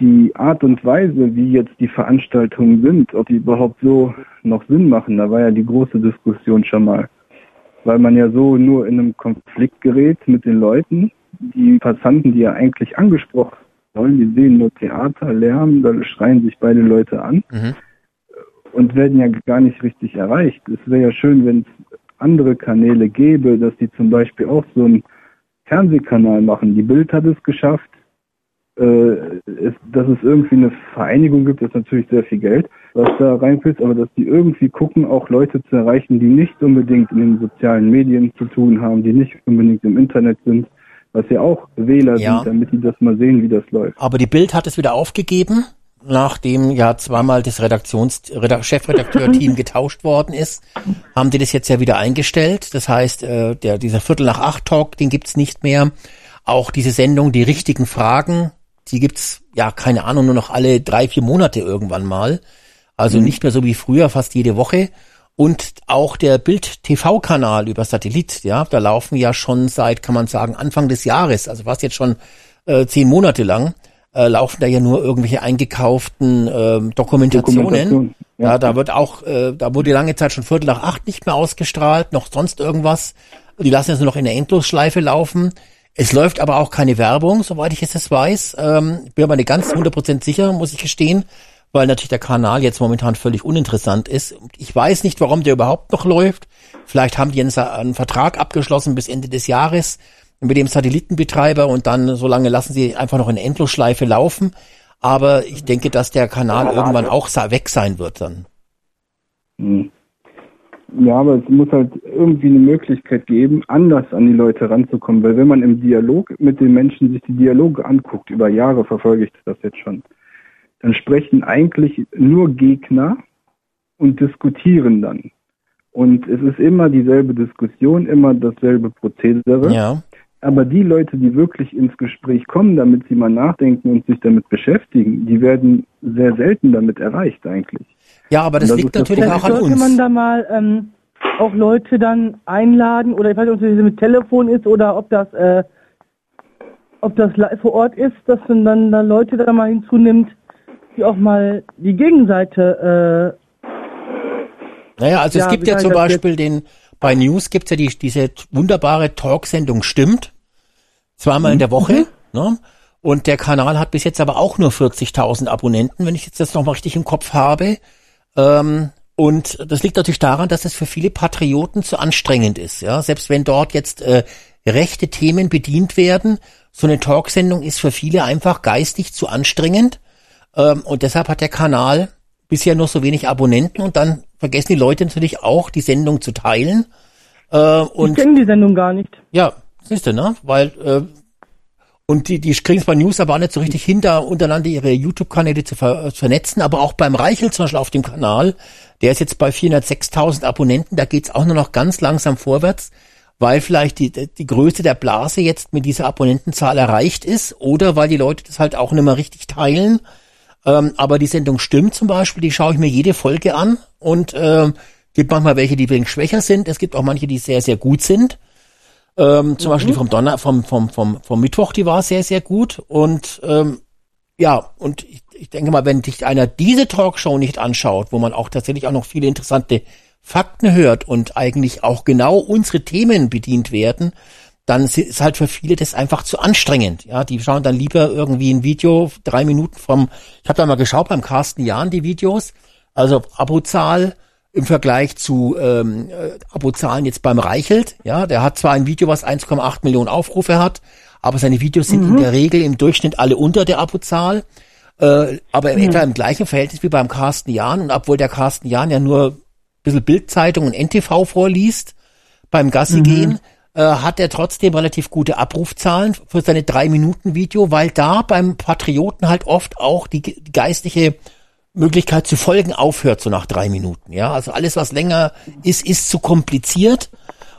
die Art und Weise, wie jetzt die Veranstaltungen sind, ob die überhaupt so noch Sinn machen, da war ja die große Diskussion schon mal. Weil man ja so nur in einem Konflikt gerät mit den Leuten. Die Passanten, die ja eigentlich angesprochen sollen, die sehen nur Theater, Lärm, da schreien sich beide Leute an Mhm. und werden ja gar nicht richtig erreicht. Es wäre ja schön, wenn es andere Kanäle gäbe, dass die zum Beispiel auch so einen Fernsehkanal machen. Die Bild hat es geschafft, äh, es, dass es irgendwie eine Vereinigung gibt, ist natürlich sehr viel Geld, was da reinfließt, aber dass die irgendwie gucken, auch Leute zu erreichen, die nicht unbedingt in den sozialen Medien zu tun haben, die nicht unbedingt im Internet sind, was ja auch Wähler Ja. sind, damit die das mal sehen, wie das läuft. Aber die Bild hat es wieder aufgegeben, nachdem ja zweimal das Redaktions Redak Chefredakteur-Team getauscht worden ist, haben die das jetzt ja wieder eingestellt. Das heißt, äh, der dieser Viertel nach acht Talk, den gibt's nicht mehr. Auch diese Sendung, die richtigen Fragen, die gibt's ja keine Ahnung nur noch alle drei vier Monate irgendwann mal. Also nicht mehr so wie früher, fast jede Woche. Und auch der Bild-TV-Kanal über Satellit, ja, da laufen ja schon seit, kann man sagen, Anfang des Jahres, also fast jetzt schon äh, zehn Monate lang, äh, laufen da ja nur irgendwelche eingekauften ähm, Dokumentationen. Dokumentation, Ja. ja. da wird auch, äh, da wurde lange Zeit schon Viertel nach acht nicht mehr ausgestrahlt, noch sonst irgendwas. Die lassen es nur noch in der Endlosschleife laufen. Es läuft aber auch keine Werbung, soweit ich es jetzt weiß. Ähm, bin aber nicht ganz 100% sicher, muss ich gestehen, weil natürlich der Kanal jetzt momentan völlig uninteressant ist. Ich weiß nicht, warum der überhaupt noch läuft. Vielleicht haben die Sa- einen Vertrag abgeschlossen bis Ende des Jahres mit dem Satellitenbetreiber und dann so lange lassen sie einfach noch in Endlosschleife laufen. Aber ich denke, dass der Kanal irgendwann auch weg sein wird dann. Hm. Ja, aber es muss halt irgendwie eine Möglichkeit geben, anders an die Leute ranzukommen. Weil wenn man im Dialog mit den Menschen sich die Dialoge anguckt, über Jahre verfolge ich das jetzt schon, dann sprechen eigentlich nur Gegner und diskutieren dann. Und es ist immer dieselbe Diskussion, immer dasselbe Prozedere. Ja. Aber die Leute, die wirklich ins Gespräch kommen, damit sie mal nachdenken und sich damit beschäftigen, die werden sehr selten damit erreicht eigentlich. Ja, aber das, Das liegt ist das natürlich Problem. auch an Sollte man uns. da mal ähm, auch Leute dann einladen oder ich weiß nicht, ob das mit Telefon ist oder ob das äh, ob das live vor Ort ist, dass man dann da Leute da mal hinzunimmt, die auch mal die Gegenseite Naja, also Ja, es gibt ja zum Beispiel den, bei News gibt's ja die, diese wunderbare Talksendung Stimmt. Zweimal in der Woche. Ne? Und der Kanal hat bis jetzt aber auch nur 40.000 Abonnenten, wenn ich jetzt das nochmal richtig im Kopf habe. Ähm, und das liegt natürlich daran, dass es für viele Patrioten zu anstrengend ist. Ja, selbst wenn dort jetzt äh, rechte Themen bedient werden, so eine Talksendung ist für viele einfach geistig zu anstrengend. Ähm, und deshalb hat der Kanal bisher nur so wenig Abonnenten und dann vergessen die Leute natürlich auch, die Sendung zu teilen. Äh, äh, ich und kenne die Sendung gar nicht. ja, siehst du, ne? Weil äh, und die, die kriegen es bei News aber auch nicht so richtig hin, da untereinander ihre YouTube-Kanäle zu ver äh, vernetzen. Aber auch beim Reichel zum Beispiel auf dem Kanal, der ist jetzt bei 406.000 Abonnenten, da geht's auch nur noch ganz langsam vorwärts, weil vielleicht die, die Größe der Blase jetzt mit dieser Abonnentenzahl erreicht ist oder weil die Leute das halt auch nicht mehr richtig teilen. Ähm, aber die Sendung stimmt zum Beispiel, die schaue ich mir jede Folge an und ähm, gibt manchmal welche, die wenig schwächer sind. Es gibt auch manche, die sehr, sehr gut sind. Ähm, zum Beispiel die vom Donner, vom, vom, vom, vom Mittwoch, die war sehr, sehr gut. Und ähm, ja, und ich, ich denke mal, wenn sich einer diese Talkshow nicht anschaut, wo man auch tatsächlich auch noch viele interessante Fakten hört und eigentlich auch genau unsere Themen bedient werden, dann ist halt für viele das einfach zu anstrengend. Ja, die schauen dann lieber irgendwie ein Video, drei Minuten vom, ich habe da mal geschaut beim Carsten Jahn die Videos, also Abozahl im Vergleich zu ähm, äh, Abozahlen jetzt beim Reichelt. Ja, der hat zwar ein Video, was 1,8 Millionen Aufrufe hat, aber seine Videos sind in der Regel im Durchschnitt alle unter der Abozahl. Äh, aber im etwa im gleichen Verhältnis wie beim Carsten Jahn. Und obwohl der Carsten Jahn ja nur ein bisschen Bildzeitung und NTV vorliest beim Gassi gehen, äh, hat er trotzdem relativ gute Abrufzahlen für seine drei Minuten Video, weil da beim Patrioten halt oft auch die, ge- die geistliche Möglichkeit zu folgen aufhört so nach drei Minuten. Ja, also alles was länger ist, ist zu kompliziert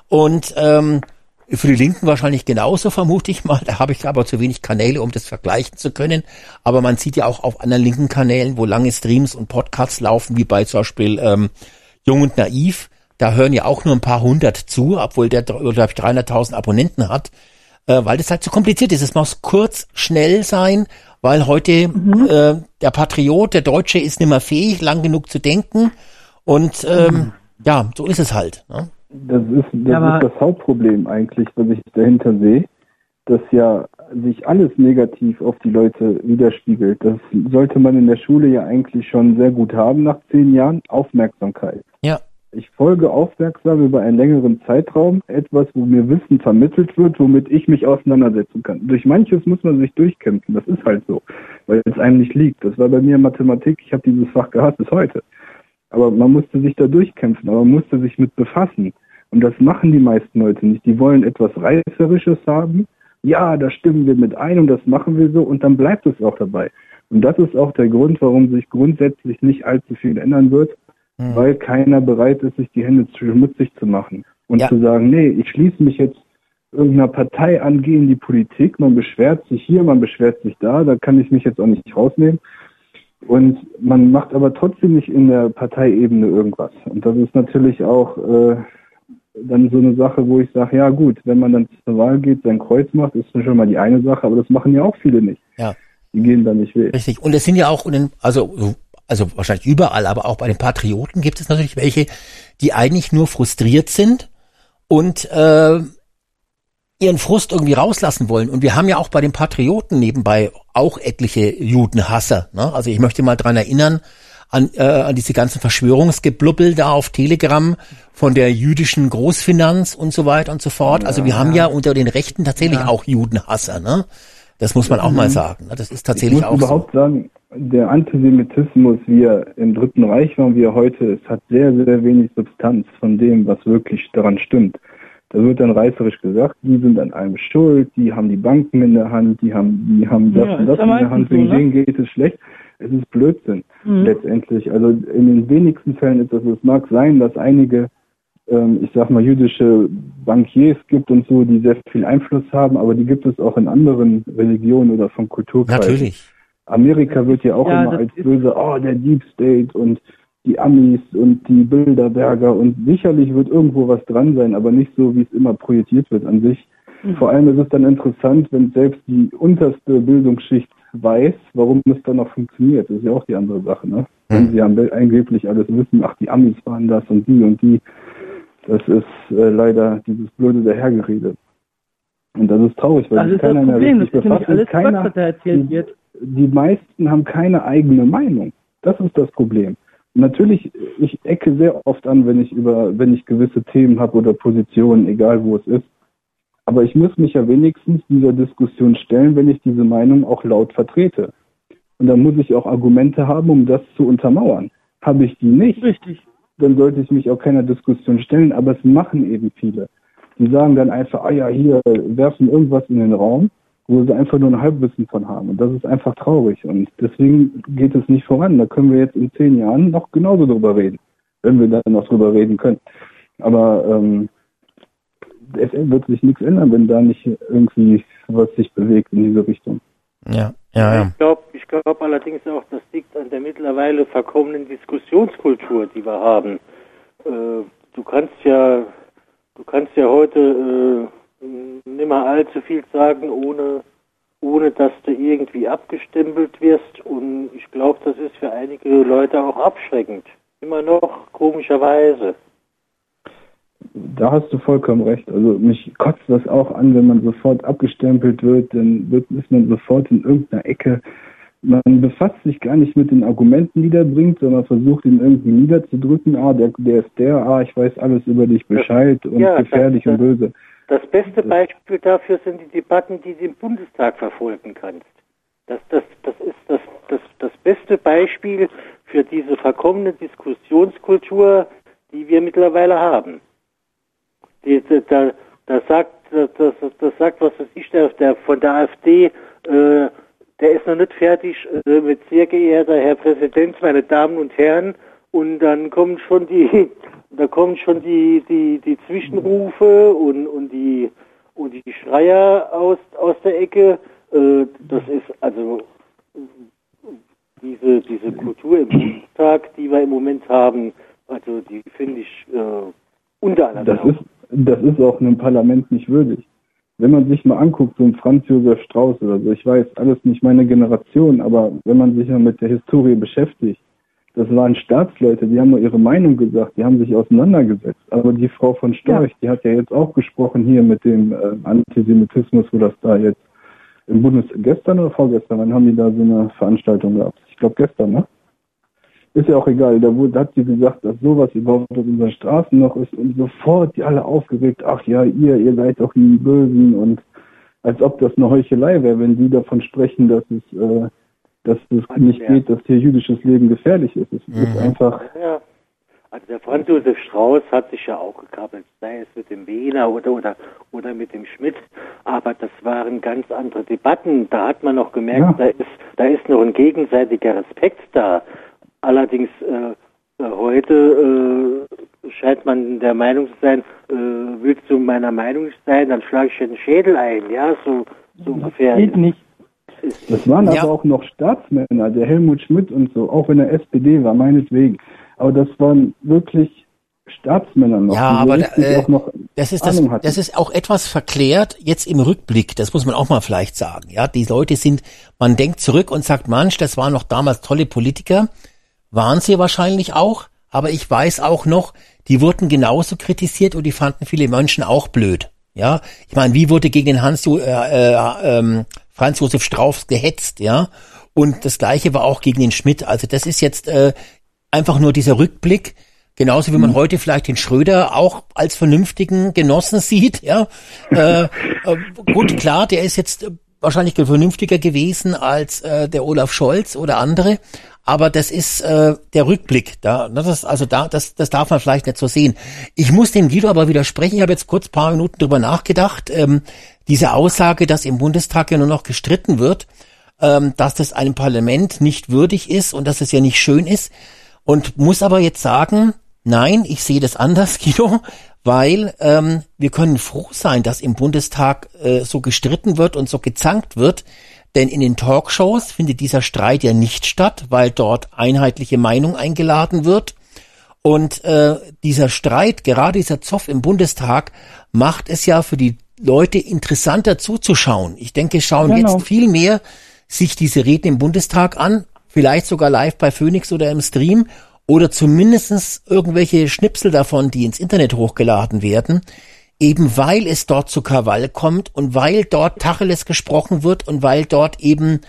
und ähm, für die Linken wahrscheinlich genauso, vermute ich mal. Da habe ich aber zu wenig Kanäle, um das vergleichen zu können. Aber man sieht ja auch auf anderen linken Kanälen, wo lange Streams und Podcasts laufen, wie bei zum Beispiel ähm, Jung und Naiv. Da hören ja auch nur ein paar hundert zu, obwohl der, glaube ich, 300.000 Abonnenten hat, äh, weil das halt zu kompliziert ist. Es muss kurz, schnell sein, weil heute äh, der Patriot, der Deutsche, ist nicht mehr fähig, lang genug zu denken. Und ähm, ja, so ist es halt. Ne? Das ist das, aber- ist das Hauptproblem eigentlich, was ich dahinter sehe, dass ja sich alles negativ auf die Leute widerspiegelt. Das sollte man in der Schule ja eigentlich schon sehr gut haben nach zehn Jahren. Aufmerksamkeit. Ja. Ich folge aufmerksam über einen längeren Zeitraum etwas, wo mir Wissen vermittelt wird, womit ich mich auseinandersetzen kann. Durch manches muss man sich durchkämpfen. Das ist halt so, weil es einem nicht liegt. Das war bei mir Mathematik. Ich habe dieses Fach gehasst bis heute. Aber man musste sich da durchkämpfen, aber man musste sich mit befassen. Und das machen die meisten Leute nicht. Die wollen etwas Reißerisches haben. Ja, da stimmen wir mit ein und das machen wir so und dann bleibt es auch dabei. Und das ist auch der Grund, warum sich grundsätzlich nicht allzu viel ändern wird, weil keiner bereit ist, sich die Hände zu schmutzig zu machen. Und Ja. zu sagen, nee, ich schließe mich jetzt irgendeiner Partei an, gehe in die Politik, man beschwert sich hier, man beschwert sich da, da kann ich mich jetzt auch nicht rausnehmen. Und man macht aber trotzdem nicht in der Parteiebene irgendwas. Und das ist natürlich auch äh, dann so eine Sache, wo ich sage, ja gut, wenn man dann zur Wahl geht, sein Kreuz macht, ist schon mal die eine Sache, aber das machen ja auch viele nicht. Ja. Die gehen da nicht wählen. Richtig. Und es sind ja auch, also, so- also wahrscheinlich überall, aber auch bei den Patrioten gibt es natürlich welche, die eigentlich nur frustriert sind und äh, ihren Frust irgendwie rauslassen wollen. Und wir haben ja auch bei den Patrioten nebenbei auch etliche Judenhasser. Ne? Also ich möchte mal dran erinnern, an, äh, an diese ganzen Verschwörungsgeblubbel da auf Telegram von der jüdischen Großfinanz und so weiter und so fort. also wir haben ja unter den Rechten tatsächlich auch Judenhasser. Ne? Das muss man auch mal sagen. ne? Das ist tatsächlich ich muss auch so. überhaupt sagen, der Antisemitismus, wie er im Dritten Reich war und wie er heute ist, hat sehr, sehr wenig Substanz von dem, was wirklich daran stimmt. Da wird dann reißerisch gesagt, die sind an allem schuld, die haben die Banken in der Hand, die haben, die haben das Ja, und ist das in der Hand, so, wegen ne? denen geht es schlecht. Es ist Blödsinn, Mhm. letztendlich. Also in den wenigsten Fällen ist das, es mag sein, dass einige, ähm, ich sag mal, jüdische Bankiers gibt und so, die sehr viel Einfluss haben, aber die gibt es auch in anderen Religionen oder von Kulturkreisen. Natürlich. Amerika wird ja auch Ja, immer als böse, oh, der Deep State und die Amis und die Bilderberger und sicherlich wird irgendwo was dran sein, aber nicht so, wie es immer projiziert wird an sich. Mhm. Vor allem ist es dann interessant, wenn selbst die unterste Bildungsschicht weiß, warum es dann noch funktioniert. Das ist ja auch die andere Sache, ne? Wenn sie haben angeblich alles wissen, ach, die Amis waren das und die und die. Das ist äh, leider dieses blöde Dahergerede. Und das ist traurig, weil Das sich ist das keiner mehr Problem, das richtig ist nämlich befasst. alles Quatsch, keiner, was da erzählt wird. die meisten haben keine eigene Meinung. Das ist das Problem. Natürlich, ich ecke sehr oft an, wenn ich über, wenn ich gewisse Themen habe oder Positionen, egal wo es ist. Aber ich muss mich ja wenigstens dieser Diskussion stellen, wenn ich diese Meinung auch laut vertrete. Und dann muss ich auch Argumente haben, um das zu untermauern. Habe ich die nicht, Richtig. Dann sollte ich mich auch keiner Diskussion stellen, aber es machen eben viele. Die sagen dann einfach, ah ja, hier, werfen irgendwas in den Raum, wo sie einfach nur ein Halbwissen von haben. Und das ist einfach traurig. Und deswegen geht es nicht voran. Da können wir jetzt in zehn Jahren noch genauso drüber reden, wenn wir dann noch drüber reden können. Aber ähm, es wird sich nichts ändern, wenn da nicht irgendwie was sich bewegt in diese Richtung. Ja, ja, ja. Ich glaube ich glaub allerdings auch, das liegt an der mittlerweile verkommenen Diskussionskultur, die wir haben. Äh, du kannst ja, du kannst ja heute äh, nimmer allzu viel sagen, ohne, ohne dass du irgendwie abgestempelt wirst. Und ich glaube, das ist für einige Leute auch abschreckend. Immer noch, komischerweise. Da hast du vollkommen recht. Also mich kotzt das auch an, wenn man sofort abgestempelt wird, dann wird, ist man sofort in irgendeiner Ecke. Man befasst sich gar nicht mit den Argumenten, die der bringt, sondern versucht ihn irgendwie niederzudrücken. Ah, der, der ist der, ah, ich weiß alles über dich Bescheid und ja, gefährlich das- und böse. Das beste Beispiel dafür sind die Debatten, die du im Bundestag verfolgen kannst. Das, das, das ist das, das, das beste Beispiel für diese verkommene Diskussionskultur, die wir mittlerweile haben. Die, da, da, sagt, das, das, sagt, was weiß ich, der, der von der AfD, äh, der ist noch nicht fertig äh, mit sehr geehrter Herr Präsident, meine Damen und Herren, und dann kommen schon die, da kommen schon die, die, die Zwischenrufe und, und die, und die Schreier aus, aus der Ecke. Äh, das ist also diese, diese Kultur im Bundestag, die wir im Moment haben, also die finde ich äh, unter aller Das ist, das ist auch einem Parlament nicht würdig. Wenn man sich mal anguckt, so ein Franz Josef Strauß oder so, ich weiß, alles nicht meine Generation, aber wenn man sich mal mit der Historie beschäftigt, das waren Staatsleute, die haben nur ihre Meinung gesagt, die haben sich auseinandergesetzt. Aber die Frau von Storch, die hat ja jetzt auch gesprochen hier mit dem äh, Antisemitismus, wo das da jetzt im Bundes gestern oder vorgestern, wann haben die da so eine Veranstaltung gehabt? Ich glaube gestern, ne? Ist ja auch egal, da wurde, hat sie gesagt, dass sowas überhaupt auf unseren Straßen noch ist und sofort die alle aufgeregt, ach ja, ihr, ihr seid doch die Bösen und als ob das eine Heuchelei wäre, wenn die davon sprechen, dass es, äh, dass es nicht ja. geht, dass hier jüdisches Leben gefährlich ist. Es ist einfach, Ja. Also der Franz Josef Strauß hat sich ja auch gekappelt, sei es mit dem Wiener oder, oder, oder mit dem Schmidt, aber das waren ganz andere Debatten. Da hat man noch gemerkt, Ja. da, ist, da ist noch ein gegenseitiger Respekt da. Allerdings äh, äh, heute äh, scheint man der Meinung zu sein, äh, willst du meiner Meinung sein, dann schlage ich dir den Schädel ein, ja, so, so ungefähr. Geht nicht. das waren Ja. aber auch noch Staatsmänner, der Helmut Schmidt und so, auch in der SPD war, meinetwegen. Aber das waren wirklich Staatsmänner noch. Ja, aber äh, auch noch das ist das, Ahnung hatten. das ist auch etwas verklärt jetzt im Rückblick. Das muss man auch mal vielleicht sagen. Ja, die Leute sind, man denkt zurück und sagt, Mensch, das waren noch damals tolle Politiker, waren sie wahrscheinlich auch. Aber ich weiß auch noch, die wurden genauso kritisiert und die fanden viele Menschen auch blöd. Ja, ich meine, wie wurde gegen den Hans äh, äh, ähm, Franz Josef Strauß gehetzt, ja? Und das Gleiche war auch gegen den Schmidt. Also das ist jetzt äh, einfach nur dieser Rückblick. Genauso wie man heute vielleicht den Schröder auch als vernünftigen Genossen sieht, ja. Äh, äh, gut, klar, der ist jetzt wahrscheinlich vernünftiger gewesen als äh, der Olaf Scholz oder andere. Aber das ist äh, der Rückblick. Da, ne, das, also da, das, das darf man vielleicht nicht so sehen. Ich muss dem Guido aber widersprechen. Ich habe jetzt kurz paar Minuten drüber nachgedacht. Ähm, diese Aussage, dass im Bundestag ja nur noch gestritten wird, ähm, dass das einem Parlament nicht würdig ist und dass es ja nicht schön ist. Und muss aber jetzt sagen, nein, ich sehe das anders, Guido, weil ähm, wir können froh sein, dass im Bundestag äh, so gestritten wird und so gezankt wird. Denn in den Talkshows findet dieser Streit ja nicht statt, weil dort einheitliche Meinung eingeladen wird. Und äh, dieser Streit, gerade dieser Zoff im Bundestag, macht es ja für die Leute interessanter zuzuschauen. Ich denke, schauen Genau. jetzt viel mehr sich diese Reden im Bundestag an, vielleicht sogar live bei Phoenix oder im Stream oder zumindestens irgendwelche Schnipsel davon, die ins Internet hochgeladen werden, eben weil es dort zu Krawall kommt und weil dort Tacheles gesprochen wird und weil dort eben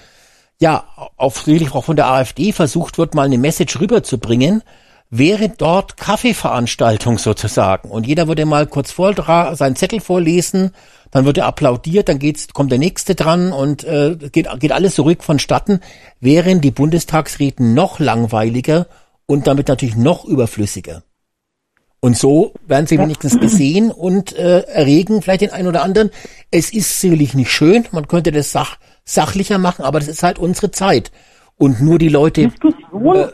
ja auf auch von der AfD versucht wird, mal eine Message rüberzubringen, wäre dort Kaffeeveranstaltung sozusagen. Und jeder würde mal kurz vor seinen Zettel vorlesen, dann wird er applaudiert, dann geht's, kommt der nächste dran und äh, geht, geht alles ruhig vonstatten, wären die Bundestagsreden noch langweiliger und damit natürlich noch überflüssiger. Und so werden sie wenigstens gesehen und äh, erregen vielleicht den einen oder anderen. Es ist sicherlich nicht schön, man könnte das sach sachlicher machen, aber das ist halt unsere Zeit. Und nur die Leute, Diskussion, Äh,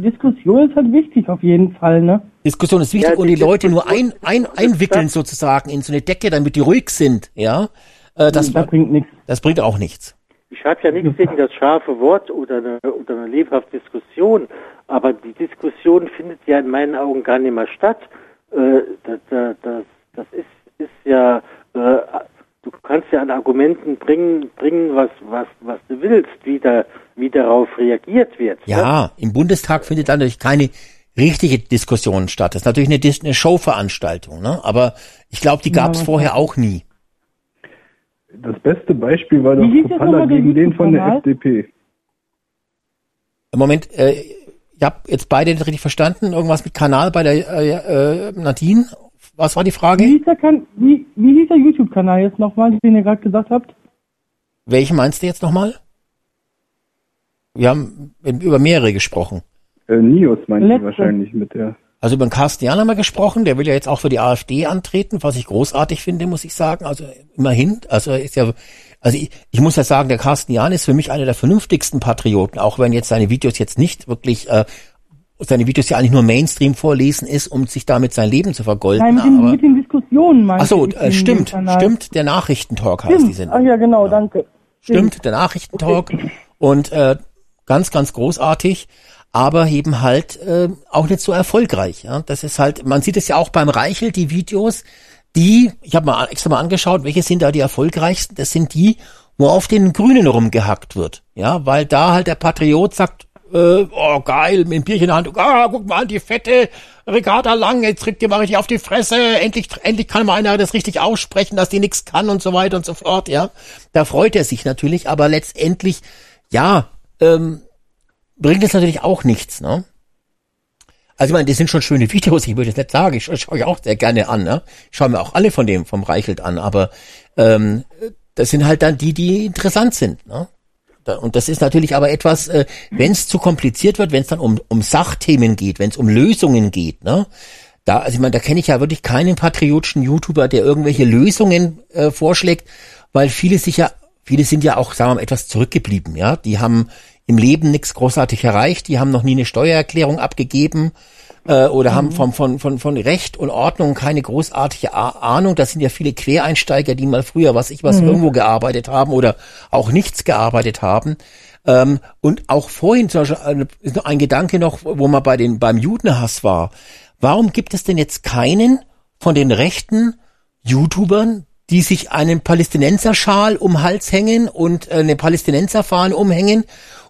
Diskussion ist halt wichtig auf jeden Fall, ne? Diskussion ist wichtig Ja, und die die Leute nur ein, Diskussion- ein, einwickeln sozusagen in so eine Decke, damit die ruhig sind, ja. Äh, das, Das bringt nichts. das bringt auch nichts. Ich habe ja nichts gegen das scharfe Wort oder eine, oder eine lebhafte Diskussion, aber die Diskussion findet ja in meinen Augen gar nicht mehr statt. Äh, das, das, das, ist, ist ja, äh, du kannst ja an Argumenten bringen, bringen was, was, was du willst, wie, da, wie darauf reagiert wird. ne? Ja, im Bundestag findet dann natürlich keine richtige Diskussion statt. Das ist natürlich eine, Dis- eine Showveranstaltung, ne? Aber ich glaube, die gab es Ja, vorher auch nie. Das beste Beispiel war doch der gegen den von der? FDP. Im Moment, äh, ich habe jetzt beide nicht richtig verstanden. Irgendwas mit Kanal bei der äh, äh, Nadine. Was war die Wie Frage? hieß der, kan wie, wie hieß der YouTube-Kanal jetzt nochmal, den ihr gerade gesagt habt? Welchen meinst du jetzt nochmal? Wir haben über mehrere gesprochen. Äh, Nios meint sie Letzte. wahrscheinlich mit der. Also über den Carsten Jahn haben wir gesprochen, der will ja jetzt auch für die AfD antreten, was ich großartig finde, muss ich sagen. Also immerhin, also er ist ja, also ich, ich muss ja sagen, der Carsten Jahn ist für mich einer der vernünftigsten Patrioten, auch wenn jetzt seine Videos jetzt nicht wirklich, äh, seine Videos ja eigentlich nur Mainstream vorlesen ist, um sich damit sein Leben zu vergolden. Nein, mit den, aber, mit den Diskussionen meinte ach so, äh, stimmt, stimmt, der Nachrichtentalk heißt die Stimmt. Sendung. Ach ja, genau, danke. Stimmt, der Nachrichtentalk und äh, ganz, ganz großartig, aber eben halt äh, auch nicht so erfolgreich. Ja, das ist halt, man sieht es ja auch beim Reichel die Videos, die, ich habe mal extra mal angeschaut, welche sind da die erfolgreichsten? Das sind die, wo auf den Grünen rumgehackt wird, ja, weil da halt der Patriot sagt, äh, oh geil, mit dem Bierchen in der Hand, ah, guck mal an, die fette Regatta lang, jetzt kriegt ihr mal richtig auf die Fresse, endlich, endlich kann mal einer das richtig aussprechen, dass die nichts kann und so weiter und so fort, ja. Da freut er sich natürlich, aber letztendlich, ja, ähm, bringt es natürlich auch nichts, ne? Also ich meine, das sind schon schöne Videos, ich würde es nicht sagen, ich scha- schaue ich auch sehr gerne an, ne? Ich schaue mir auch alle von dem, vom Reichelt an, aber ähm, das sind halt dann die, die interessant sind, ne? Und das ist natürlich aber etwas, äh, wenn es zu kompliziert wird, wenn es dann um, um Sachthemen geht, wenn es um Lösungen geht, ne? Da, also ich meine, da kenne ich ja wirklich keinen patriotischen YouTuber, der irgendwelche Lösungen äh, vorschlägt, weil viele sich ja, viele sind ja auch, sagen wir mal, etwas zurückgeblieben, ja. Die haben im Leben nichts großartig erreicht, die haben noch nie eine Steuererklärung abgegeben äh, oder haben vom, von, von, von Recht und Ordnung keine großartige Ahnung. Das sind ja viele Quereinsteiger, die mal früher, was ich was, irgendwo gearbeitet haben oder auch nichts gearbeitet haben. Ähm, und auch vorhin zum Beispiel, äh, ein Gedanke noch, wo man bei den, beim Judenhass war. Warum gibt es denn jetzt keinen von den rechten YouTubern, die sich einen Palästinenserschal um Hals hängen und äh, eine Palästinenserfahne umhängen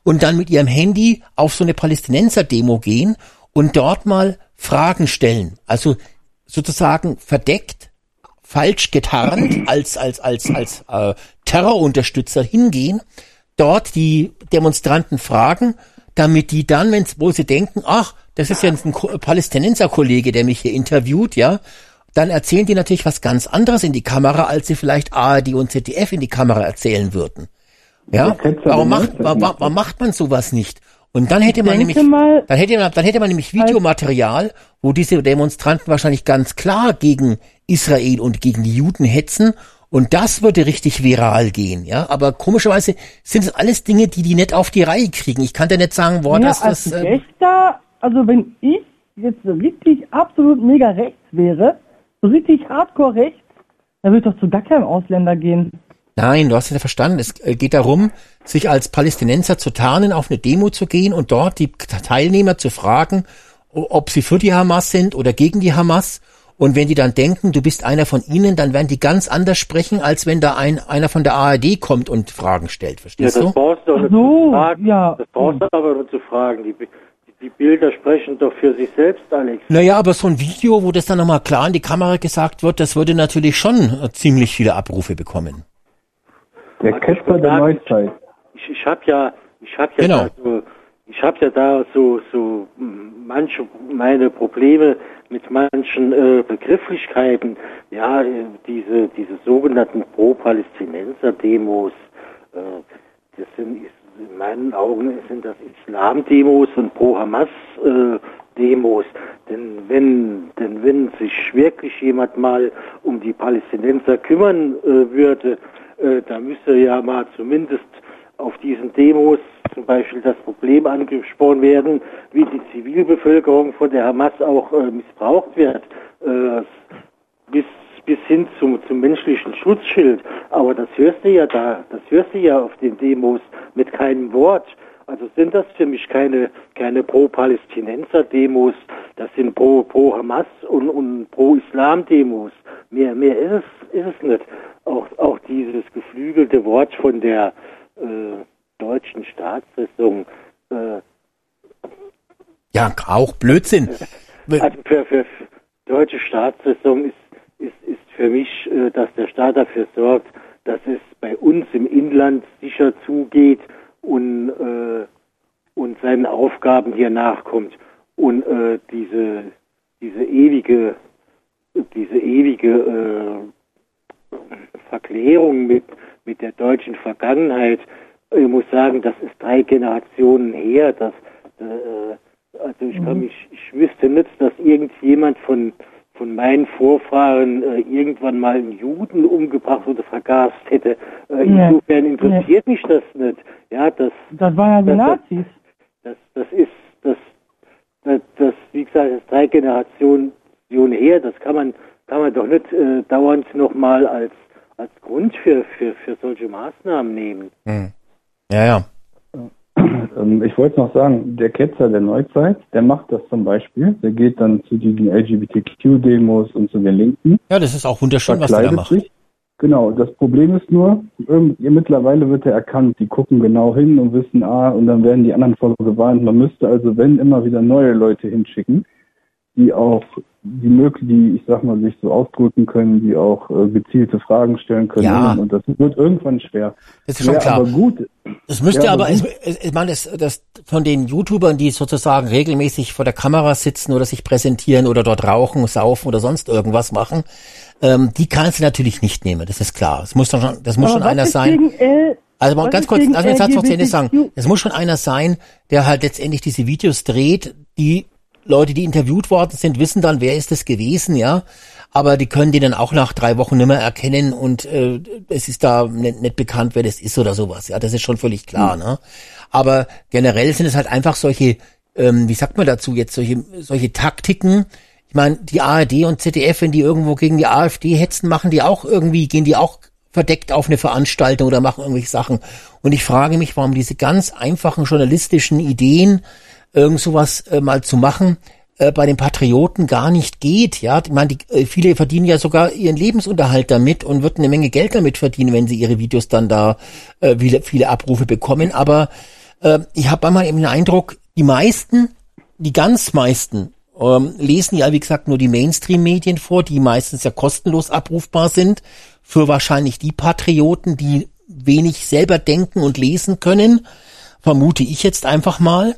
und dann mit ihrem Handy auf so eine Palästinenser-Demo gehen und dort mal Fragen stellen. Also sozusagen verdeckt, falsch getarnt, als, als, als, als äh, Terrorunterstützer hingehen, dort die Demonstranten fragen, damit die dann, wenn's, wo sie denken, ach, das ist ja ein Ko- Palästinenser-Kollege, der mich hier interviewt, ja, dann erzählen die natürlich was ganz anderes in die Kamera, als sie vielleicht ARD und ZDF in die Kamera erzählen würden. Ja, warum macht, warum, macht man sowas nicht? Und dann hätte man nämlich, mal, dann hätte man, dann hätte man nämlich Videomaterial, wo diese Demonstranten wahrscheinlich ganz klar gegen Israel und gegen die Juden hetzen. Und das würde richtig viral gehen, ja. Aber komischerweise sind es alles Dinge, die die nicht auf die Reihe kriegen. Ich kann dir nicht sagen, boah, ja, dass als das, äh, Rechter, also wenn ich jetzt so richtig absolut mega rechts wäre, so richtig hardcore rechts, dann würde ich doch zu gar keinem Ausländer gehen. Nein, du hast es ja verstanden. Es äh, geht darum, sich als Palästinenser zu tarnen, auf eine Demo zu gehen und dort die Teilnehmer zu fragen, ob sie für die Hamas sind oder gegen die Hamas. Und wenn die dann denken, du bist einer von ihnen, dann werden die ganz anders sprechen, als wenn da ein, einer von der ARD kommt und Fragen stellt. Ja, Verstehst das du? brauchst du nicht so, fragen. ja. Das brauchst du aber nur zu fragen. Die, die, die Bilder sprechen doch für sich selbst, Alex. Naja, aber so ein Video, wo das dann nochmal klar in die Kamera gesagt wird, das würde natürlich schon äh, ziemlich viele Abrufe bekommen. Der Ketzer der Neuzeit. Ich, ich habe ja, ich habe ja, Genau. da so, ich habe ja da so so manche meine Probleme mit manchen äh, Begrifflichkeiten. Ja, äh, diese diese sogenannten Pro-Palästinenser-Demos. Äh, das sind in meinen Augen sind das Islam-Demos und Pro-Hamas-Demos. denn wenn denn wenn sich wirklich jemand mal um die Palästinenser kümmern äh, würde, äh, da müsste ja mal zumindest auf diesen Demos zum Beispiel das Problem angesprochen werden, wie die Zivilbevölkerung von der Hamas auch äh, missbraucht wird, äh, bis bis hin zum, zum menschlichen Schutzschild. Aber das hörst du ja da, das hörst du ja auf den Demos mit keinem Wort. Also sind das für mich keine, keine Pro-Palästinenser-Demos, das sind Pro, Pro-Hamas und, und Pro-Islam-Demos. Mehr, mehr ist es, ist es nicht. Auch, auch dieses geflügelte Wort von der äh, deutschen Staatsräson, äh, Ja, auch Blödsinn. also für, für, deutsche Staatsräson ist, ist, ist für mich, äh, dass der Staat dafür sorgt, dass es bei uns im Inland sicher zugeht und, äh, und seinen Aufgaben hier nachkommt. Und äh, diese, diese ewige, diese ewige äh, Verklärung mit, mit der deutschen Vergangenheit, ich muss sagen, das ist drei Generationen her. Das, äh, also ich kann mich, ich wüsste nicht, dass irgendjemand von von meinen Vorfahren äh, irgendwann mal einen Juden umgebracht oder vergast hätte. Äh, Nee. Insofern interessiert mich das nicht. Ja, das, Das waren ja die Das- Nazis. das, das ist, das, das, das, wie gesagt, das ist drei Generationen her. Das kann man, kann man doch nicht äh, dauernd nochmal als, als Grund für, für, für solche Maßnahmen nehmen. Ja, ja. Ähm, ich wollte noch sagen, der Ketzer der Neuzeit, der macht das zum Beispiel. Der geht dann zu diesen LGBTQ-Demos und zu den Linken. Ja, das ist auch wunderschön, was der da macht. sich. Genau, das Problem ist nur, mittlerweile wird er erkannt, die gucken genau hin und wissen, ah, und dann werden die anderen vorgewarnt. Man müsste also, wenn, immer wieder neue Leute hinschicken, die auch, die möglich, die, ich sag mal, sich so ausdrücken können, die auch äh, gezielte Fragen stellen können. Ja. Und das wird irgendwann schwer. Das ist schon Wäre klar. aber gut. Es müsste Ja, aber, es, ich meine, das, das von den YouTubern, die sozusagen regelmäßig vor der Kamera sitzen oder sich präsentieren oder dort rauchen, saufen oder sonst irgendwas machen, ähm, die kannst du natürlich nicht nehmen, das ist klar. Es muss doch schon, das muss Aber schon einer sein. Also mal ganz kurz, lass mich den Satz noch zu Ende sagen. Es muss schon einer sein, der halt letztendlich diese Videos dreht, die Leute, die interviewt worden sind, wissen dann, wer ist es gewesen, ja. Aber die können die dann auch nach drei Wochen nicht mehr erkennen und äh, es ist da nicht, nicht bekannt, wer das ist oder sowas. Ja, das ist schon völlig klar, ne? Aber generell sind es halt einfach solche, ähm, wie sagt man dazu jetzt, solche, solche Taktiken. Ich meine, die ARD und ZDF, wenn die irgendwo gegen die AfD hetzen, machen die auch irgendwie, gehen die auch verdeckt auf eine Veranstaltung oder machen irgendwelche Sachen. Und ich frage mich, warum diese ganz einfachen journalistischen Ideen, irgend sowas äh, mal zu machen, äh, bei den Patrioten gar nicht geht. Ja, ich meine, die, äh, viele verdienen ja sogar ihren Lebensunterhalt damit und würden eine Menge Geld damit verdienen, wenn sie ihre Videos dann da äh, viele, viele Abrufe bekommen. Aber äh, ich habe einmal eben den Eindruck, die meisten, die ganz meisten, ähm, lesen ja, wie gesagt, nur die Mainstream-Medien vor, die meistens ja kostenlos abrufbar sind, für wahrscheinlich die Patrioten, die wenig selber denken und lesen können, vermute ich jetzt einfach mal.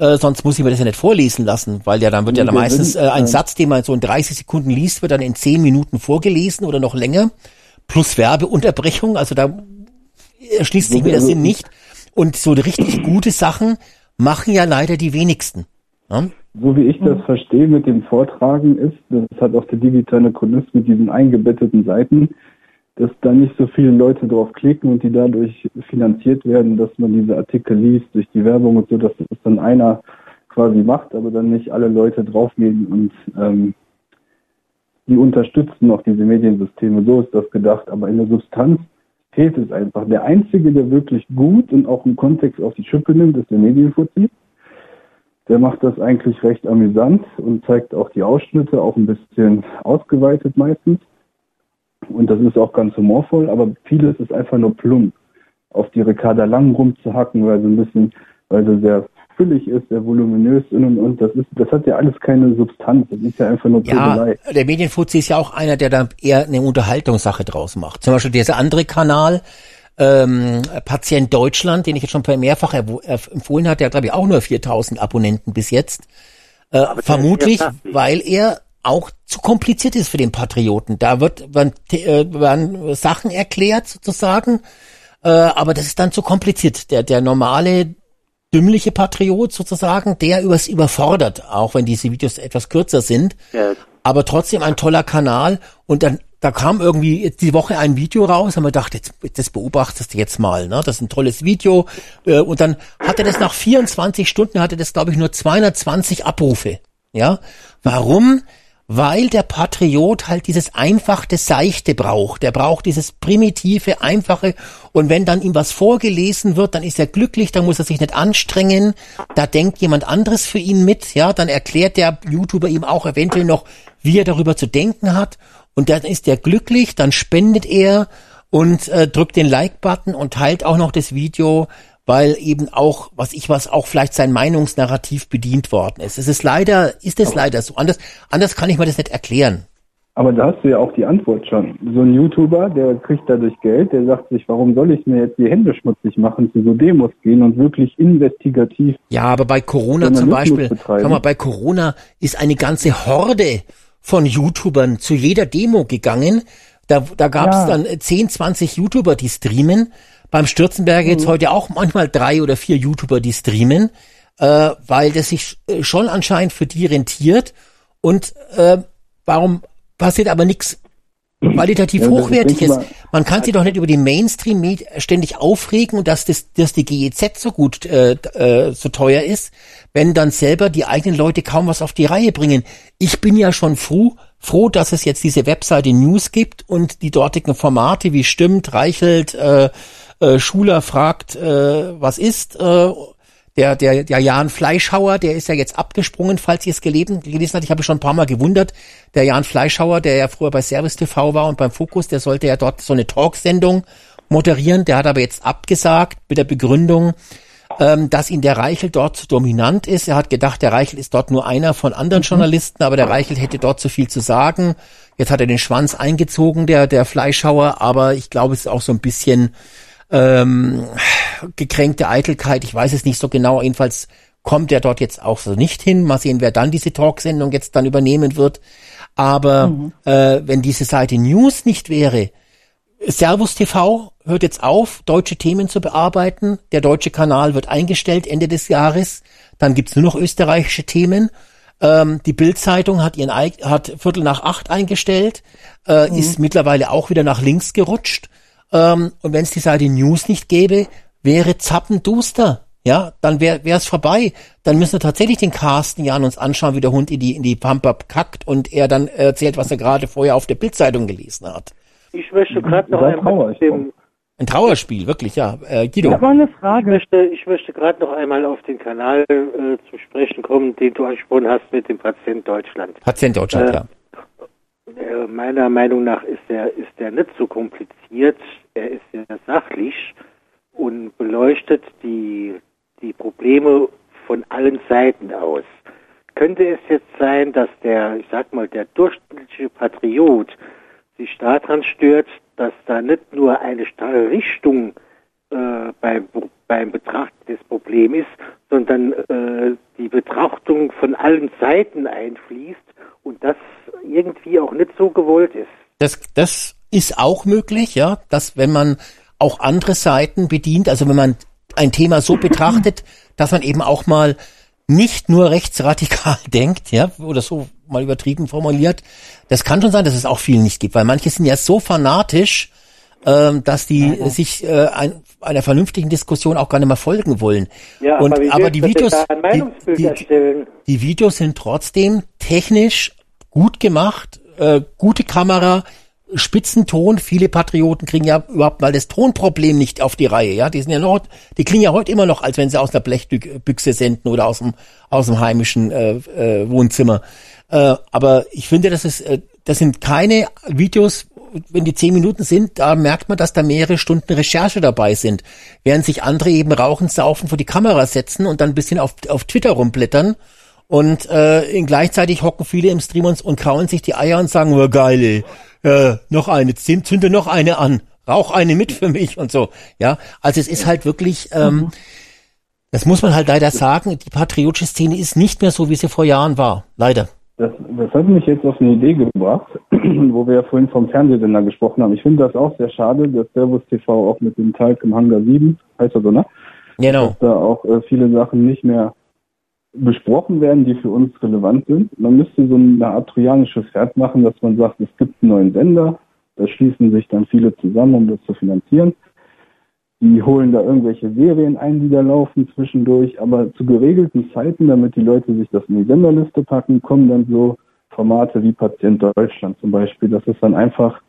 Äh, sonst muss ich mir das ja nicht vorlesen lassen, weil ja dann wird ja dann meistens äh, ein ähm, Satz, den man so in 30 Sekunden liest, wird dann in 10 Minuten vorgelesen oder noch länger. Plus Werbeunterbrechung, also da erschließt sich mir der Sinn nicht. Und so richtig gute Sachen machen ja leider die wenigsten. Ne? So wie ich das verstehe mit dem Vortragen ist, das hat auch der digitale Chronist mit diesen eingebetteten Seiten, dass da nicht so viele Leute drauf klicken und die dadurch finanziert werden, dass man diese Artikel liest durch die Werbung und so, dass das dann einer quasi macht, aber dann nicht alle Leute draufgehen und ähm, die unterstützen noch diese Mediensysteme. So ist das gedacht, aber in der Substanz fehlt es einfach. Der Einzige, der wirklich gut und auch im Kontext auf die Schippe nimmt, ist der Medienfuzzi. Der macht das eigentlich recht amüsant und zeigt auch die Ausschnitte, auch ein bisschen ausgeweitet meistens. Und das ist auch ganz humorvoll, aber vieles ist einfach nur plump. Auf die Ricarda Lang rumzuhacken, weil sie ein bisschen, weil sie sehr füllig ist, sehr voluminös und und und. Das ist, das hat ja alles keine Substanz. Das ist ja einfach nur Ja, Pöbelei. der Medienfuzzi ist ja auch einer, der da eher eine Unterhaltungssache draus macht. Zum Beispiel dieser andere Kanal, ähm, Patient Deutschland, den ich jetzt schon mehrfach empfohlen habe, der hat glaube ich auch nur 4000 Abonnenten bis jetzt. Äh, vermutlich, weil er auch zu kompliziert ist für den Patrioten. Da wird, werden, äh, werden Sachen erklärt sozusagen, äh, aber das ist dann zu kompliziert. Der, der normale dümmliche Patriot sozusagen, der übers überfordert, auch wenn diese Videos etwas kürzer sind Ja, aber trotzdem ein toller Kanal. Und dann, da kam irgendwie jetzt die Woche ein Video raus, haben wir gedacht, jetzt, das beobachtest du jetzt mal, ne? Das ist ein tolles Video. Äh, Und dann hatte das nach 24 Stunden, hatte das, glaube ich, nur 220 Abrufe. Ja. Warum? Weil der Patriot halt dieses einfache, seichte braucht. Der braucht dieses primitive, einfache. Und wenn dann ihm was vorgelesen wird, dann ist er glücklich, dann muss er sich nicht anstrengen. Da denkt jemand anderes für ihn mit, ja. Dann erklärt der YouTuber ihm auch eventuell noch, wie er darüber zu denken hat. Und dann ist er glücklich, dann spendet er und äh, drückt den Like-Button und teilt auch noch das Video, weil eben auch, was ich was, auch vielleicht sein Meinungsnarrativ bedient worden ist. Es ist leider, ist es leider so. Anders, anders kann ich mir das nicht erklären. Aber da hast du ja auch die Antwort schon. So ein YouTuber, der kriegt dadurch Geld, der sagt sich, warum soll ich mir jetzt die Hände schmutzig machen, zu so Demos gehen und wirklich investigativ Ja, aber bei Corona zum Beispiel, betreiben. schau mal, bei Corona ist eine ganze Horde von YouTubern zu jeder Demo gegangen. Da, da gab es Ja. dann äh, 10, 20 YouTuber, die streamen. Beim Stürzenberger Mhm. jetzt heute auch manchmal drei oder vier YouTuber, die streamen, äh, weil das sich äh, schon anscheinend für die rentiert. Und äh, warum passiert aber nichts qualitativ Ja, hochwertiges? Man kann sich doch nicht über die Mainstream ständig aufregen und dass das, dass die GEZ so gut äh, äh, so teuer ist, wenn dann selber die eigenen Leute kaum was auf die Reihe bringen. Ich bin ja schon froh, froh, dass es jetzt diese Webseite News gibt und die dortigen Formate wie Stimmt, Reichelt, äh, äh, Schuler fragt, äh, was ist, äh, der, der, der Jan Fleischhauer, der ist ja jetzt abgesprungen, falls ihr es gelesen, gelesen habt. Ich habe schon ein paar Mal gewundert. Der Jan Fleischhauer, der ja früher bei Service TV war und beim Fokus, der sollte ja dort so eine Talksendung moderieren. Der hat aber jetzt abgesagt mit der Begründung, ähm, dass ihn der Reichel dort zu dominant ist. Er hat gedacht, der Reichel ist dort nur einer von anderen Journalisten, aber der Reichel hätte dort zu viel zu sagen. Jetzt hat er den Schwanz eingezogen, der, der Fleischhauer, aber ich glaube, es ist auch so ein bisschen ähm, gekränkte Eitelkeit. Ich weiß es nicht so genau. Jedenfalls kommt er dort jetzt auch so nicht hin. Mal sehen, wer dann diese Talksendung jetzt dann übernehmen wird. Aber äh, wenn diese Seite News nicht wäre, Servus TV hört jetzt auf, deutsche Themen zu bearbeiten. Der deutsche Kanal wird eingestellt Ende des Jahres. Dann gibt's nur noch österreichische Themen. Ähm, die Bild-Zeitung hat ihren hat Viertel nach acht eingestellt, äh, ist mittlerweile auch wieder nach links gerutscht. Ähm, und wenn es die Seite News nicht gäbe, wäre zappenduster. Ja, dann wäre es vorbei. Dann müssen wir tatsächlich den Carsten Jan uns anschauen, wie der Hund in die, in die Pampa kackt und er dann erzählt, was er gerade vorher auf der Bildzeitung gelesen hat. Ich möchte gerade noch einmal ich dem, Ein Trauerspiel, wirklich, ja. Äh, Guido. Ich eine ich Frage. möchte, ich möchte gerade noch einmal auf den Kanal äh, zu sprechen kommen, den du angesprochen hast mit dem Patient Deutschland. Patient Deutschland, Äh, ja. Äh, meiner Meinung nach ist er ist er nicht so kompliziert. Er ist sehr sachlich und beleuchtet die die Probleme von allen Seiten aus. Könnte es jetzt sein, dass der, ich sag mal, der durchschnittliche Patriot sich daran stört, dass da nicht nur eine starre Richtung äh, beim, beim Betrachten des Problems ist, sondern äh, die Betrachtung von allen Seiten einfließt und das irgendwie auch nicht so gewollt ist. Das, das ist auch möglich, ja, dass wenn man auch andere Seiten bedient, also wenn man ein Thema so betrachtet, dass man eben auch mal nicht nur rechtsradikal denkt, ja, oder so mal übertrieben formuliert. Das kann schon sein, dass es auch viel nicht gibt, weil manche sind ja so fanatisch, ähm, dass die ja, ja. sich äh, ein, einer vernünftigen Diskussion auch gar nicht mehr folgen wollen. Ja, Und, aber, aber die Videos, die, die, die, Videos sind trotzdem technisch gut gemacht, äh, gute Kamera, Spitzenton. Viele Patrioten kriegen ja überhaupt mal das Tonproblem nicht auf die Reihe. Ja, die sind ja noch, die klingen ja heute immer noch, als wenn sie aus einer Blechbüchse senden oder aus dem aus dem heimischen äh, äh, Wohnzimmer. Äh, aber ich finde, das ist, äh, das sind keine Videos, wenn die zehn Minuten sind, da merkt man, dass da mehrere Stunden Recherche dabei sind. Während sich andere eben rauchen, saufen vor die Kamera setzen und dann ein bisschen auf, auf Twitter rumblättern. Und äh, gleichzeitig hocken viele im Stream und, und kauen sich die Eier und sagen, oh, geil, äh, noch eine, zünde noch eine an, rauch eine mit für mich und so. Ja, also es ist halt wirklich, ähm, mhm. das muss man halt leider sagen, die patriotische Szene ist nicht mehr so, wie sie vor Jahren war. Leider. Das, das hat mich jetzt auf eine Idee gebracht, wo wir ja vorhin vom Fernsehsender gesprochen haben. Ich finde das auch sehr schade, dass Servus TV auch mit dem Teil im Hangar 7, heißt er so, ne? Genau. Dass da auch äh, viele Sachen nicht mehr besprochen werden, die für uns relevant sind. Man müsste so eine Art trojanisches Pferd machen, dass man sagt, es gibt einen neuen Sender, da schließen sich dann viele zusammen, um das zu finanzieren. Die holen da irgendwelche Serien ein, die da laufen zwischendurch, aber zu geregelten Zeiten, damit die Leute sich das in die Senderliste packen, kommen dann so Formate wie Patient Deutschland zum Beispiel, dass es dann einfach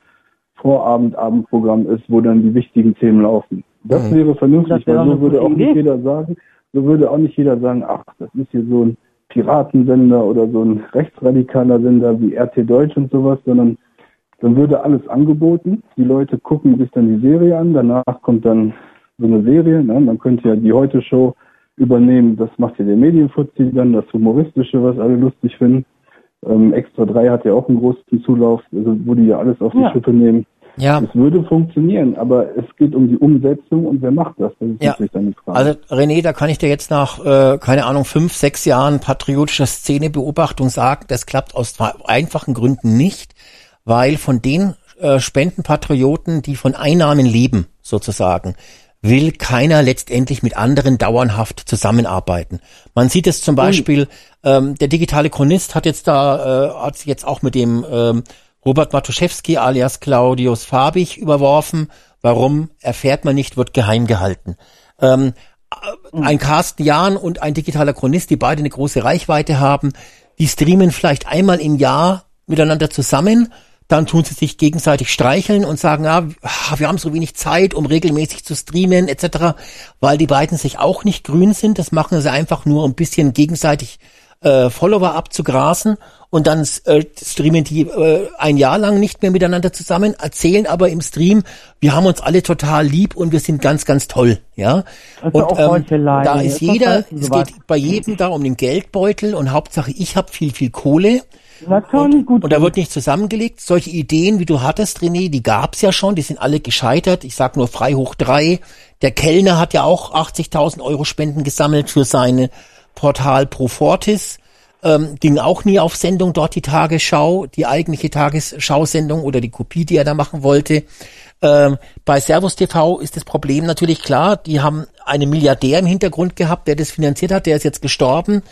Vorabend, Abendprogramm ist, wo dann die wichtigen Themen laufen. Das mhm. wäre vernünftig, weil so würde auch nicht jeder sagen, so würde auch nicht jeder sagen, ach, das ist hier so ein Piratensender oder so ein rechtsradikaler Sender wie RT Deutsch und sowas, sondern dann würde alles angeboten. Die Leute gucken sich dann die Serie an, danach kommt dann so eine Serie. Ne? Man könnte ja die Heute-Show übernehmen, das macht ja der Medienfuzzi dann, das Humoristische, was alle lustig finden. Ähm, Extra 3 hat ja auch einen großen Zulauf, also wo die ja alles auf die ja. Schippe nehmen. Ja. Es würde funktionieren, aber es geht um die Umsetzung und wer macht das? Das ist ja. natürlich dann die Frage. Also René, da kann ich dir jetzt nach, äh, keine Ahnung, fünf, sechs Jahren patriotischer Szenebeobachtung sagen, das klappt aus zwei einfachen Gründen nicht, weil von den äh, Spendenpatrioten, die von Einnahmen leben, sozusagen, will keiner letztendlich mit anderen dauerhaft zusammenarbeiten. Man sieht es zum Beispiel, ähm, der digitale Chronist hat jetzt da, äh, hat sich jetzt auch mit dem ähm, Robert Matuszewski alias Claudius Fabich überworfen. Warum erfährt man nicht, wird geheim gehalten. Ähm, hm. ein Carsten Jahn und ein digitaler Chronist, die beide eine große Reichweite haben, die streamen vielleicht einmal im Jahr miteinander zusammen, dann tun sie sich gegenseitig streicheln und sagen, ja, ah, wir haben so wenig Zeit, um regelmäßig zu streamen etc., weil die beiden sich auch nicht grün sind. Das machen sie einfach nur ein bisschen gegenseitig äh, Follower abzugrasen und dann äh, streamen die äh, ein Jahr lang nicht mehr miteinander zusammen, erzählen aber im Stream, wir haben uns alle total lieb und wir sind ganz, ganz toll, ja. und ähm, da ist jeder, es geht bei jedem da um den Geldbeutel und Hauptsache ich habe viel, viel Kohle. Und, und, da wird nicht zusammengelegt. Solche Ideen, wie du hattest, René, die gab's ja schon, die sind alle gescheitert. Ich sag nur frei hoch drei. Der Kellner hat ja auch 80.000 Euro Spenden gesammelt für seine Portal Pro Fortis. Ähm, ging auch nie auf Sendung dort die Tagesschau, die eigentliche Tagesschausendung oder die Kopie, die er da machen wollte. Ähm, bei Servus TV ist das Problem natürlich klar, die haben einen Milliardär im Hintergrund gehabt, der das finanziert hat, der ist jetzt gestorben.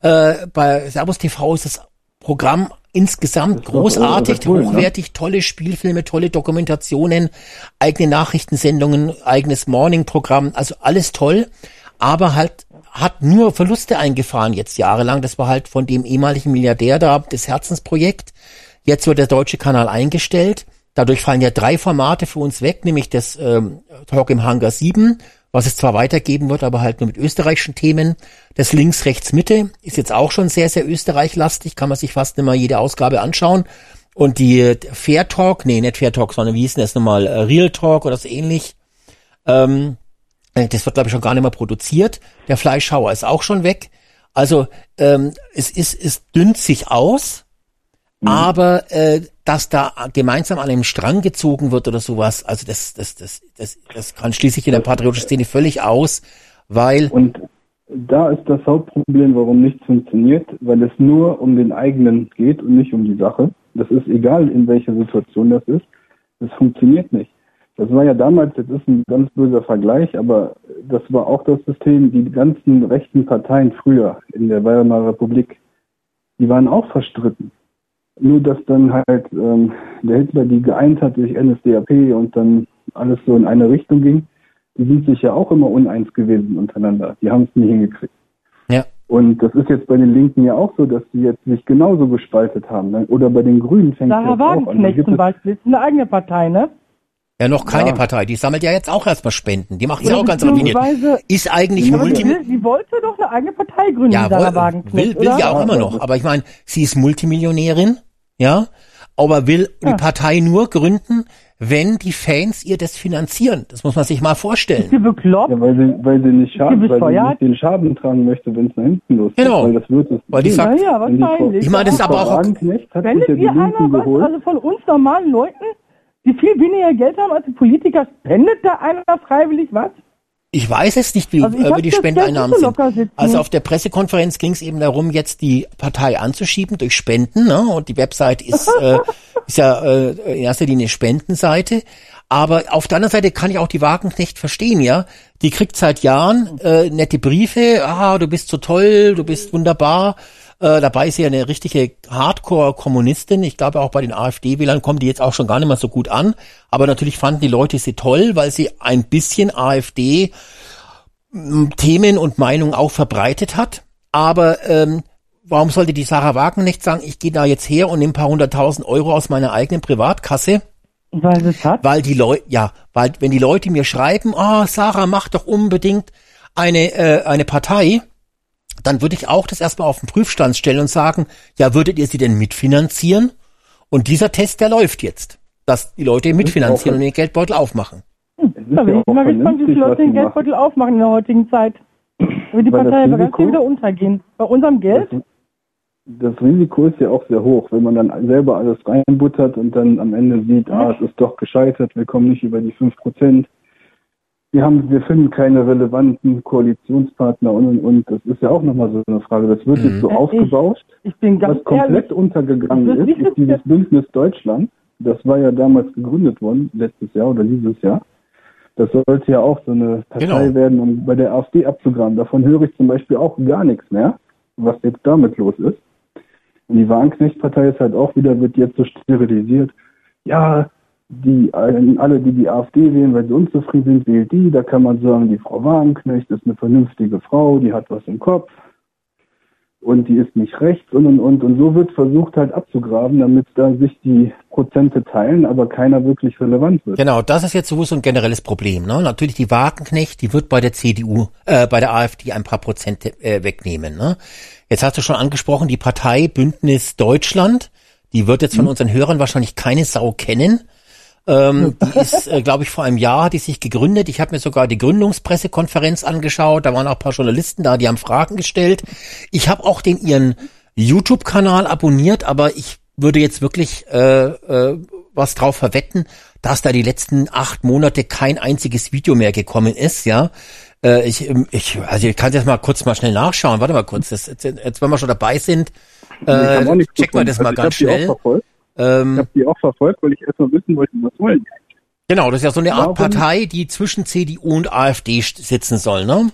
Äh, bei Servus TV ist das Programm insgesamt großartig, cool, ne? hochwertig, ne? tolle Spielfilme, tolle Dokumentationen, eigene Nachrichtensendungen, eigenes Morning-Programm, also alles toll, aber halt hat nur Verluste eingefahren jetzt jahrelang. Das war halt von dem ehemaligen Milliardär da das Herzensprojekt. Jetzt wird der deutsche Kanal eingestellt. Dadurch fallen ja drei Formate für uns weg, nämlich das ähm, Talk im Hangar 7, was es zwar weitergeben wird, aber halt nur mit österreichischen Themen. Das Links, Rechts, Mitte ist jetzt auch schon sehr, sehr österreichlastig, kann man sich fast immer jede Ausgabe anschauen. Und die Fair Talk, nee, nicht Fair Talk, sondern wie hieß denn das nochmal, äh, Real Talk oder so ähnlich, ähm, äh, das wird, glaube ich, schon gar nicht mehr produziert. Der Fleischhauer ist auch schon weg. Also ähm, es ist, es dünnt sich aus, mhm. aber äh, dass da gemeinsam an einem Strang gezogen wird oder sowas, also das, das, das, das, das kann schließlich in der patriotischen Szene völlig aus, weil Und da ist das Hauptproblem, warum nichts funktioniert, weil es nur um den eigenen geht und nicht um die Sache. Das ist egal, in welcher Situation das ist. Das funktioniert nicht. Das war ja damals, das ist ein ganz böser Vergleich, aber das war auch das System, die ganzen rechten Parteien früher in der Weimarer Republik, die waren auch verstritten. Nur, dass dann halt ähm, der Hitler die geeint hat durch NSDAP und dann alles so in eine Richtung ging, die sind sich ja auch immer uneins gewesen untereinander. Die haben es nie hingekriegt. ja, Und das ist jetzt bei den Linken ja auch so, dass die jetzt sich genauso gespaltet haben. ne? Oder bei den Grünen fängt Sarah das auch an. Da Wagenknecht zum es- Beispiel ist eine eigene Partei, ne? Ja noch keine Ja. Partei, die sammelt ja jetzt auch erstmal Spenden, die macht ja auch ganz raffiniert. beziehungsweise- Ist eigentlich Aber Multi die, will- die wollte doch eine eigene Partei gründen, ja, Wagenknecht, will, will ja auch immer noch, aber ich meine, sie ist Multimillionärin, ja, aber will die Ja. Partei nur gründen, wenn die Fans ihr das finanzieren. Das muss man sich mal vorstellen. Ist sie bekloppt? Ja, weil sie, weil sie nicht schaden, weil sie bescheuert? nicht den Schaden tragen möchte, wenn es nach hinten losgeht. Genau. Weil das wird es. Weil die sagt- Ja, ja, Wenn die wahrscheinlich. Ich meine, das ist aber auch ja die ihr einer Linken was, also von uns normalen Leuten, die viel weniger Geld haben als die Politiker, spendet da einer freiwillig was? Ich weiß es nicht, wie, Also äh, wie die Spendeneinnahmen so sind. Also auf der Pressekonferenz ging es eben darum, jetzt die Partei anzuschieben durch Spenden. Ne? Und die Website ist, äh, ist ja äh, in erster Linie Spendenseite. Aber auf der anderen Seite kann ich auch die Wagenknecht verstehen, ja. Die kriegt seit Jahren äh, nette Briefe. Ah, du bist so toll, du bist wunderbar. Äh, dabei ist sie ja eine richtige Hardcore-Kommunistin. Ich glaube, auch bei den AfD-Wählern kommen die jetzt auch schon gar nicht mehr so gut an. Aber natürlich fanden die Leute sie toll, weil sie ein bisschen AfD Themen und Meinungen auch verbreitet hat. Aber ähm, warum sollte die Sarah Wagenknecht sagen, ich gehe da jetzt her und nehme ein paar hunderttausend Euro aus meiner eigenen Privatkasse? Weil sie es hat. Weil die Leute, ja, weil wenn die Leute mir schreiben, oh, Sarah, mach doch unbedingt eine, äh, eine Partei, dann würde ich auch das erstmal auf den Prüfstand stellen und sagen, ja, würdet ihr sie denn mitfinanzieren? Und dieser Test, der läuft jetzt, dass die Leute mitfinanzieren und den Geldbeutel aufmachen. Ist Da bin ich mal gespannt, wie viele Leute den sie machen. Geldbeutel aufmachen in der heutigen Zeit. Wird die das Partei aber ganz wieder untergehen. Bei unserem Geld? Das Risiko ist ja auch sehr hoch, wenn man dann selber alles reinbuttert und dann am Ende sieht, ah, es ist doch gescheitert, wir kommen nicht über die 5 Prozent. Wir haben, wir finden keine relevanten Koalitionspartner und, und, und. Das ist ja auch nochmal so eine Frage. Das wird jetzt so ich- aufgebauscht. Ich bin ganz Was komplett ehrlich. untergegangen ist ist dieses Bündnis Deutschland. Das war ja damals gegründet worden, letztes Jahr oder dieses Jahr. Das sollte ja auch so eine Partei Genau. werden, um bei der AfD abzugraben. Davon höre ich zum Beispiel auch gar nichts mehr, was jetzt damit los ist. Und die Wagenknecht-Partei ist halt auch wieder, wird jetzt so sterilisiert. Ja, die, alle, die die AfD wählen, weil sie unzufrieden sind, wählt die. Da kann man sagen, die Frau Wagenknecht ist eine vernünftige Frau, die hat was im Kopf und die ist nicht rechts und und und. Und so wird versucht halt abzugraben, damit da sich die Prozente teilen, aber keiner wirklich relevant wird. Genau, das ist jetzt sowieso ein generelles Problem. Ne? Natürlich die Wagenknecht, die wird bei der CDU, äh, bei der AfD ein paar Prozente äh, wegnehmen. Ne? Jetzt hast du schon angesprochen, die Partei Bündnis Deutschland, die wird jetzt von unseren Hörern wahrscheinlich keine Sau kennen. Ähm, die ist, äh, glaube ich, vor einem Jahr hat die sich gegründet. Ich habe mir sogar die Gründungspressekonferenz angeschaut. Da waren auch ein paar Journalisten da, die haben Fragen gestellt. Ich habe auch den ihren YouTube-Kanal abonniert, aber ich würde jetzt wirklich äh, äh, was drauf verwetten, dass da die letzten acht Monate kein einziges Video mehr gekommen ist, ja. Äh, ich, ähm, ich, also ich kann jetzt mal kurz mal schnell nachschauen. Warte mal kurz, das, jetzt, jetzt, wenn wir schon dabei sind, äh, checken wir das mal Also ganz schnell. Verfolgt. Ich Ähm, habe die auch verfolgt, weil ich erstmal wissen wollte, was wollen die. genau, das ist ja so eine Art Warum- Partei, die zwischen CDU und AfD sitzen soll, ne?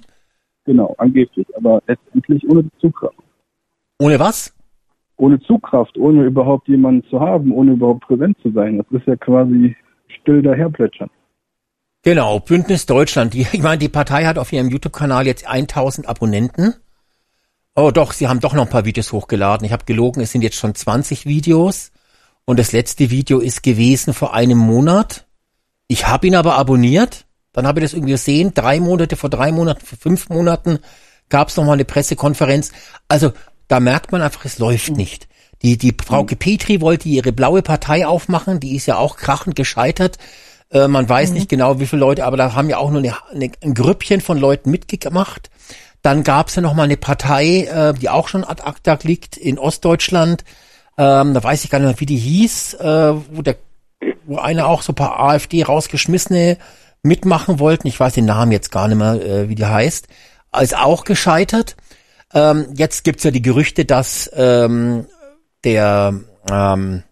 Genau, angeblich, aber letztendlich ohne Zugkraft. Ohne was? Ohne Zugkraft, ohne überhaupt jemanden zu haben, ohne überhaupt präsent zu sein. Das ist ja quasi still daherplätschern. Genau, Bündnis Deutschland. Die, ich meine, die Partei hat auf ihrem YouTube-Kanal jetzt 1000 Abonnenten. Oh doch, sie haben doch noch ein paar Videos hochgeladen. Ich habe gelogen, es sind jetzt schon 20 Videos. Und das letzte Video ist gewesen vor einem Monat. Ich habe ihn aber abonniert. Dann habe ich das irgendwie gesehen. Drei Monate, vor drei Monaten, vor fünf Monaten gab es nochmal eine Pressekonferenz. Also da merkt man einfach, es läuft nicht. Die, die Frau Petri wollte ihre blaue Partei aufmachen. Die ist ja auch krachend gescheitert. Äh, man weiß nicht genau, wie viele Leute, aber da haben ja auch nur eine, eine, ein Grüppchen von Leuten mitgemacht. Dann gab es ja noch mal eine Partei, äh, die auch schon ad acta liegt in Ostdeutschland. Ähm, da weiß ich gar nicht mehr, wie die hieß, äh, wo der, wo einer auch so ein paar AfD rausgeschmissene mitmachen wollten. Ich weiß den Namen jetzt gar nicht mehr, äh, wie die heißt. Ist auch gescheitert. Ähm, jetzt gibt's ja die Gerüchte, dass ähm, der ähm,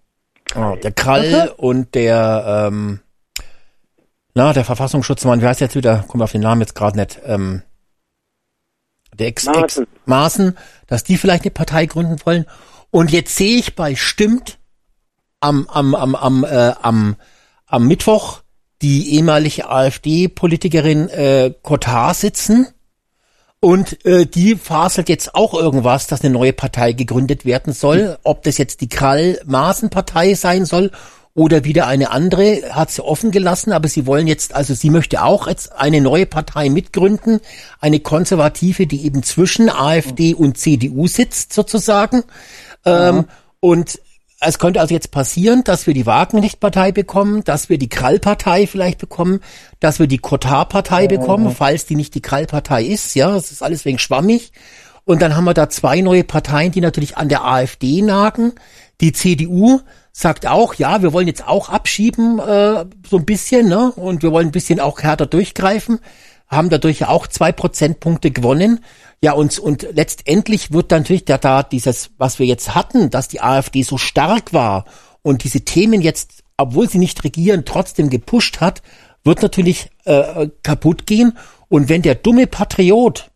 oh, der Krall und der ähm, na, der Verfassungsschutzmann, wie heißt der jetzt wieder? Kommt auf den Namen jetzt gerade nicht. Ähm, der Ex, Ex. Maaßen, dass die vielleicht eine Partei gründen wollen. Und jetzt sehe ich bei Stimmt am, am, am, am, äh, am, am Mittwoch die ehemalige AfD-Politikerin äh, Cotard sitzen. Und äh, die faselt jetzt auch irgendwas, dass eine neue Partei gegründet werden soll. Ob das jetzt die Krall-Maaßen-Partei sein soll oder wieder eine andere, hat sie offen gelassen. Aber sie wollen jetzt, also sie möchte auch jetzt eine neue Partei mitgründen, eine konservative, die eben zwischen AfD und CDU sitzt sozusagen. Ähm, und es könnte also jetzt passieren, dass wir die Wagenknecht-Partei bekommen, dass wir die Krall-Partei vielleicht bekommen, dass wir die Kotar-Partei bekommen, falls die nicht die Krall-Partei ist. Ja, das ist alles wegen schwammig. Und dann haben wir da zwei neue Parteien, die natürlich an der AfD nagen. Die CDU sagt auch, ja, wir wollen jetzt auch abschieben, äh, so ein bisschen, ne? Und wir wollen ein bisschen auch härter durchgreifen, haben dadurch ja auch zwei Prozentpunkte gewonnen. Ja, und, und letztendlich wird dann natürlich da, da dieses, was wir jetzt hatten, dass die AfD so stark war und diese Themen jetzt, obwohl sie nicht regieren, trotzdem gepusht hat, wird natürlich äh, kaputt gehen. Und wenn der dumme Patriot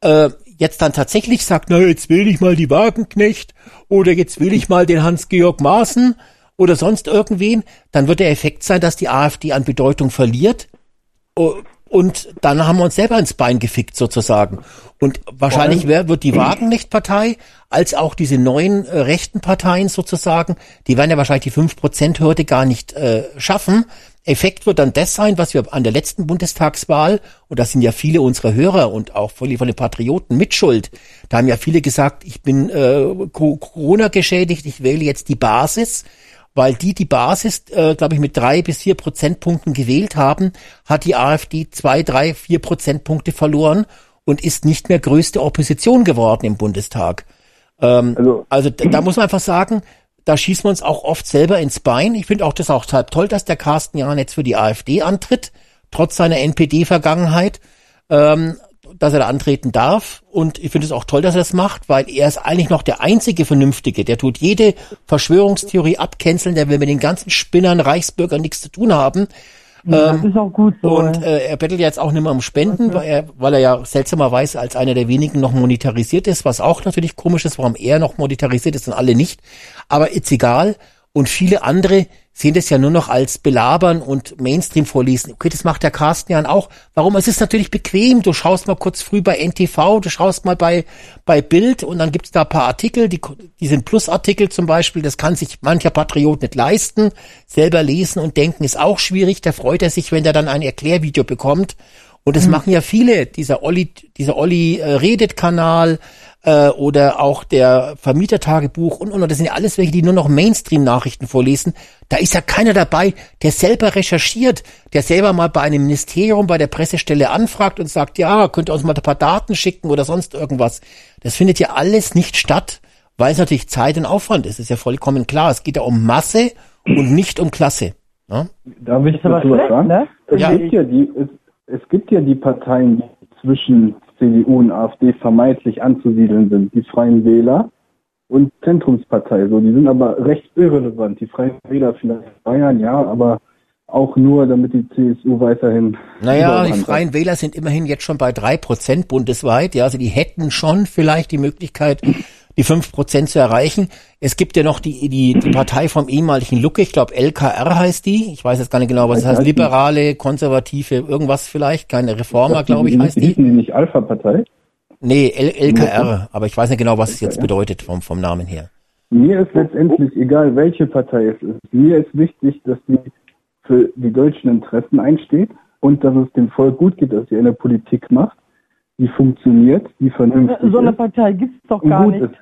äh, jetzt dann tatsächlich sagt, na, jetzt will ich mal die Wagenknecht oder jetzt will ich mal den Hans-Georg Maaßen oder sonst irgendwen, dann wird der Effekt sein, dass die AfD an Bedeutung verliert. Und dann haben wir uns selber ins Bein gefickt sozusagen. Und wahrscheinlich wer wird die Wagenknecht-Partei als auch diese neuen äh, rechten Parteien sozusagen, die werden ja wahrscheinlich die 5%-Hürde gar nicht äh, schaffen. Effekt wird dann das sein, was wir an der letzten Bundestagswahl, und das sind ja viele unserer Hörer und auch von den Patrioten mitschuld, da haben ja viele gesagt, ich bin äh, Co- Corona geschädigt, ich wähle jetzt die Basis, weil die die Basis, äh, glaube ich, mit drei bis vier Prozentpunkten gewählt haben, hat die AfD zwei, drei, vier Prozentpunkte verloren und ist nicht mehr größte Opposition geworden im Bundestag. Ähm, Also- also da, da muss man einfach sagen, da schießen wir uns auch oft selber ins Bein. Ich finde auch das auch halb toll, dass der Carsten Jahn jetzt für die AfD antritt, trotz seiner NPD-Vergangenheit, ähm, dass er da antreten darf. Und ich finde es auch toll, dass er das macht, weil er ist eigentlich noch der einzige Vernünftige. Der tut jede Verschwörungstheorie abcanceln, der will mit den ganzen Spinnern, Reichsbürgern nichts zu tun haben. das ist auch gut so. Und äh, er bettelt jetzt auch nicht mehr um Spenden, weil er, weil er ja seltsamerweise als einer der wenigen noch monetarisiert ist, was auch natürlich komisch ist, warum er noch monetarisiert ist und alle nicht. Aber ist egal. Und viele andere sehen das ja nur noch als Belabern und Mainstream vorlesen. Okay, das macht der Carsten Jan auch. Warum? Es ist natürlich bequem. Du schaust mal kurz früh bei NTV, du schaust mal bei, bei Bild und dann gibt's da ein paar Artikel, die, die sind Plusartikel zum Beispiel. Das kann sich mancher Patriot nicht leisten. Selber lesen und denken ist auch schwierig. Da freut er sich, wenn er dann ein Erklärvideo bekommt. Und das machen ja viele. Dieser Olli, dieser Olli äh, redet Kanal äh, oder auch der Vermietertagebuch und, und und das sind ja alles welche, die nur noch Mainstream-Nachrichten vorlesen. Da ist ja keiner dabei, der selber recherchiert, der selber mal bei einem Ministerium, bei der Pressestelle anfragt und sagt, ja, könnt ihr uns mal ein paar Daten schicken oder sonst irgendwas. Das findet ja alles nicht statt, weil es natürlich Zeit und Aufwand ist. Das ist ja vollkommen klar. Es geht ja um Masse und nicht um Klasse. Ja? Darf ich dazu was sagen? ne? Es, Ja. gibt ja die, es, es gibt ja die Parteien, die zwischen CDU und AfD vermeintlich anzusiedeln sind. Die Freien Wähler und Zentrumspartei. So, die sind aber recht irrelevant. Die Freien Wähler vielleicht Bayern, ja, aber auch nur, damit die CSU weiterhin. Naja, die hat. Freien Wähler sind immerhin jetzt schon bei drei Prozent bundesweit. Ja, also die hätten schon vielleicht die Möglichkeit, die fünf Prozent zu erreichen. Es gibt ja noch die, die, die Partei vom ehemaligen Lucke, ich glaube LKR heißt die. Ich weiß jetzt gar nicht genau, was das heißt. Liberale, konservative, irgendwas vielleicht. Keine Reformer, glaube ich, heißt die. Hießen die nicht Alpha-Partei? Nee, L LKR. Aber ich weiß nicht genau, was es jetzt bedeutet vom, vom Namen her. Mir ist letztendlich egal, welche Partei es ist. Mir ist wichtig, dass die für die deutschen Interessen einsteht und dass es dem Volk gut geht, dass sie eine Politik macht, die funktioniert, die vernünftig so eine ist Partei gibt's doch und gar nicht. ist.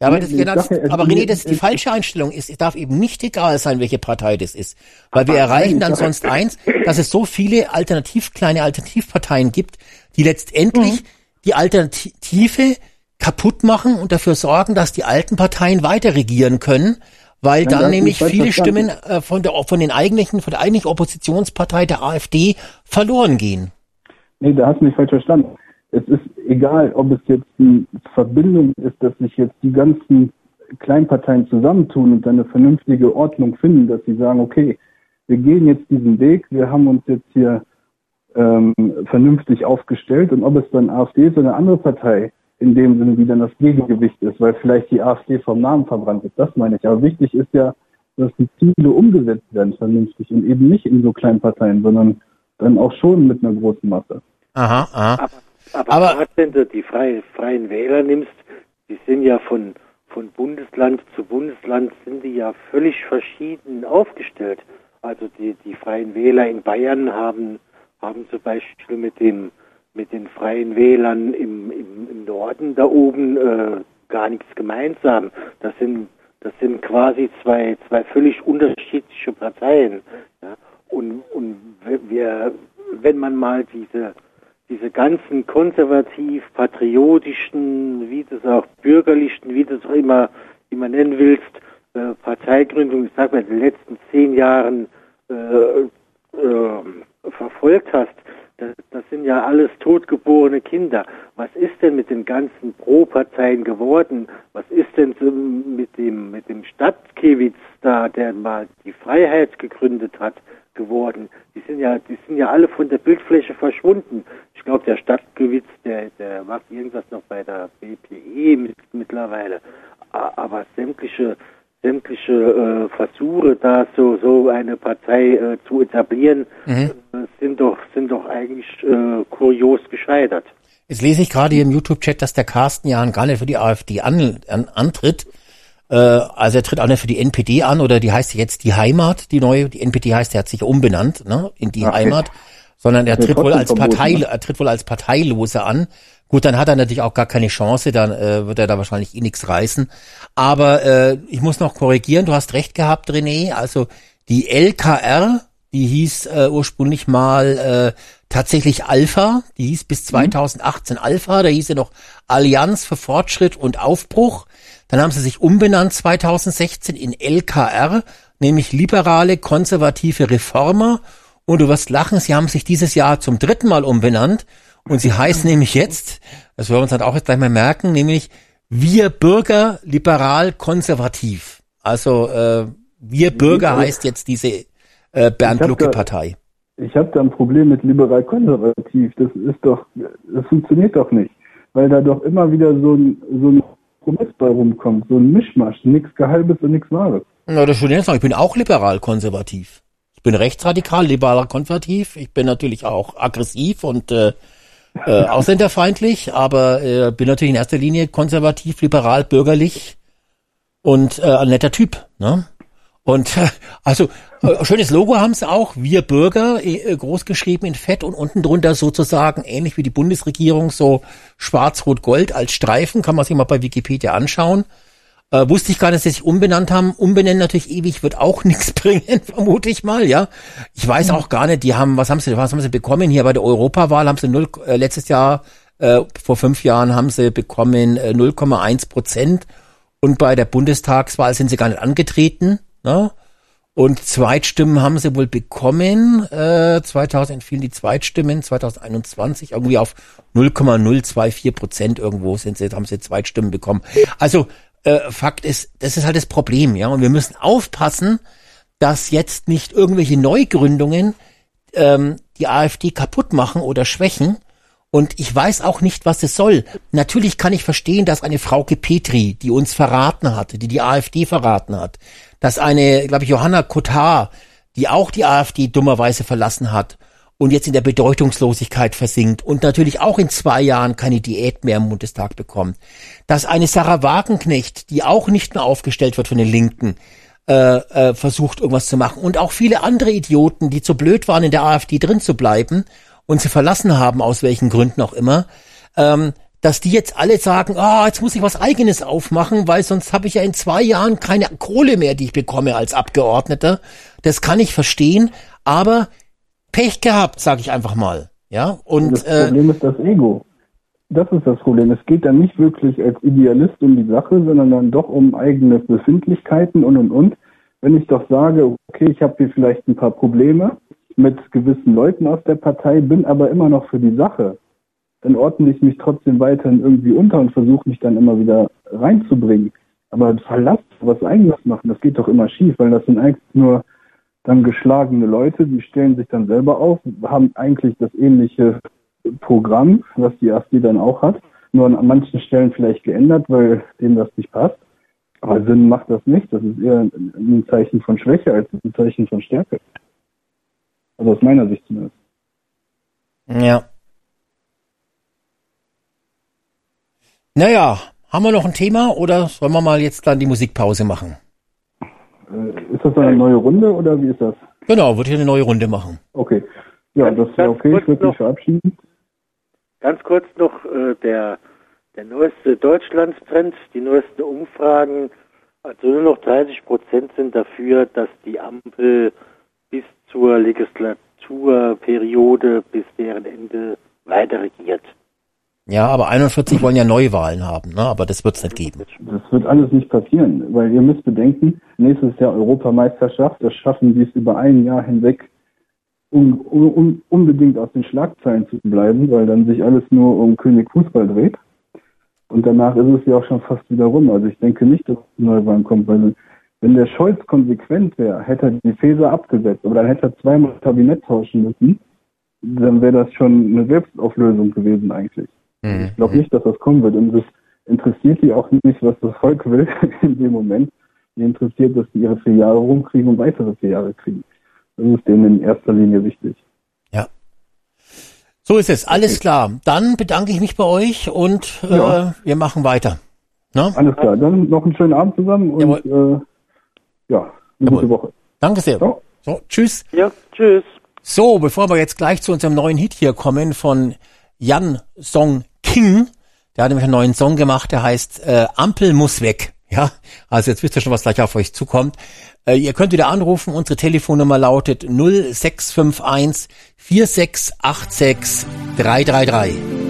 Ja, aber, das, genau, ja, aber René, das ist die falsche Einstellung. Es, darf eben nicht egal sein, welche Partei das ist. Weil wir erreichen dann sonst eins, dass es so viele alternativ, kleine Alternativparteien gibt, die letztendlich die Alternative kaputt machen und dafür sorgen, dass die alten Parteien weiter regieren können, weil Nein, dann nämlich viele. Stimmen äh, von der von den eigentlichen von der eigentlichen Oppositionspartei der AfD verloren gehen. Nee, da hast du mich falsch verstanden. Es ist egal, ob es jetzt eine Verbindung ist, dass sich jetzt die ganzen Kleinparteien zusammentun und dann eine vernünftige Ordnung finden, dass sie sagen, okay, wir gehen jetzt diesen Weg, wir haben uns jetzt hier ähm, vernünftig aufgestellt und ob es dann AfD ist oder eine andere Partei in dem Sinne, wie dann das Gegengewicht ist, weil vielleicht die AfD vom Namen verbrannt ist, das meine ich. Aber wichtig ist ja, dass die Ziele umgesetzt werden vernünftig und eben nicht in so kleinen Parteien, sondern dann auch schon mit einer großen Masse. Aha, aha. Aber, aber, Aber- gerade wenn du die freie, freien Wähler nimmst, die sind ja von, von Bundesland zu Bundesland sind die ja völlig verschieden aufgestellt. Also die, die freien Wähler in Bayern haben, haben zum Beispiel mit dem mit den freien Wählern im, im, im Norden da oben äh, gar nichts gemeinsam. Das sind das sind quasi zwei zwei völlig unterschiedliche Parteien. Ja? Und und wir wenn man mal diese diese ganzen konservativ patriotischen, wie das auch bürgerlichen, wie das auch immer immer nennen willst, äh, Parteigründung, ich sag mal, in den letzten zehn Jahren äh, äh, verfolgt hast, das, das sind ja alles totgeborene Kinder. Was ist denn mit den ganzen Pro-Parteien geworden? Was ist denn mit dem mit dem Stadtkiewitz da, der mal die Freiheit gegründet hat, geworden? Die sind ja die sind ja alle von der Bildfläche verschwunden. Ich glaube, der Stadtkiewitz, der der macht irgendwas noch bei der BPE mit, mittlerweile. Aber sämtliche sämtliche äh, Versuche, da so so eine Partei äh, zu etablieren, äh, sind doch sind doch eigentlich äh, kurios gescheitert. Jetzt lese ich gerade hier im YouTube-Chat, dass der Carsten Jahn gar nicht für die AfD an, an, antritt. Äh, also er tritt auch nicht für die NPD an oder die heißt jetzt die Heimat, die neue, die NPD heißt, er hat sich umbenannt, ne, in die Okay. Heimat, sondern er tritt wohl als verboten, Partei, ne? er tritt wohl als Parteilose an. Gut, dann hat er natürlich auch gar keine Chance, dann äh, wird er da wahrscheinlich eh nichts reißen. Aber äh, ich muss noch korrigieren, du hast recht gehabt, René, also die LKR, die hieß äh, ursprünglich mal äh, tatsächlich Alpha, die hieß bis 2018 Alpha, da hieß sie noch Allianz für Fortschritt und Aufbruch. Dann haben sie sich umbenannt 2016 in LKR, nämlich liberale konservative Reformer. Und du wirst lachen, sie haben sich dieses Jahr zum dritten Mal umbenannt. Und sie heißt nämlich jetzt, das werden wir uns halt auch jetzt gleich mal merken, nämlich Wir Bürger liberal konservativ. Also äh, Wir Bürger heißt jetzt diese äh, Bernd Ich hab Lucke da- Partei. Ich habe da ein Problem mit liberal-konservativ. Das ist doch, das funktioniert doch nicht, weil da doch immer wieder so ein so ein Kompromiss bei rumkommt, so ein Mischmasch, nichts Gehalbes und nichts Wahres. Na, das ich nicht sagen. Ich bin auch liberal konservativ. Ich bin rechtsradikal, liberal konservativ. Ich bin natürlich auch aggressiv und äh, äh, ausländerfeindlich, aber äh, bin natürlich in erster Linie konservativ, liberal, bürgerlich und äh, ein netter Typ. Ne? Und äh, also schönes Logo haben sie auch, wir Bürger, äh, groß geschrieben in Fett und unten drunter sozusagen ähnlich wie die Bundesregierung so schwarz-rot-gold als Streifen, kann man sich mal bei Wikipedia anschauen. Äh, wusste ich gar nicht, dass sie sich umbenannt haben. Umbenennen natürlich ewig wird auch nichts bringen, vermute ich mal, ja. Ich weiß auch gar nicht, die haben, was haben sie, was haben sie bekommen hier bei der Europawahl? Haben sie null, äh, letztes Jahr, äh, vor fünf Jahren haben sie bekommen äh, 0,1 Prozent und bei der Bundestagswahl sind sie gar nicht angetreten, ne? Und Zweitstimmen haben sie wohl bekommen. Äh, 2000 entfielen die Zweitstimmen, 2021 irgendwie auf 0,024 Prozent irgendwo sind sie, haben sie Zweitstimmen bekommen. Also äh, Fakt ist, das ist halt das Problem, ja. Und wir müssen aufpassen, dass jetzt nicht irgendwelche Neugründungen ähm, die AfD kaputt machen oder schwächen. Und ich weiß auch nicht, was es soll. Natürlich kann ich verstehen, dass eine Frau Petri, die uns verraten hat, die die AfD verraten hat, dass eine, glaube ich, Johanna Kotar, die auch die AfD dummerweise verlassen hat und jetzt in der Bedeutungslosigkeit versinkt und natürlich auch in zwei Jahren keine Diät mehr im Bundestag bekommt, dass eine Sarah Wagenknecht, die auch nicht mehr aufgestellt wird von den Linken, äh, äh, versucht irgendwas zu machen und auch viele andere Idioten, die zu blöd waren, in der AfD drin zu bleiben und sie verlassen haben, aus welchen Gründen auch immer, ähm, dass die jetzt alle sagen, ah, jetzt muss ich was eigenes aufmachen, weil sonst habe ich ja in zwei Jahren keine Kohle mehr, die ich bekomme als Abgeordneter. Das kann ich verstehen, aber Pech gehabt, sage ich einfach mal. Ja, und Das äh, Problem ist das Ego. das ist das Problem. Es geht dann nicht wirklich als Idealist um die Sache, sondern dann doch um eigene Befindlichkeiten und und und. Wenn ich doch sage, okay, ich habe hier vielleicht ein paar Probleme mit gewissen Leuten aus der Partei, bin aber immer noch für die Sache, dann ordne ich mich trotzdem weiterhin irgendwie unter und versuche mich dann immer wieder reinzubringen. Aber Verlass, was eigenes machen, das geht doch immer schief, weil das sind eigentlich nur dann geschlagene Leute, die stellen sich dann selber auf, haben eigentlich das ähnliche Programm, was die AfD dann auch hat, nur an manchen Stellen vielleicht geändert, weil denen das nicht passt. Aber Sinn macht das nicht. Das ist eher ein Zeichen von Schwäche als ein Zeichen von Stärke. Also aus meiner Sicht zumindest. Ja. Naja, haben wir noch ein Thema oder sollen wir mal jetzt dann die Musikpause machen? Äh, ist das eine neue Runde oder wie ist das? Genau, würde ich eine neue Runde machen. Okay. Ja, das wäre okay. Ich würde mich verabschieden. Ganz kurz noch äh, der, der neueste Deutschlandstrend, die neuesten Umfragen. Also nur noch 30 Prozent sind dafür, dass die Ampel bis zur Legislaturperiode, bis deren Ende weiter regiert. Ja, aber 41 wollen ja Neuwahlen haben, ne? aber das wird es nicht geben. Das wird alles nicht passieren, weil ihr müsst bedenken, nächstes Jahr Europameisterschaft, das schaffen die es über ein Jahr hinweg um, um, unbedingt aus den Schlagzeilen zu bleiben, weil dann sich alles nur um König Fußball dreht. Und danach ist es ja auch schon fast wieder rum. Also ich denke nicht, dass Neuwahlen kommt, weil wenn der Scholz konsequent wäre, hätte er die Feser abgesetzt, aber dann hätte er zweimal Kabinett tauschen müssen, dann wäre das schon eine Selbstauflösung gewesen eigentlich. Mhm. Ich glaube nicht, dass das kommen wird. Und das interessiert die auch nicht, was das Volk will in dem Moment. Die interessiert, dass die ihre vier Jahre rumkriegen und weitere vier Jahre kriegen. Das ist denen in erster Linie wichtig. Ja. So ist es. Alles klar. Dann bedanke ich mich bei euch und äh, ja. wir machen weiter. Na? Alles klar. Dann noch einen schönen Abend zusammen und äh, ja, eine Jawohl. gute Woche. Danke sehr. So. so, tschüss. Ja, tschüss. So, bevor wir jetzt gleich zu unserem neuen Hit hier kommen von Jan Song King, der hat nämlich einen neuen Song gemacht, der heißt äh, Ampel muss weg. Ja, also jetzt wisst ihr schon, was gleich auf euch zukommt. Äh, ihr könnt wieder anrufen. Unsere Telefonnummer lautet 0651 4686 333.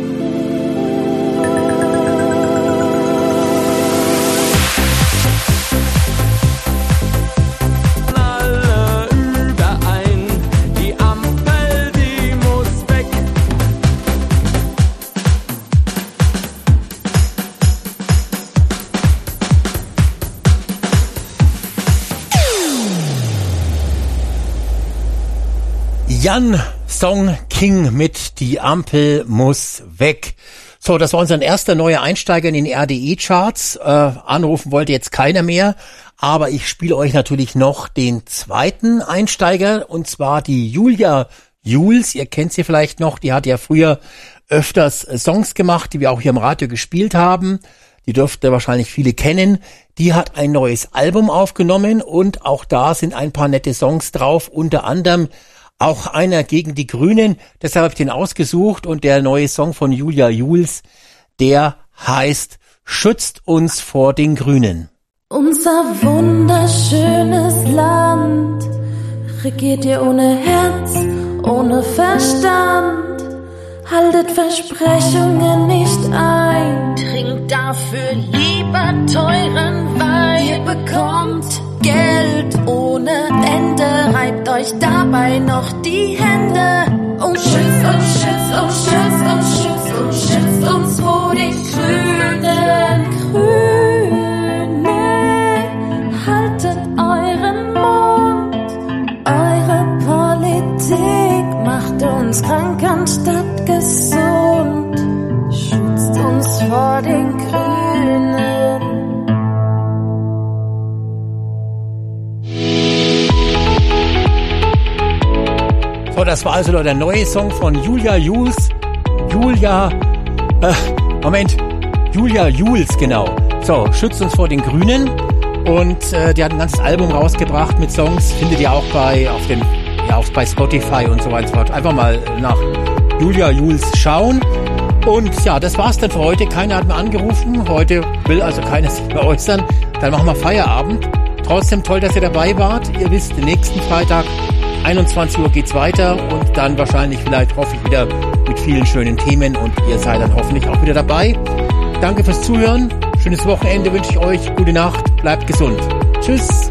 Jan Song King mit Die Ampel muss weg. So, das war unser erster neuer Einsteiger in den RDE-Charts. Äh, anrufen wollte jetzt keiner mehr, aber ich spiele euch natürlich noch den zweiten Einsteiger und zwar die Julia Jules. Ihr kennt sie vielleicht noch, die hat ja früher öfters Songs gemacht, die wir auch hier im Radio gespielt haben. Die dürfte wahrscheinlich viele kennen. Die hat ein neues Album aufgenommen und auch da sind ein paar nette Songs drauf, unter anderem auch einer gegen die Grünen. Deshalb habe ich den ausgesucht und der neue Song von Julia Jules, der heißt Schützt uns vor den Grünen. Unser wunderschönes Land regiert ihr ohne Herz, ohne Verstand. Haltet Versprechungen nicht ein, trinkt dafür lieber teuren Wein. Ihr bekommt Geld ohne Ende, reibt euch dabei noch die Hände. Und schützt uns, schützt uns, schützt uns, schützt uns, schützt uns vor den Grünen. Grüne, haltet euren Mund. Eure Politik macht uns krank anstatt uns vor den Grünen. So, das war also der neue Song von Julia Jules. Julia, äh, Moment, Julia Jules, genau. So, schützt uns vor den Grünen. Und äh, die hat ein ganzes Album rausgebracht mit Songs. Findet ihr auch bei auf dem, ja, auch bei Spotify und so weiter. Einfach mal nach Julia Jules schauen. Und ja, das war's dann für heute. Keiner hat mehr angerufen. Heute will also keiner sich mehr äußern. Dann machen wir Feierabend. Trotzdem toll, dass ihr dabei wart. Ihr wisst, nächsten Freitag 21 Uhr geht's weiter und dann wahrscheinlich vielleicht hoffe ich wieder mit vielen schönen Themen und ihr seid dann hoffentlich auch wieder dabei. Danke fürs Zuhören. Schönes Wochenende wünsche ich euch. Gute Nacht. Bleibt gesund. Tschüss.